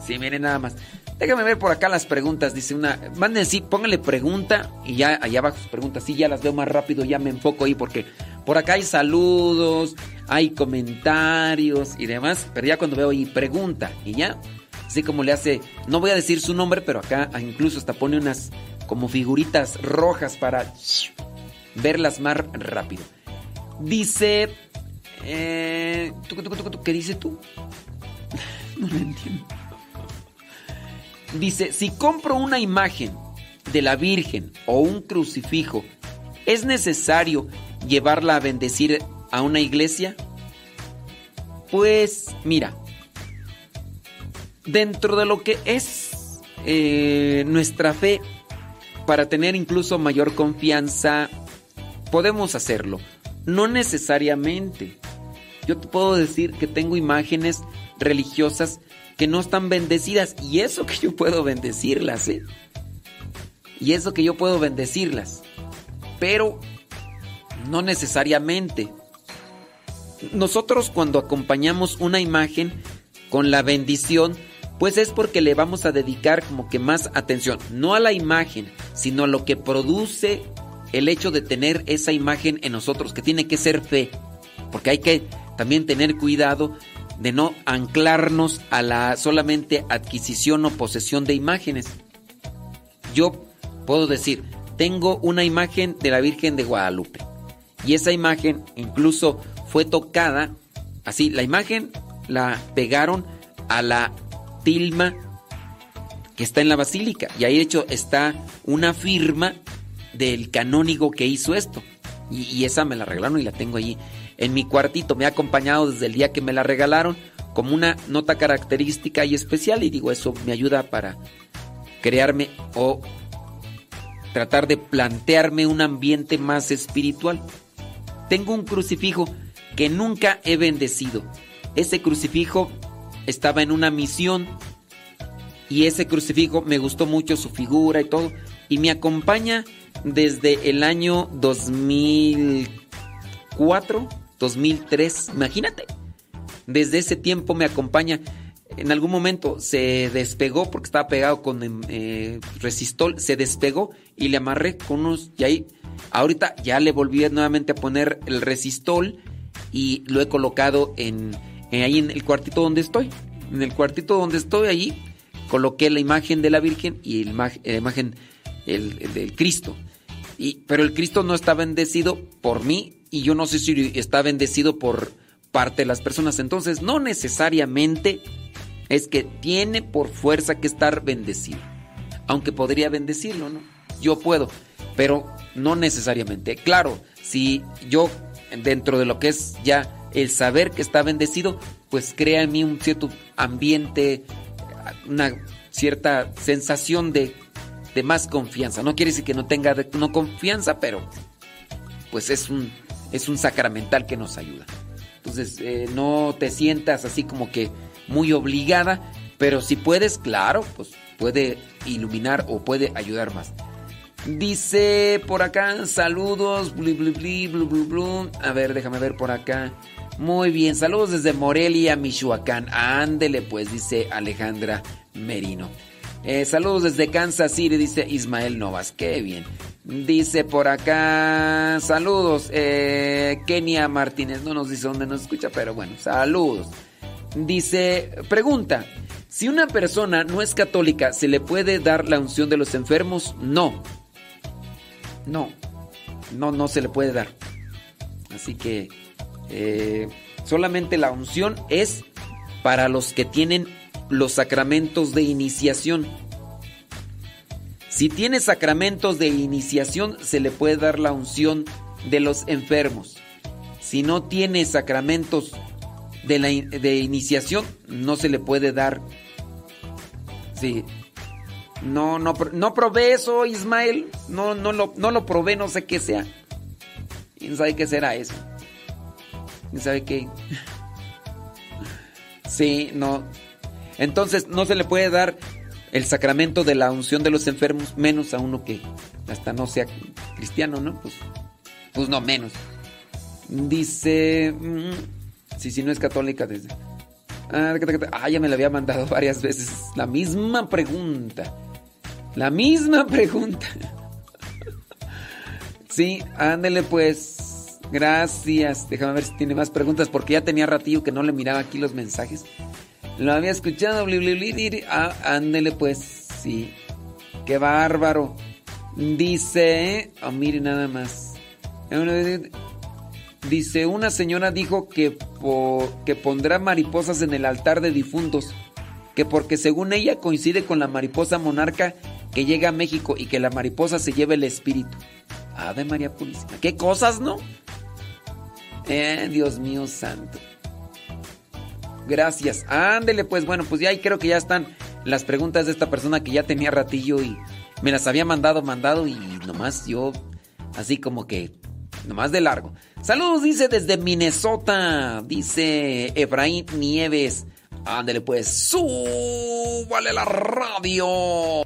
S2: Sí, miren nada más. Déjame ver por acá las preguntas. Dice una. Manden sí, pónganle pregunta y ya allá abajo sus preguntas. Sí, ya las veo más rápido, ya me enfoco ahí porque por acá hay saludos, hay comentarios y demás. Pero ya cuando veo ahí pregunta y ya. Así como le hace. No voy a decir su nombre, pero acá incluso hasta pone unas como figuritas rojas para verlas más rápido. Dice. Eh, ¿Qué dice tú? No lo entiendo. Dice, si compro una imagen de la Virgen o un crucifijo, ¿es necesario llevarla a bendecir a una iglesia? Pues mira, dentro de lo que es eh, nuestra fe, para tener incluso mayor confianza, podemos hacerlo. No necesariamente. Yo te puedo decir que tengo imágenes religiosas que no están bendecidas y eso que yo puedo bendecirlas, ¿eh? Y eso que yo puedo bendecirlas. Pero no necesariamente. Nosotros cuando acompañamos una imagen con la bendición, pues es porque le vamos a dedicar como que más atención, no a la imagen, sino a lo que produce el hecho de tener esa imagen en nosotros, que tiene que ser fe. Porque hay que también tener cuidado de no anclarnos a la solamente adquisición o posesión de imágenes. Yo puedo decir, tengo una imagen de la Virgen de Guadalupe. Y esa imagen incluso fue tocada, así, la imagen la pegaron a la tilma que está en la basílica. Y ahí de hecho está una firma del canónigo que hizo esto. Y, esa me la regalaron y la tengo allí en mi cuartito. Me ha acompañado desde el día que me la regalaron como una nota característica y especial. Y digo, eso me ayuda para crearme o tratar de plantearme un ambiente más espiritual. Tengo un crucifijo que nunca he bendecido. Ese crucifijo estaba en una misión y ese crucifijo me gustó mucho su figura y todo y me acompaña desde el año 2004, 2003, imagínate. Desde ese tiempo me acompaña en algún momento se despegó porque estaba pegado con em, eh, resistol, se despegó y le amarré con unos y ahí ahorita ya le volví nuevamente a poner el resistol y lo he colocado en, en ahí en el cuartito donde estoy. En el cuartito donde estoy ahí coloqué la imagen de la Virgen y la imagen el, el del Cristo. Y, pero el Cristo no está bendecido por mí y yo no sé si está bendecido por parte de las personas. Entonces, no necesariamente es que tiene por fuerza que estar bendecido. Aunque podría bendecirlo, ¿no? Yo puedo, pero no necesariamente. Claro, si yo dentro de lo que es ya el saber que está bendecido, pues crea en mí un cierto ambiente, una cierta sensación de, de más confianza. No quiere decir que no tenga no confianza, pero pues es un, es un sacramental que nos ayuda. Entonces, eh, no te sientas así como que muy obligada, pero si puedes, claro, pues puede iluminar o puede ayudar más. Dice por acá, saludos, blu, blu, A ver, déjame ver por acá. Muy bien, saludos desde Morelia, Michoacán. Ándele pues, dice Alejandra Merino. Eh, saludos desde Kansas City, dice Ismael Novas. Qué bien. Dice por acá, saludos, eh, Kenia Martínez. No nos dice dónde nos escucha, pero bueno, saludos. Dice, pregunta, si una persona no es católica, ¿se le puede dar la unción de los enfermos? No. No. No, no se le puede dar. Así que eh, solamente la unción es para los que tienen los sacramentos de iniciación. Si tiene sacramentos de iniciación, se le puede dar la unción de los enfermos. Si no tiene sacramentos de, de iniciación, no se le puede dar. Sí. No, no, no probé eso, Ismael. No, no, lo, no lo probé, no sé qué sea. ¿Quién sabe qué será eso? ¿Quién sabe qué? Sí, no. Entonces no se le puede dar el sacramento de la unción de los enfermos, menos a uno que hasta no sea cristiano, ¿no? Pues, pues no, menos. Dice, mm, si, si no es católica, desde... Ah, ya me la había mandado varias veces. La misma pregunta. La misma pregunta. sí, ándele pues. Gracias. Déjame ver si tiene más preguntas porque ya tenía ratillo que no le miraba aquí los mensajes. Lo había escuchado. Ah, ándele pues. Sí. Qué bárbaro. Dice. Oh, mire nada más. Dice, una señora dijo que, que pondrá mariposas en el altar de difuntos. Que porque según ella coincide con la mariposa monarca que llega a México y que la mariposa se lleva el espíritu. Ave María Purísima. ¿Qué cosas, no? Eh, Dios mío santo. Gracias. Ándele, pues bueno, pues ya ahí creo que ya están las preguntas de esta persona que ya tenía ratillo y me las había mandado, mandado y nomás yo así como que nomás de largo. Saludos, dice desde Minnesota, dice Efraín Nieves. Ándele pues, súbale la radio.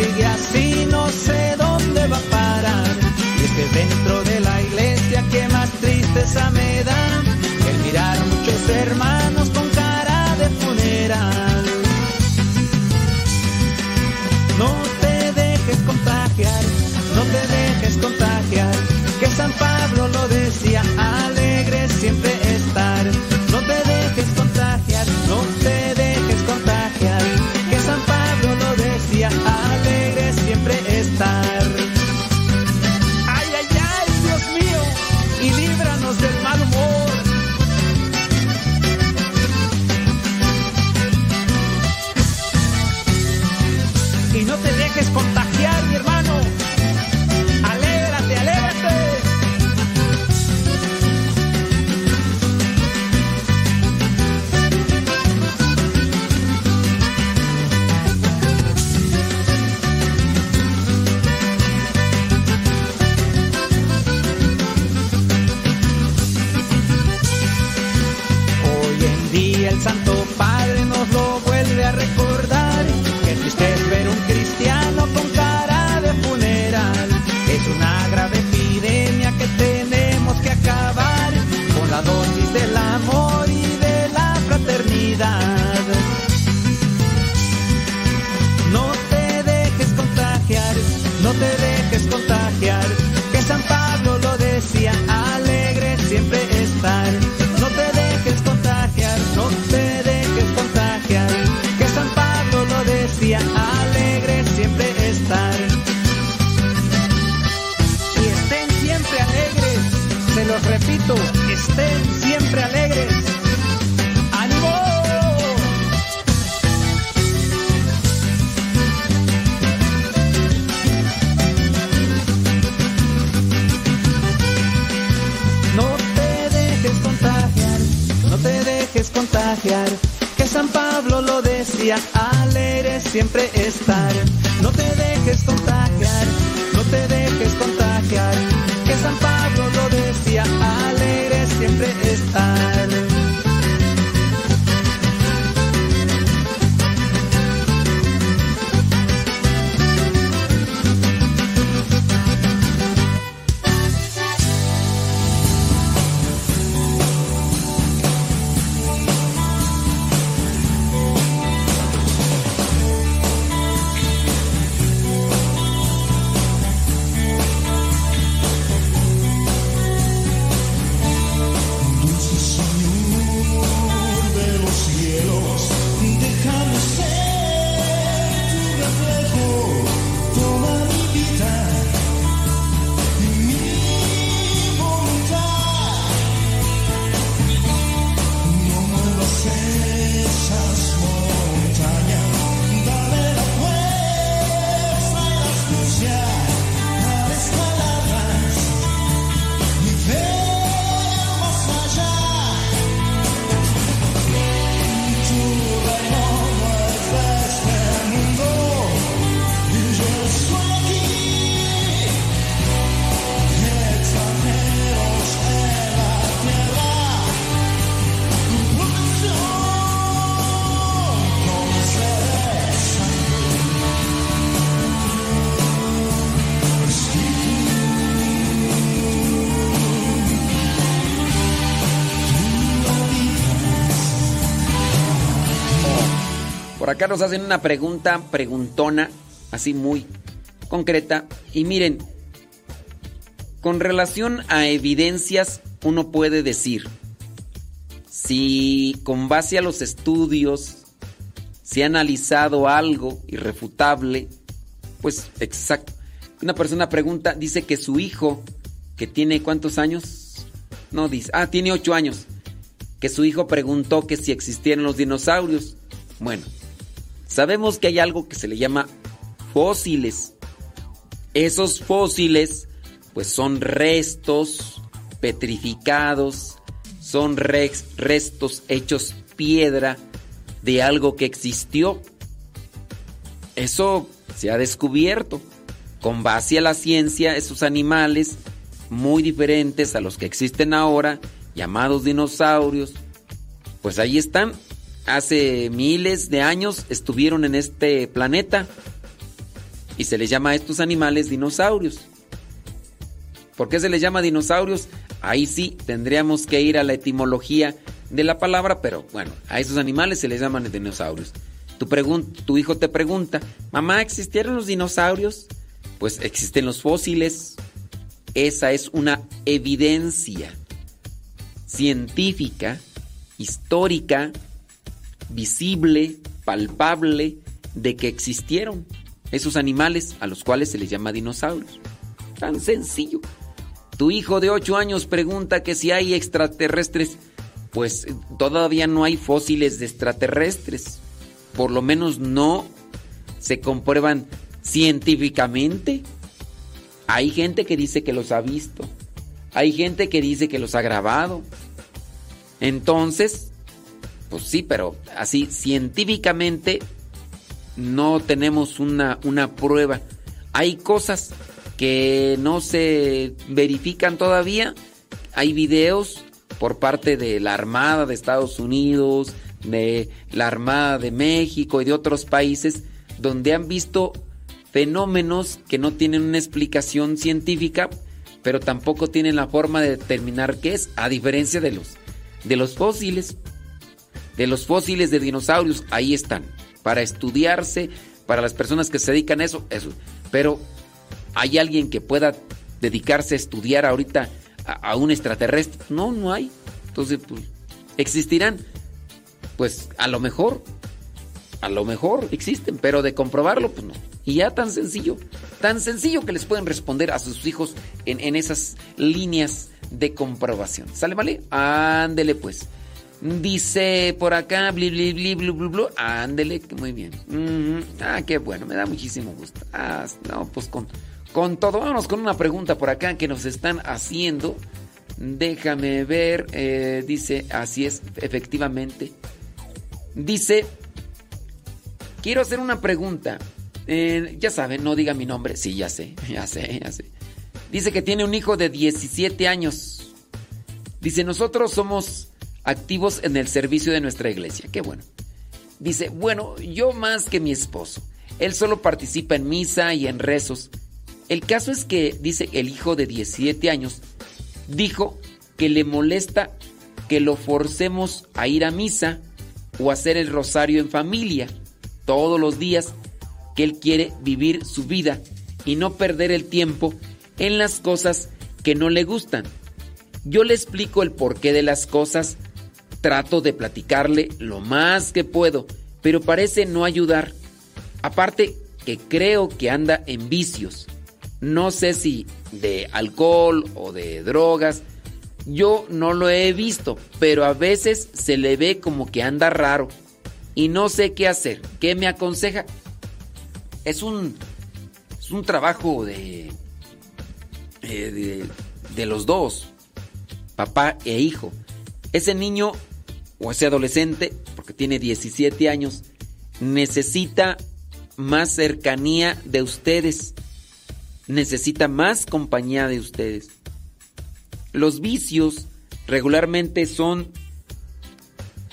S14: Sigue así no sé dónde va a parar. Y es que dentro de la iglesia que más tristeza me da, el mirar a muchos hermanos con cara de funeral. No te dejes contagiar, no te dejes contagiar, que San Pablo lo decía, Santo estén siempre alegres. ¡Ánimo! No te dejes contagiar, no te dejes contagiar, que San Pablo lo decía, alegre siempre estar.
S2: Acá nos hacen una pregunta, preguntona, así muy concreta. Y miren, con relación a evidencias, uno puede decir, si con base a los estudios se ha analizado algo irrefutable, pues exacto. Una persona pregunta, dice que su hijo, que tiene cuántos años? No dice, ah, tiene ocho años. Que su hijo preguntó que si existieran los dinosaurios. Bueno, sabemos que hay algo que se le llama fósiles. Esos fósiles, pues son restos petrificados, son restos hechos piedra de algo que existió. Eso se ha descubierto. Con base a la ciencia, esos animales muy diferentes a los que existen ahora, llamados dinosaurios, pues ahí están. Hace miles de años estuvieron en este planeta y se les llama a estos animales dinosaurios. ¿Por qué se les llama dinosaurios? Ahí sí tendríamos que ir a la etimología de la palabra, pero bueno, a esos animales se les llaman dinosaurios. Tu, tu hijo te pregunta, mamá, ¿existieron los dinosaurios? Pues existen los fósiles. Esa es una evidencia científica, histórica, visible, palpable, de que existieron esos animales a los cuales se les llama dinosaurios. Tan sencillo. Tu hijo de 8 años pregunta que si hay extraterrestres. Pues eh, todavía no hay fósiles de extraterrestres. Por lo menos no se comprueban científicamente. Hay gente que dice que los ha visto. Hay gente que dice que los ha grabado. Entonces, pues sí, pero así científicamente no tenemos una, una prueba. Hay cosas que no se verifican todavía. Hay videos por parte de la Armada de Estados Unidos, de la Armada de México y de otros países, donde han visto fenómenos que no tienen una explicación científica, pero tampoco tienen la forma de determinar qué es, a diferencia de los, de los fósiles. De los fósiles de dinosaurios, ahí están, para estudiarse, para las personas que se dedican a eso, eso. Pero ¿hay alguien que pueda dedicarse a estudiar ahorita a, a un extraterrestre? No, no hay. Entonces, pues, existirán. Pues a lo mejor, a lo mejor existen, pero de comprobarlo, pues no. Y ya tan sencillo, tan sencillo que les pueden responder a sus hijos en, en esas líneas de comprobación. ¿Sale, vale? Ándele pues. Dice por acá, bli, bli, bli, blu, blu, blu. Ándele, muy bien. Ah, qué bueno, me da muchísimo gusto. Ah, no, pues con, con todo. Vámonos con una pregunta por acá que nos están haciendo. Déjame ver. eh, dice, así es, efectivamente. Dice, quiero hacer una pregunta. Eh, ya saben, no diga mi nombre. Sí, ya sé, ya sé, ya sé. Dice que tiene un hijo de 17 años. Dice, nosotros somos activos en el servicio de nuestra iglesia. Qué bueno. Dice, bueno, yo más que mi esposo. Él solo participa en misa y en rezos. El caso es que, dice el hijo de 17 años, dijo que le molesta que lo forcemos a ir a misa o hacer el rosario en familia todos los días, que él quiere vivir su vida y no perder el tiempo en las cosas que no le gustan. Yo le explico el porqué de las cosas, trato de platicarle lo más que puedo, pero parece no ayudar. Aparte que creo que anda en vicios. No sé si de alcohol o de drogas. Yo no lo he visto, pero a veces se le ve como que anda raro. Y no sé qué hacer. ¿Qué me aconseja? Es un, es un trabajo de, eh, de, de los dos, papá e hijo. Ese niño o ese adolescente, porque tiene 17 años, necesita más cercanía de ustedes. Necesita más compañía de ustedes. Los vicios regularmente son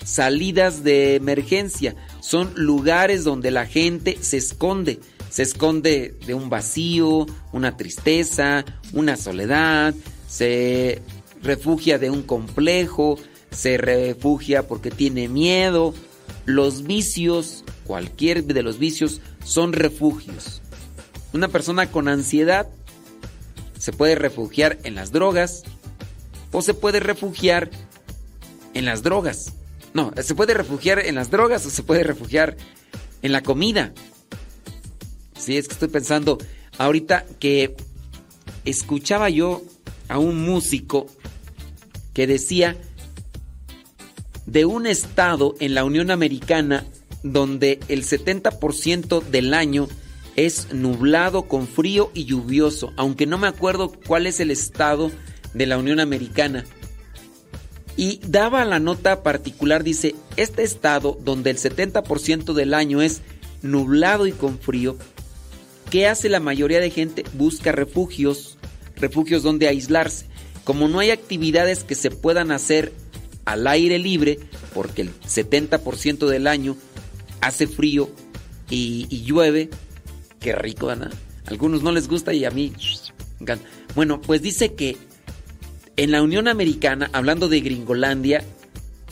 S2: salidas de emergencia, son lugares donde la gente se esconde. Se esconde de un vacío, una tristeza, una soledad, se refugia de un complejo, se refugia porque tiene miedo. Los vicios, cualquier de los vicios, son refugios. Una persona con ansiedad se puede refugiar en las drogas o se puede refugiar en las drogas. No, se puede refugiar en las drogas o se puede refugiar en la comida. Sí, es que estoy pensando ahorita que escuchaba yo a un músico que decía de un estado en la Unión Americana donde el 70% del año es nublado con frío y lluvioso, aunque no me acuerdo cuál es el estado de la Unión Americana. Y daba la nota particular, dice, este estado donde el 70% del año es nublado y con frío, ¿qué hace la mayoría de gente? Busca refugios, refugios donde aislarse. Como no hay actividades que se puedan hacer al aire libre, porque el 70% del año hace frío y, llueve, qué rico, ¿verdad? A algunos no les gusta y a mí... Bueno, pues dice que en la Unión Americana, hablando de Gringolandia,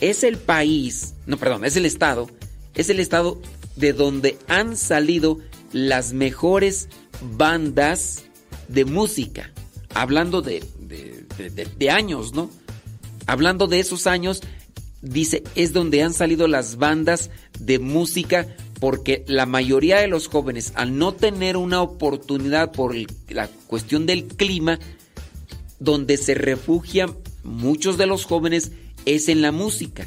S2: es el país, no, perdón, es el estado, es el estado de donde han salido las mejores bandas de música. Hablando de- de años, ¿no? Hablando de esos años, dice, es donde han salido las bandas de música porque la mayoría de los jóvenes, al no tener una oportunidad por la cuestión del clima, donde se refugian muchos de los jóvenes es en la música.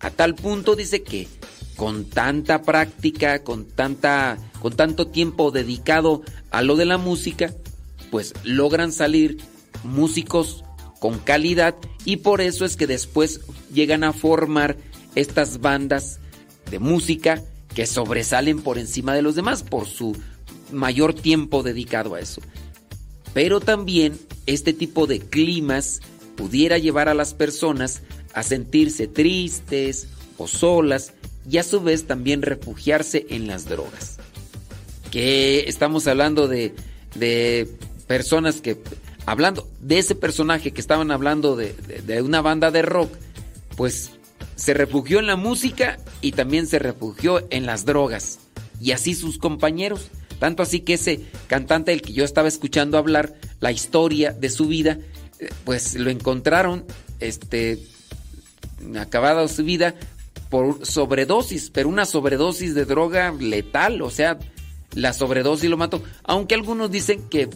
S2: A tal punto dice que con tanta práctica, con tanta con tanto tiempo dedicado a lo de la música, pues logran salir músicos con calidad y por eso es que después llegan a formar estas bandas de música que sobresalen por encima de los demás por su mayor tiempo dedicado a eso. Pero también este tipo de climas pudiera llevar a las personas a sentirse tristes o solas y a su vez también refugiarse en las drogas. Que estamos hablando de, de personas que, hablando de ese personaje que estaban hablando de, de- una banda de rock, pues se refugió en la música y también se refugió en las drogas. Y así sus compañeros. Tanto así que ese cantante del que yo estaba escuchando hablar, la historia de su vida, eh, pues lo encontraron, este, acabada su vida por sobredosis, pero una sobredosis de droga letal, o sea, la sobredosis lo mató. Aunque algunos dicen que,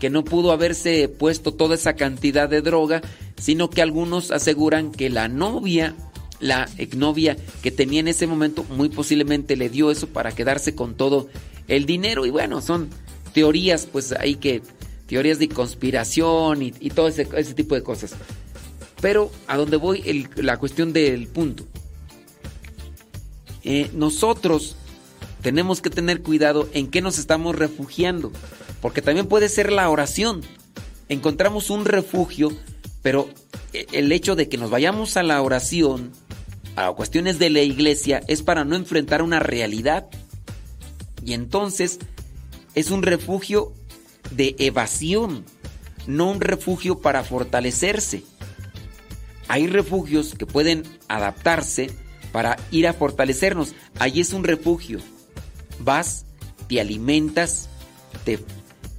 S2: que no pudo haberse puesto toda esa cantidad de droga, sino que algunos aseguran que la novia, la exnovia que tenía en ese momento, muy posiblemente le dio eso para quedarse con todo el dinero. Y bueno, son teorías, pues hay que, teorías de conspiración y, todo ese, ese tipo de cosas. Pero a donde voy, el- la cuestión del punto. Eh, nosotros tenemos que tener cuidado en qué nos estamos refugiando, porque también puede ser la oración. Encontramos un refugio, pero eh, el hecho de que nos vayamos a la oración, a cuestiones de la iglesia, es para no enfrentar una realidad. Y entonces es un refugio de evasión, no un refugio para fortalecerse. Hay refugios que pueden adaptarse para ir a fortalecernos. Allí es un refugio. Vas, te alimentas, te,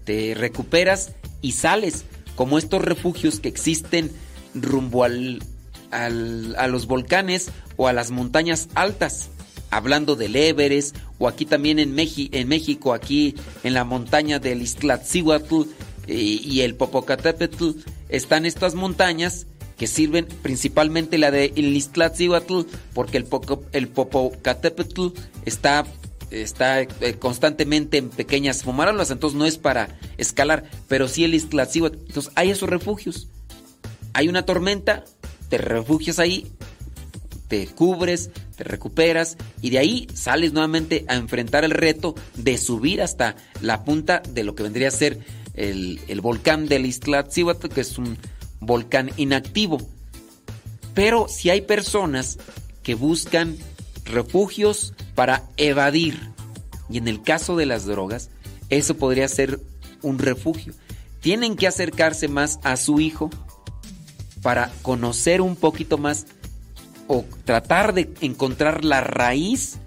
S2: te recuperas y sales. Como estos refugios que existen rumbo al, al- a los volcanes o a las montañas altas. Hablando del Everest o aquí también en, en México, aquí en la montaña del Iztaccíhuatl eh, y el Popocatépetl, están estas montañas que sirven principalmente la de Iztaccíhuatl porque el, Poco- el Popocatépetl está, está eh, constantemente en pequeñas fumarolas, entonces no es para escalar, pero sí el Iztaccíhuatl. Entonces hay esos refugios. Hay una tormenta, te refugias ahí, te cubres, te recuperas y de ahí sales nuevamente a enfrentar el reto de subir hasta la punta de lo que vendría a ser el, el volcán del Iztaccíhuatl, que es un volcán inactivo. Pero si hay personas que buscan refugios para evadir, y en el caso de las drogas, eso podría ser un refugio. Tienen que acercarse más a su hijo para conocer un poquito más o tratar de encontrar la raíz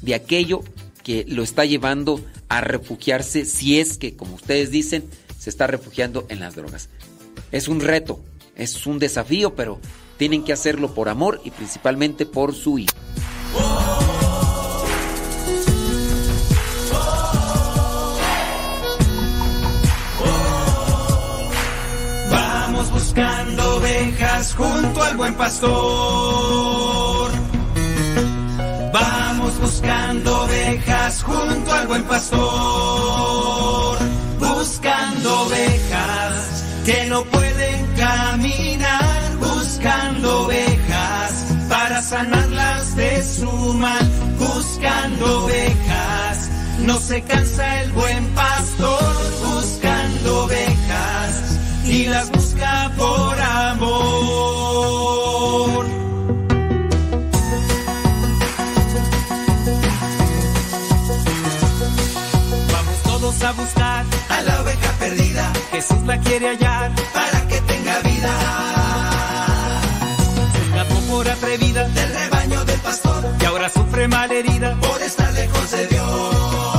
S2: de aquello que lo está llevando a refugiarse si es que, como ustedes dicen, se está refugiando en las drogas. Es un reto, es un desafío, pero tienen que hacerlo por amor y principalmente por su hijo.
S14: Vamos buscando ovejas junto al buen pastor. Vamos buscando ovejas junto al buen pastor. Buscando ovejas que no pueden para sanarlas de su mal. Buscando ovejas. No se cansa el buen pastor buscando ovejas y las busca por amor. Vamos todos a buscar a la oveja perdida. Jesús la quiere hallar para que tenga vida. Atrevida del rebaño del pastor. Y ahora sufre malherida. Por estar lejos de Dios.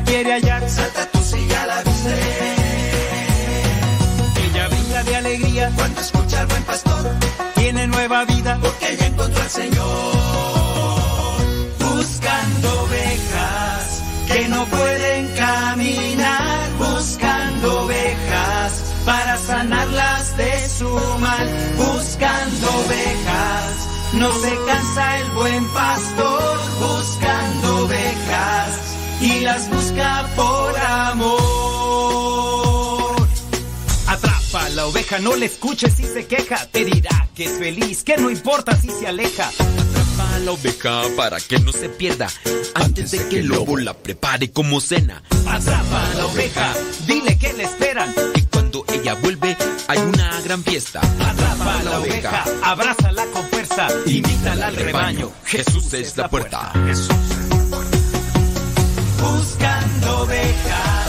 S14: La
S7: quiere hallar.
S14: Salta tú si ya la viste.
S7: Ella brilla de alegría
S14: cuando escucha al buen pastor.
S7: Tiene nueva vida
S14: porque ella encontró al Señor. Buscando ovejas que no pueden caminar. Buscando ovejas para sanarlas de su mal. Buscando ovejas. No se cansa el buen pastor por amor.
S7: Atrapa a la oveja, no le escuches si se queja. Te dirá que es feliz, que no importa si se aleja.
S6: Atrapa a la oveja para que no se pierda antes de que el lobo la prepare como cena.
S7: Atrapa a la oveja, dile que le esperan.
S6: Y cuando ella vuelve hay una gran fiesta.
S7: Atrapa a la oveja, abrázala con fuerza, invítala al rebaño.
S6: Jesús es la puerta.
S14: Buscando ovejas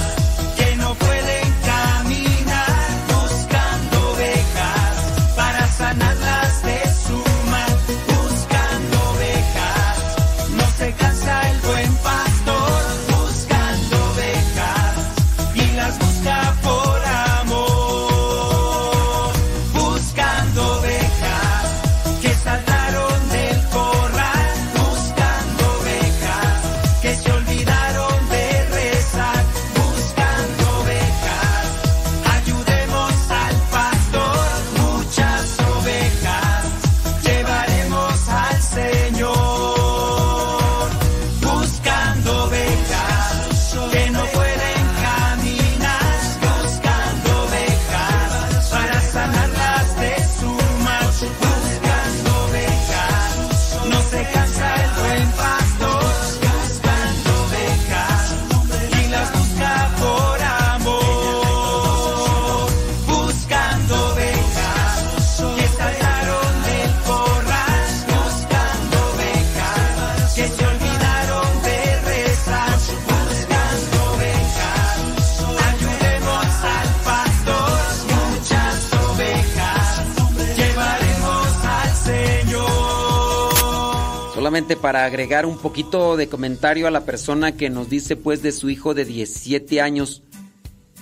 S2: Solamente para agregar un poquito de comentario a la persona que nos dice pues de su hijo de 17 años,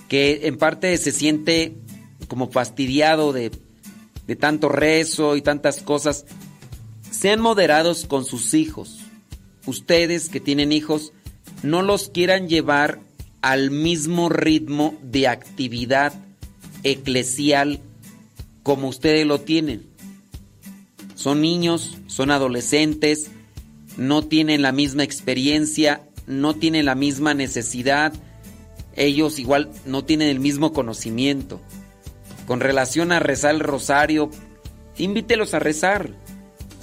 S2: que en parte se siente como fastidiado de, de tanto rezo y tantas cosas. Sean moderados con sus hijos. Ustedes que tienen hijos, no los quieran llevar al mismo ritmo de actividad eclesial como ustedes lo tienen. Son niños, son adolescentes, no tienen la misma experiencia, no tienen la misma necesidad, ellos igual no tienen el mismo conocimiento. Con relación a rezar el rosario, invítelos a rezar.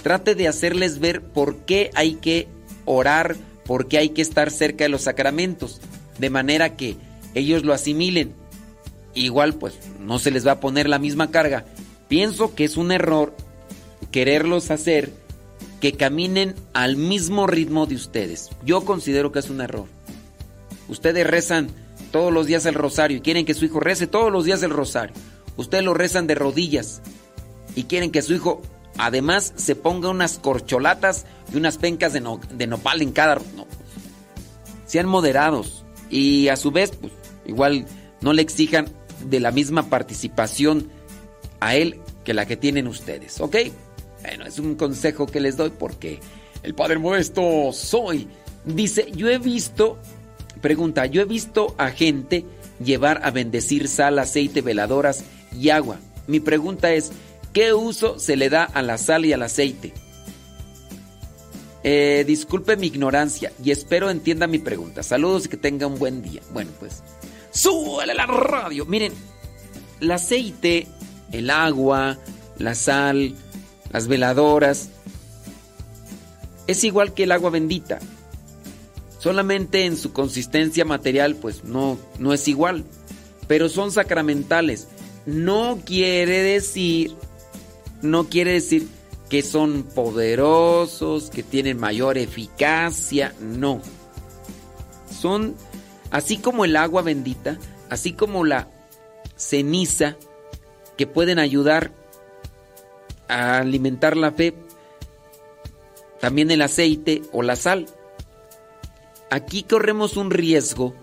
S2: Trate de hacerles ver por qué hay que orar, por qué hay que estar cerca de los sacramentos, de manera que ellos lo asimilen. Igual pues no se les va a poner la misma carga. Pienso que es un error quererlos hacer que caminen al mismo ritmo de ustedes. Yo considero que es un error. Ustedes rezan todos los días el rosario y quieren que su hijo rece todos los días el rosario. Ustedes lo rezan de rodillas y quieren que su hijo además se ponga unas corcholatas y unas pencas de, no- de nopal en cada... No. Sean moderados y a su vez, pues igual no le exijan de la misma participación a él que la que tienen ustedes, ¿ok? Bueno, es un consejo que les doy porque el Padre Modesto soy. Dice, yo he visto, pregunta, yo he visto a gente llevar a bendecir sal, aceite, veladoras y agua. Mi pregunta es, ¿qué uso se le da a la sal y al aceite? Eh, disculpe mi ignorancia y espero entienda mi pregunta. Saludos y que tenga un buen día. Bueno, pues, súbale la radio. Miren, el aceite, el agua, la sal, las veladoras, es igual que el agua bendita. Solamente en su consistencia material, pues no, no es igual. Pero son sacramentales. No quiere decir, no quiere decir que son poderosos, que tienen mayor eficacia. No. Son, así como el agua bendita, así como la ceniza, que pueden ayudar alimentar la fe, también el aceite o la sal. Aquí corremos un riesgo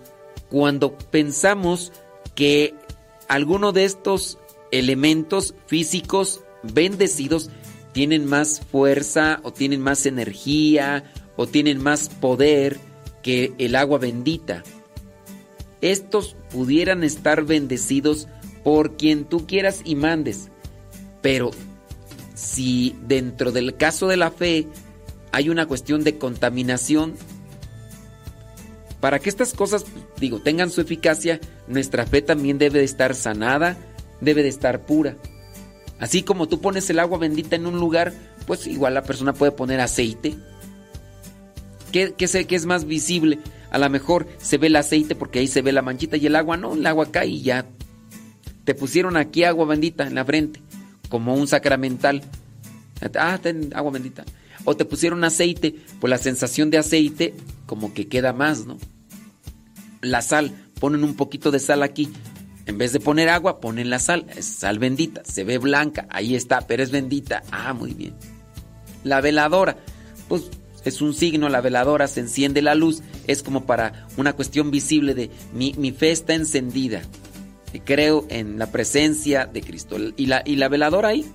S2: cuando pensamos que alguno de estos elementos físicos bendecidos tienen más fuerza o tienen más energía o tienen más poder que el agua bendita. Estos pudieran estar bendecidos por quien tú quieras y mandes, pero si dentro del caso de la fe hay una cuestión de contaminación, para que estas cosas, digo, tengan su eficacia, nuestra fe también debe de estar sanada, debe de estar pura. Así como tú pones el agua bendita en un lugar, pues igual la persona puede poner aceite. ¿Qué, sé, qué es más visible? A lo mejor se ve el aceite porque ahí se ve la manchita y el agua no, el agua cae y ya. Te pusieron aquí agua bendita en la frente, como un sacramental. Ah, ten agua bendita. O te pusieron aceite, pues la sensación de aceite como que queda más, ¿no? La sal, ponen un poquito de sal aquí. En vez de poner agua, ponen la sal. Es sal bendita, se ve blanca, ahí está, pero es bendita. Ah, muy bien. La veladora, pues es un signo, la veladora se enciende la luz, es como para una cuestión visible de mi, mi fe está encendida. Creo en la presencia de Cristo. Y la, y la veladora ahí.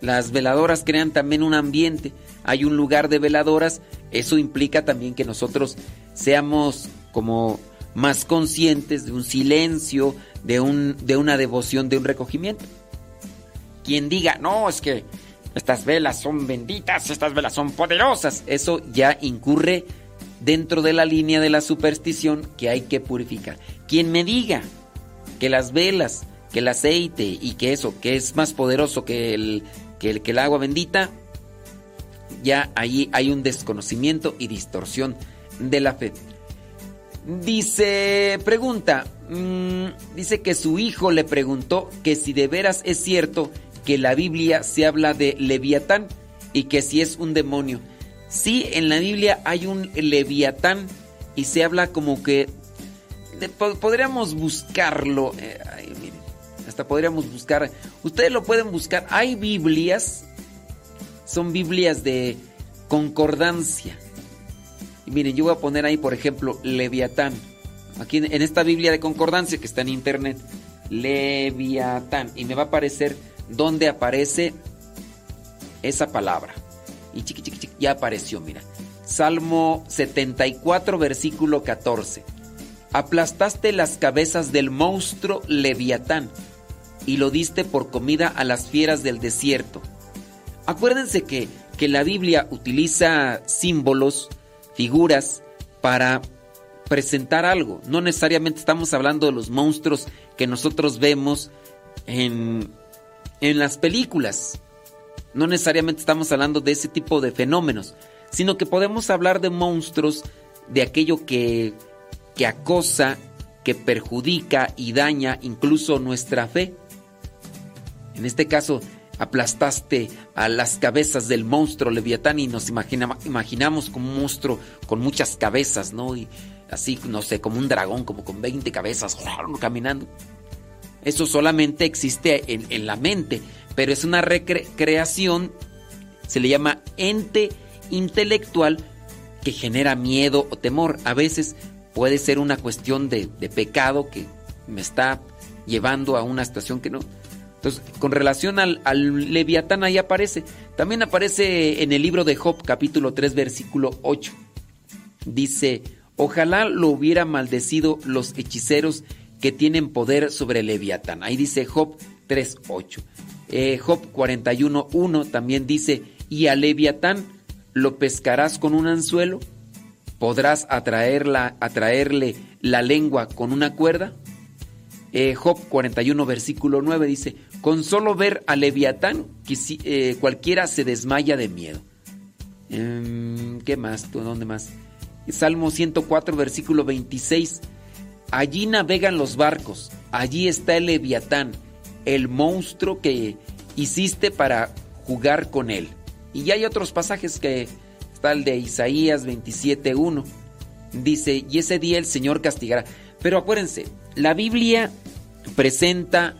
S2: Las veladoras crean también un ambiente. Hay un lugar de veladoras. Eso implica también que nosotros seamos como más conscientes de un silencio, de, un, de una devoción, de un recogimiento. Quien diga, no, es que estas velas son benditas, estas velas son poderosas, eso ya incurre dentro de la línea de la superstición que hay que purificar. Quien me diga que las velas, que el aceite y que eso, que es más poderoso que el, que el, agua bendita, ya ahí hay un desconocimiento y distorsión de la fe. Dice, pregunta, mmm, dice que su hijo le preguntó que si de veras es cierto que la Biblia se habla de Leviatán y que si es un demonio. Sí, en la Biblia hay un Leviatán y se habla como que podríamos buscarlo. Eh, hasta podríamos buscar. Ustedes lo pueden buscar. Hay Biblias, son Biblias de concordancia. Y miren, yo voy a poner ahí, por ejemplo, Leviatán. Aquí en, en esta Biblia de concordancia que está en internet, Leviatán. Y me va a aparecer donde aparece esa palabra. Y chiqui, chiqui, chiqui, ya apareció, mira. Salmo 74, versículo 14. Aplastaste las cabezas del monstruo Leviatán y lo diste por comida a las fieras del desierto. Acuérdense que, que la Biblia utiliza símbolos, figuras, para presentar algo. No necesariamente estamos hablando de los monstruos que nosotros vemos en, en las películas. No necesariamente estamos hablando de ese tipo de fenómenos, sino que podemos hablar de monstruos, de aquello que, que acosa, que perjudica y daña incluso nuestra fe. En este caso, aplastaste a las cabezas del monstruo Leviatán y nos imagina, imaginamos como un monstruo con muchas cabezas, ¿no? Y así, no sé, como un dragón, como con 20 cabezas, caminando. Eso solamente existe en, en la mente, pero es una recreación, se le llama ente intelectual que genera miedo o temor. A veces puede ser una cuestión de, de, pecado que me está llevando a una situación que no. Entonces, con relación al, al, Leviatán, ahí aparece. También aparece en el libro de Job, capítulo 3, versículo 8. Dice, ojalá lo hubiera maldecido los hechiceros que tienen poder sobre Leviatán. Ahí dice Job 3.8. Eh, Job 41.1 también dice, y a Leviatán lo pescarás con un anzuelo, podrás atraerla, atraerle la lengua con una cuerda. Eh, Job 41 versículo 9 dice, con solo ver a Leviatán eh, cualquiera se desmaya de miedo. Eh, ¿Qué más? ¿Dónde más? Salmo 104 versículo 26 Allí navegan los barcos, allí está el leviatán, el monstruo que hiciste para jugar con él. Y hay otros pasajes que de Isaías 27.1. Dice, y ese día el Señor castigará. Pero acuérdense, la Biblia presenta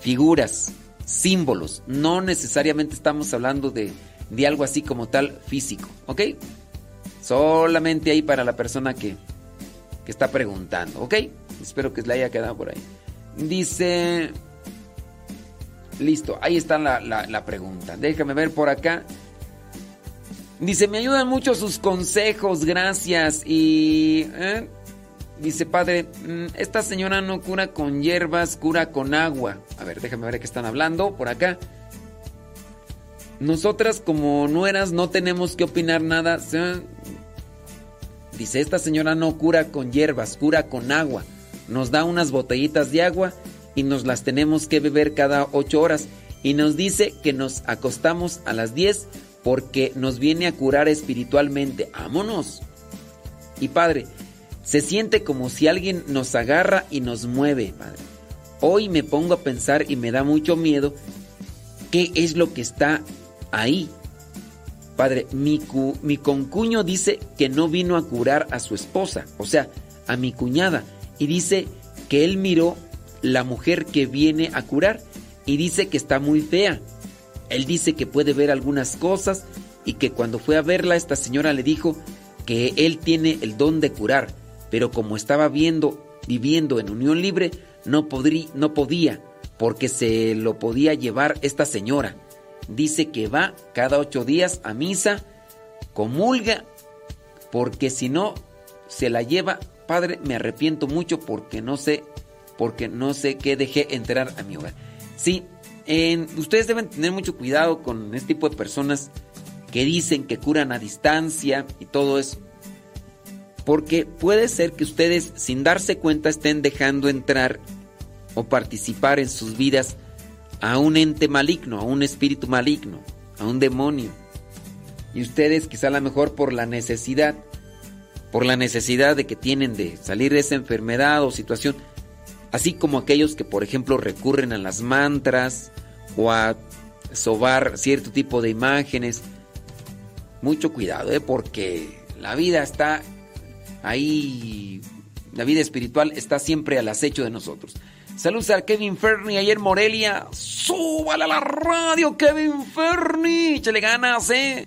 S2: figuras, símbolos. No necesariamente estamos hablando de, de algo así como tal físico, ¿ok? Solamente ahí para la persona que, que está preguntando, ¿ok? Espero que le haya quedado por ahí. Dice... Listo, ahí está la- la pregunta. Déjame ver por acá. Dice, me ayudan mucho sus consejos, gracias. Y... ¿eh? Dice, padre, mm, esta señora no cura con hierbas, cura con agua. A ver, déjame ver qué están hablando por acá. Nosotras como nueras no tenemos que opinar nada. Dice, esta señora no cura con hierbas, cura con agua. Nos da unas botellitas de agua y nos las tenemos que beber cada ocho horas. Y nos dice que nos acostamos a las 10 porque nos viene a curar espiritualmente. ¡Vámonos! Y padre, se siente como si alguien nos agarra y nos mueve, padre. Hoy me pongo a pensar y me da mucho miedo qué es lo que está ahí. Padre, mi, cu- mi concuño dice que no vino a curar a su esposa, o sea, a mi cuñada, y dice que él miró la mujer que viene a curar y dice que está muy fea. Él dice que puede ver algunas cosas y que cuando fue a verla esta señora le dijo que él tiene el don de curar, pero como estaba viendo, viviendo en unión libre, no, podrí- no podía, porque se lo podía llevar esta señora. Dice que va cada ocho días a misa, comulga, porque si no se la lleva, padre, me arrepiento mucho porque no sé, porque no sé qué dejé entrar a mi hogar. Sí, ustedes deben tener mucho cuidado con este tipo de personas que dicen que curan a distancia y todo eso. Porque puede ser que ustedes sin darse cuenta estén dejando entrar o participar en sus vidas a un ente maligno, a un espíritu maligno, a un demonio. Y ustedes quizá a lo mejor por la necesidad, por la necesidad de que tienen de salir de esa enfermedad o situación, así como aquellos que por ejemplo recurren a las mantras o a sobar cierto tipo de imágenes. Mucho cuidado, ¿eh? porque la vida está ahí, la vida espiritual está siempre al acecho de nosotros. Saludos a Kevin Fernie ayer Morelia. ¡Súbale a la radio, Kevin Fernie! ¡Échale ganas, eh!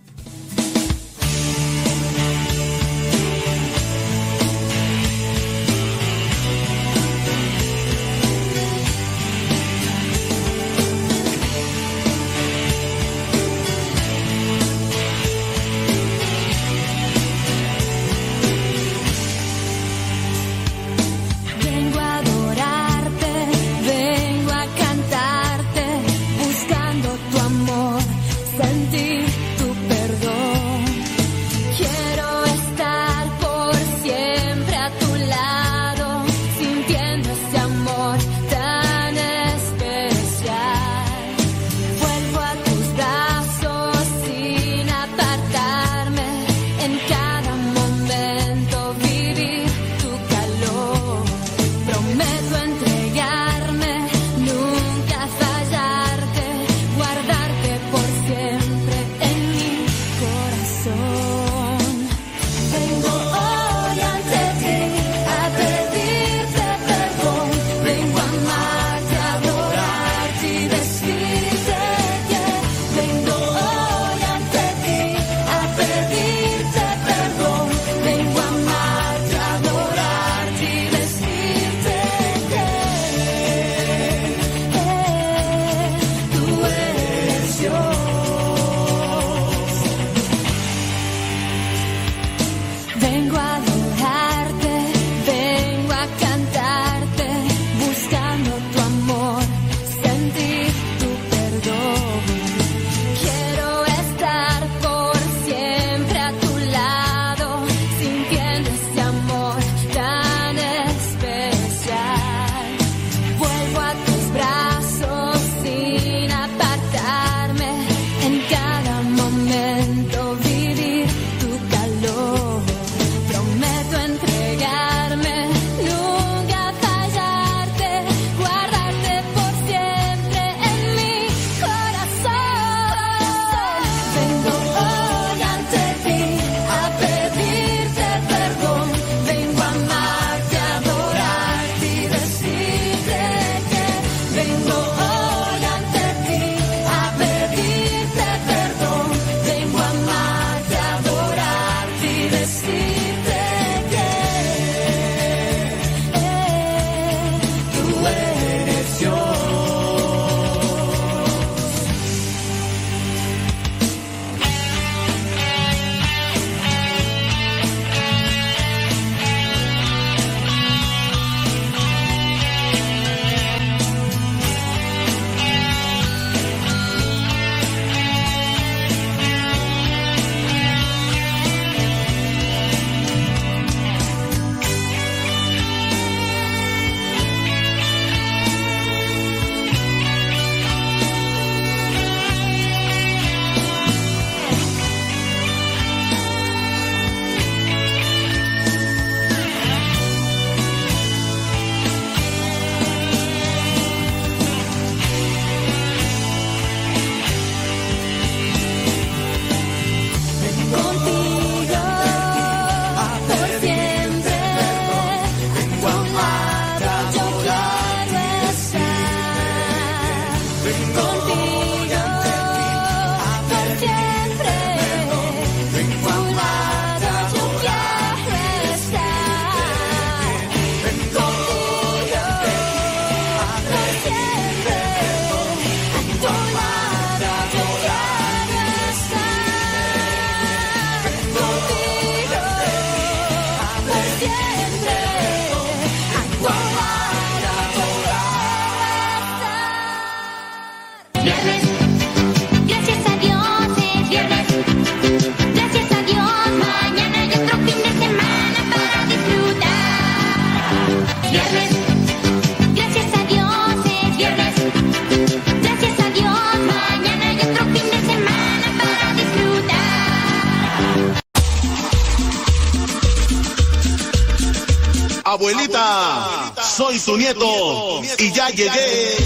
S17: Yeah.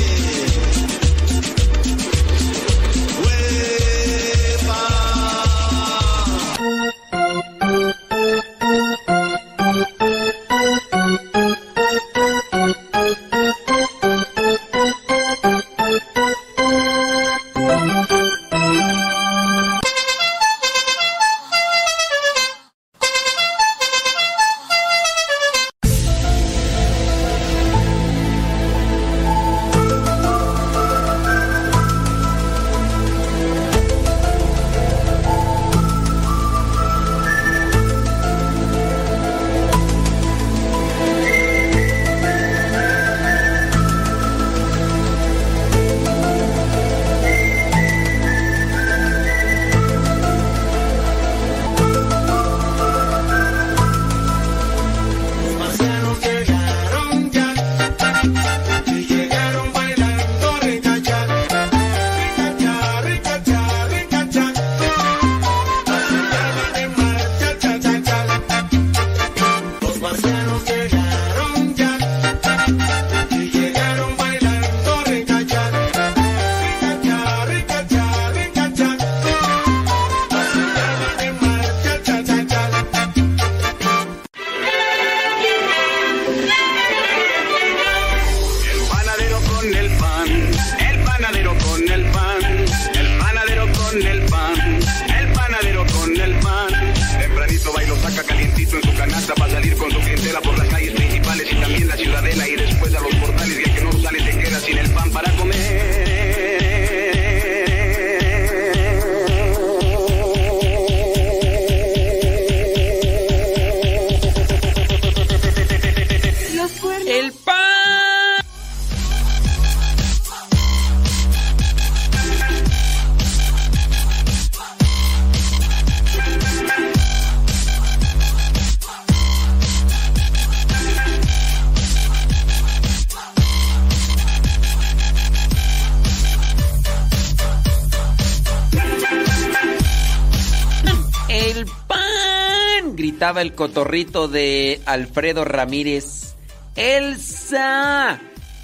S17: Cotorrito de Alfredo Ramírez. Elsa,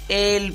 S17: el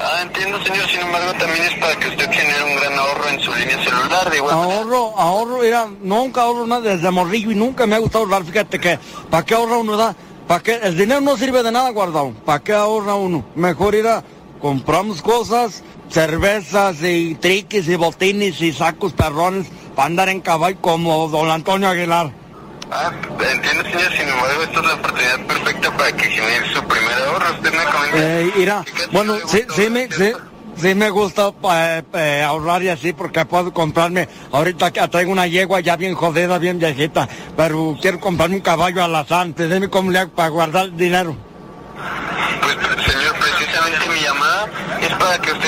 S18: Ah, entiendo, señor. Sin embargo, también es para que usted genere un gran ahorro en su línea celular. De igual
S19: Ahorro, ahorro, mira, nunca ahorro nada desde morrillo y nunca me ha gustado ahorrar. Fíjate que, ¿para qué ahorra uno? ¿Para qué? El dinero no sirve de nada guardado. ¿Para qué ahorra uno? Mejor ir a compramos cosas, cervezas y triques y botines y sacos perrones para andar en caballo como don Antonio Aguilar.
S18: Ah, entiendo, señor. Sin embargo, esta es la oportunidad perfecta para que genere su primer ahorro. Usted me comenta.
S19: Eh, mira, bueno, sí, sí me, sí, sí me gusta eh, eh, ahorrar y así porque puedo comprarme, ahorita que traigo una yegua ya bien jodida, bien viejita, pero quiero comprarme un caballo alazán, dime cómo le hago para guardar dinero.
S18: Señor, precisamente mi llamada es para que usted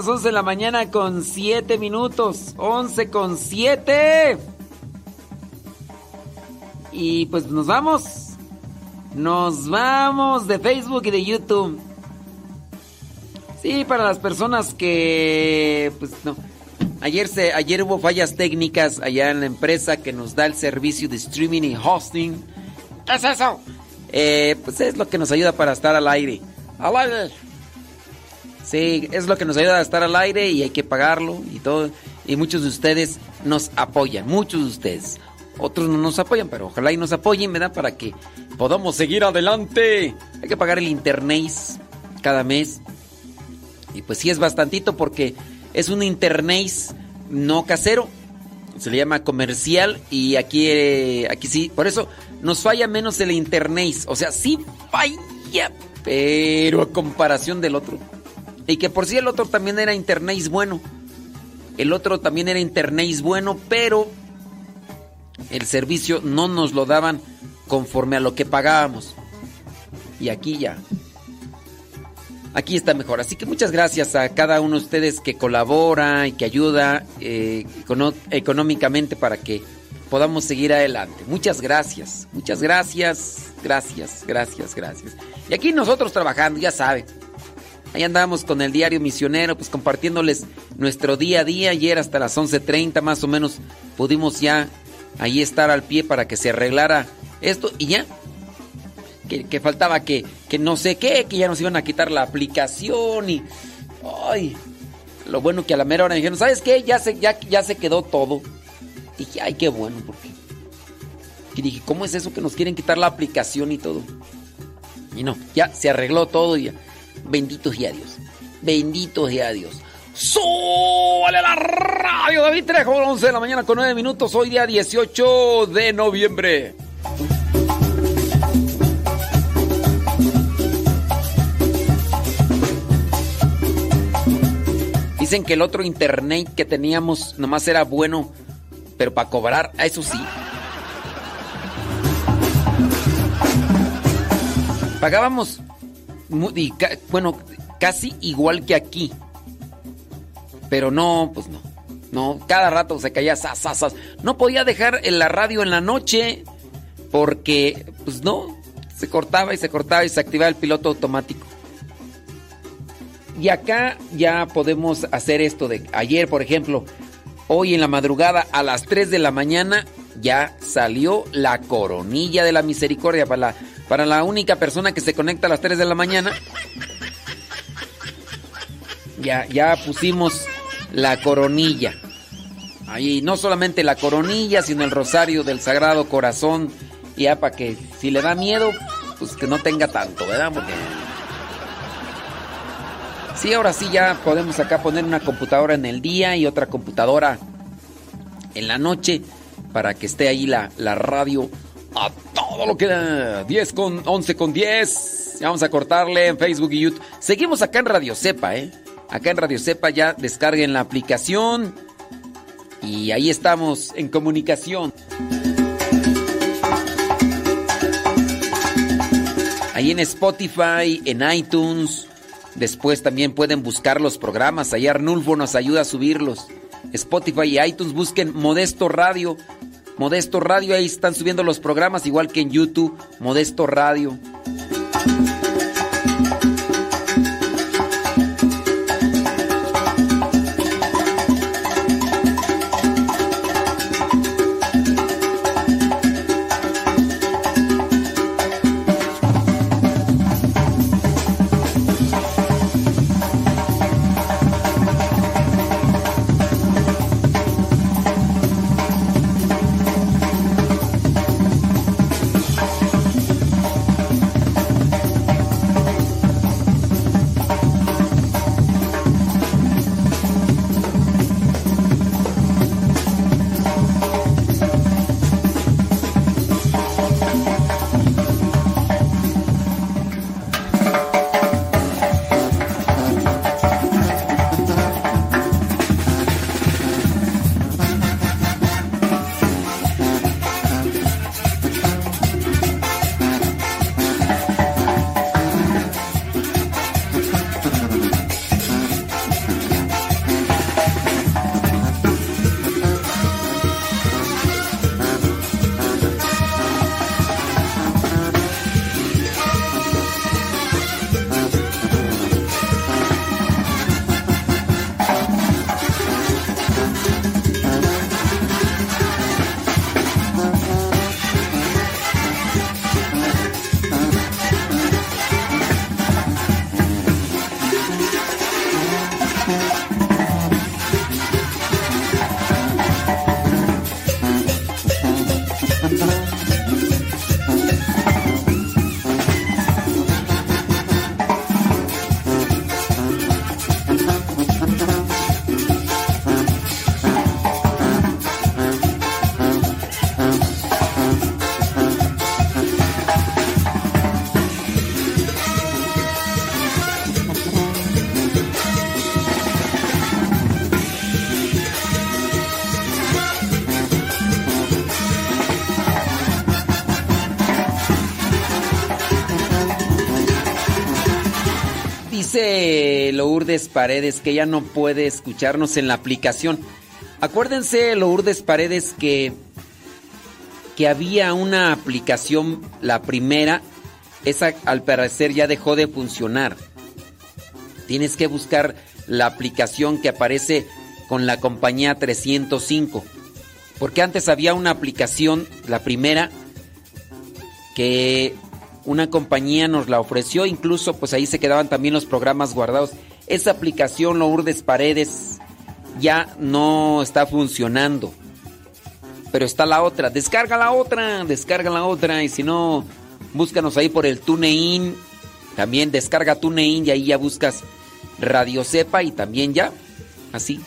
S2: Las 11 de la mañana con 7 minutos. 11 con 7. Y pues nos vamos. Nos vamos de Facebook y de YouTube. Sí, para las personas que pues no. Ayer se ayer hubo fallas técnicas allá en la empresa que nos da el servicio de streaming y hosting. ¿Qué es eso? Eh, pues es lo que nos ayuda para estar al aire. Al aire. Sí, es lo que nos ayuda a estar al aire y hay que pagarlo y todo. Y muchos de ustedes nos apoyan, muchos de ustedes. Otros no nos apoyan, pero ojalá y nos apoyen, ¿verdad? Para que podamos seguir adelante. Hay que pagar el internet cada mes. Y pues sí es bastantito porque es un internet no casero. Se le llama comercial y aquí, eh, aquí sí. Por eso nos falla menos el internet. O sea, sí falla, pero a comparación del otro. Y que por sí el otro también era internet bueno. El otro también era internet bueno, pero el servicio no nos lo daban conforme a lo que pagábamos. Y aquí ya. Aquí está mejor. Así que muchas gracias a cada uno de ustedes que colabora y que ayuda eh, económicamente para que podamos seguir adelante. Muchas gracias. Muchas gracias. Gracias, gracias, gracias. Y aquí nosotros trabajando, ya saben. Ahí andamos con el diario misionero, pues compartiéndoles nuestro día a día. Ayer hasta las 11.30 más o menos pudimos ya ahí estar al pie para que se arreglara esto y ya. Que, faltaba que, que no sé qué, que ya nos iban a quitar la aplicación y... ¡Ay! Lo bueno que a la mera hora me dijeron, ¿sabes qué? Ya se, ya, ya se quedó todo. Dije, ay, qué bueno, porque... Y dije, ¿cómo es eso que nos quieren quitar la aplicación y todo? Y no, ya se arregló todo y ya. Bendito sea Dios. Bendito sea Dios. ¡Súbale la radio! David Trejo, 11 de la mañana con 9 minutos. Hoy día 18 de noviembre. Dicen que el otro internet que teníamos nomás era bueno, pero para cobrar, a eso sí. Pagábamos, y bueno, casi igual que aquí. Pero no, pues no. No, cada rato se caía sas. No podía dejar la radio en la noche porque, pues no, se cortaba y se cortaba y se activaba el piloto automático. Y acá ya podemos hacer esto de ayer, por ejemplo, hoy en la madrugada a las 3 de la mañana ya salió la coronilla de la misericordia para la, para la única persona que se conecta a las 3 de la mañana. Ya, ya pusimos la coronilla. Ahí no solamente la coronilla, sino el rosario del Sagrado Corazón. Ya para que si le da miedo, pues que no tenga tanto, ¿verdad? Porque Sí, ahora sí ya podemos acá poner una computadora en el día y otra computadora en la noche para que esté ahí la, la radio a todo lo que da. 10 con 11 con 10. Ya Vamos a cortarle en Facebook y YouTube. Seguimos acá en Radio Cepa, ¿eh? Acá en Radio Cepa ya descarguen la aplicación y ahí estamos en comunicación. Ahí en Spotify, en iTunes. Después también pueden buscar los programas. Ahí Arnulfo nos ayuda a subirlos. Spotify y iTunes busquen Modesto Radio. Modesto Radio, ahí están subiendo los programas, igual que en YouTube, Modesto Radio. Dice Lourdes Paredes que ella no puede escucharnos en la aplicación. Acuérdense, Lourdes Paredes, que, que había una aplicación, la primera, esa al parecer ya dejó de funcionar. Tienes que buscar la aplicación que aparece con la compañía 305. Porque antes había una aplicación, la primera, que una compañía nos la ofreció, incluso pues ahí se quedaban también los programas guardados. Esa aplicación Lourdes Paredes ya no está funcionando. Pero está la otra, descarga la otra, descarga la otra y si no búscanos ahí por el TuneIn, también descarga TuneIn y ahí ya buscas Radio Cepa y también ya así.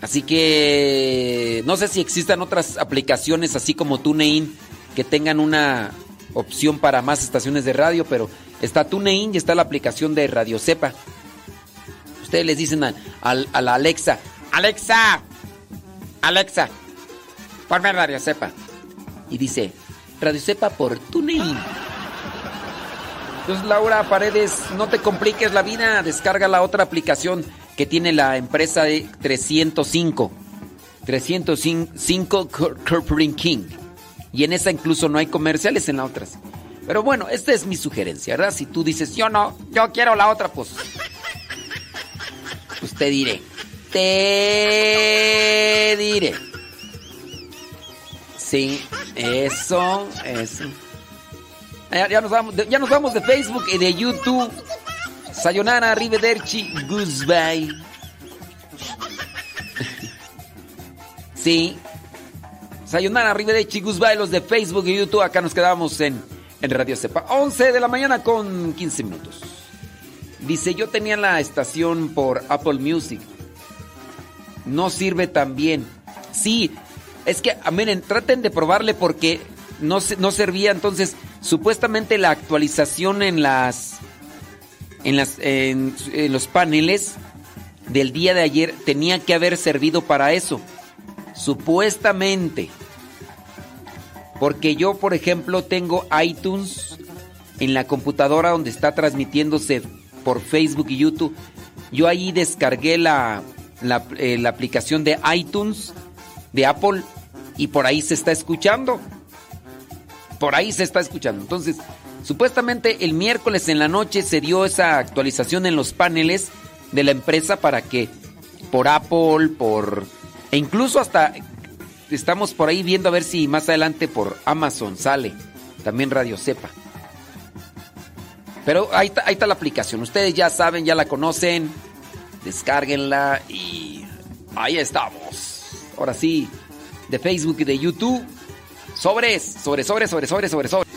S2: Así que no sé si existan otras aplicaciones así como TuneIn que tengan una opción para más estaciones de radio, pero está TuneIn y está la aplicación de Radio Cepa. Ustedes les dicen a, a la Alexa, Alexa, Alexa, ponme Radio Cepa. Y dice, Radio Cepa por TuneIn. Entonces Laura Paredes, no te compliques la vida, descarga la otra aplicación que tiene la empresa de 305. 305 Corporate King. Y en esa incluso no hay comerciales en las otras. Pero bueno, esta es mi sugerencia, ¿verdad? Si tú dices, yo no, yo quiero la otra, pues. Pues te diré. Te diré. Sí, eso, eso. Ya, nos vamos ya nos vamos de Facebook y de YouTube. Sayonara, arrivederci, goodbye. sí. Sayonara, arrivederci, goodbye, los de Facebook y YouTube. Acá nos quedamos en, en Radio Cepa. 11 de la mañana con 15 minutos. Dice, yo tenía la estación por Apple Music. No sirve tan bien. Sí, es que, miren, traten de probarle porque no, no servía. Entonces, supuestamente la actualización en las en, las, en, los paneles del día de ayer tenía que haber servido para eso. Supuestamente. Porque yo, por ejemplo, tengo iTunes en la computadora donde está transmitiéndose por Facebook y YouTube. Yo ahí descargué la, eh, la aplicación de iTunes de Apple y por ahí se está escuchando. Por ahí se está escuchando. Entonces, Supuestamente el miércoles en la noche se dio esa actualización en los paneles de la empresa para que por Apple, por... E incluso hasta estamos por ahí viendo a ver si más adelante por Amazon sale. También Radio Cepa. Pero ahí está, la aplicación. Ustedes ya saben, ya la conocen. Descárguenla y ahí estamos. Ahora sí, de Facebook y de YouTube. Sobres, sobre, sobre, sobre, sobre, sobre, sobre.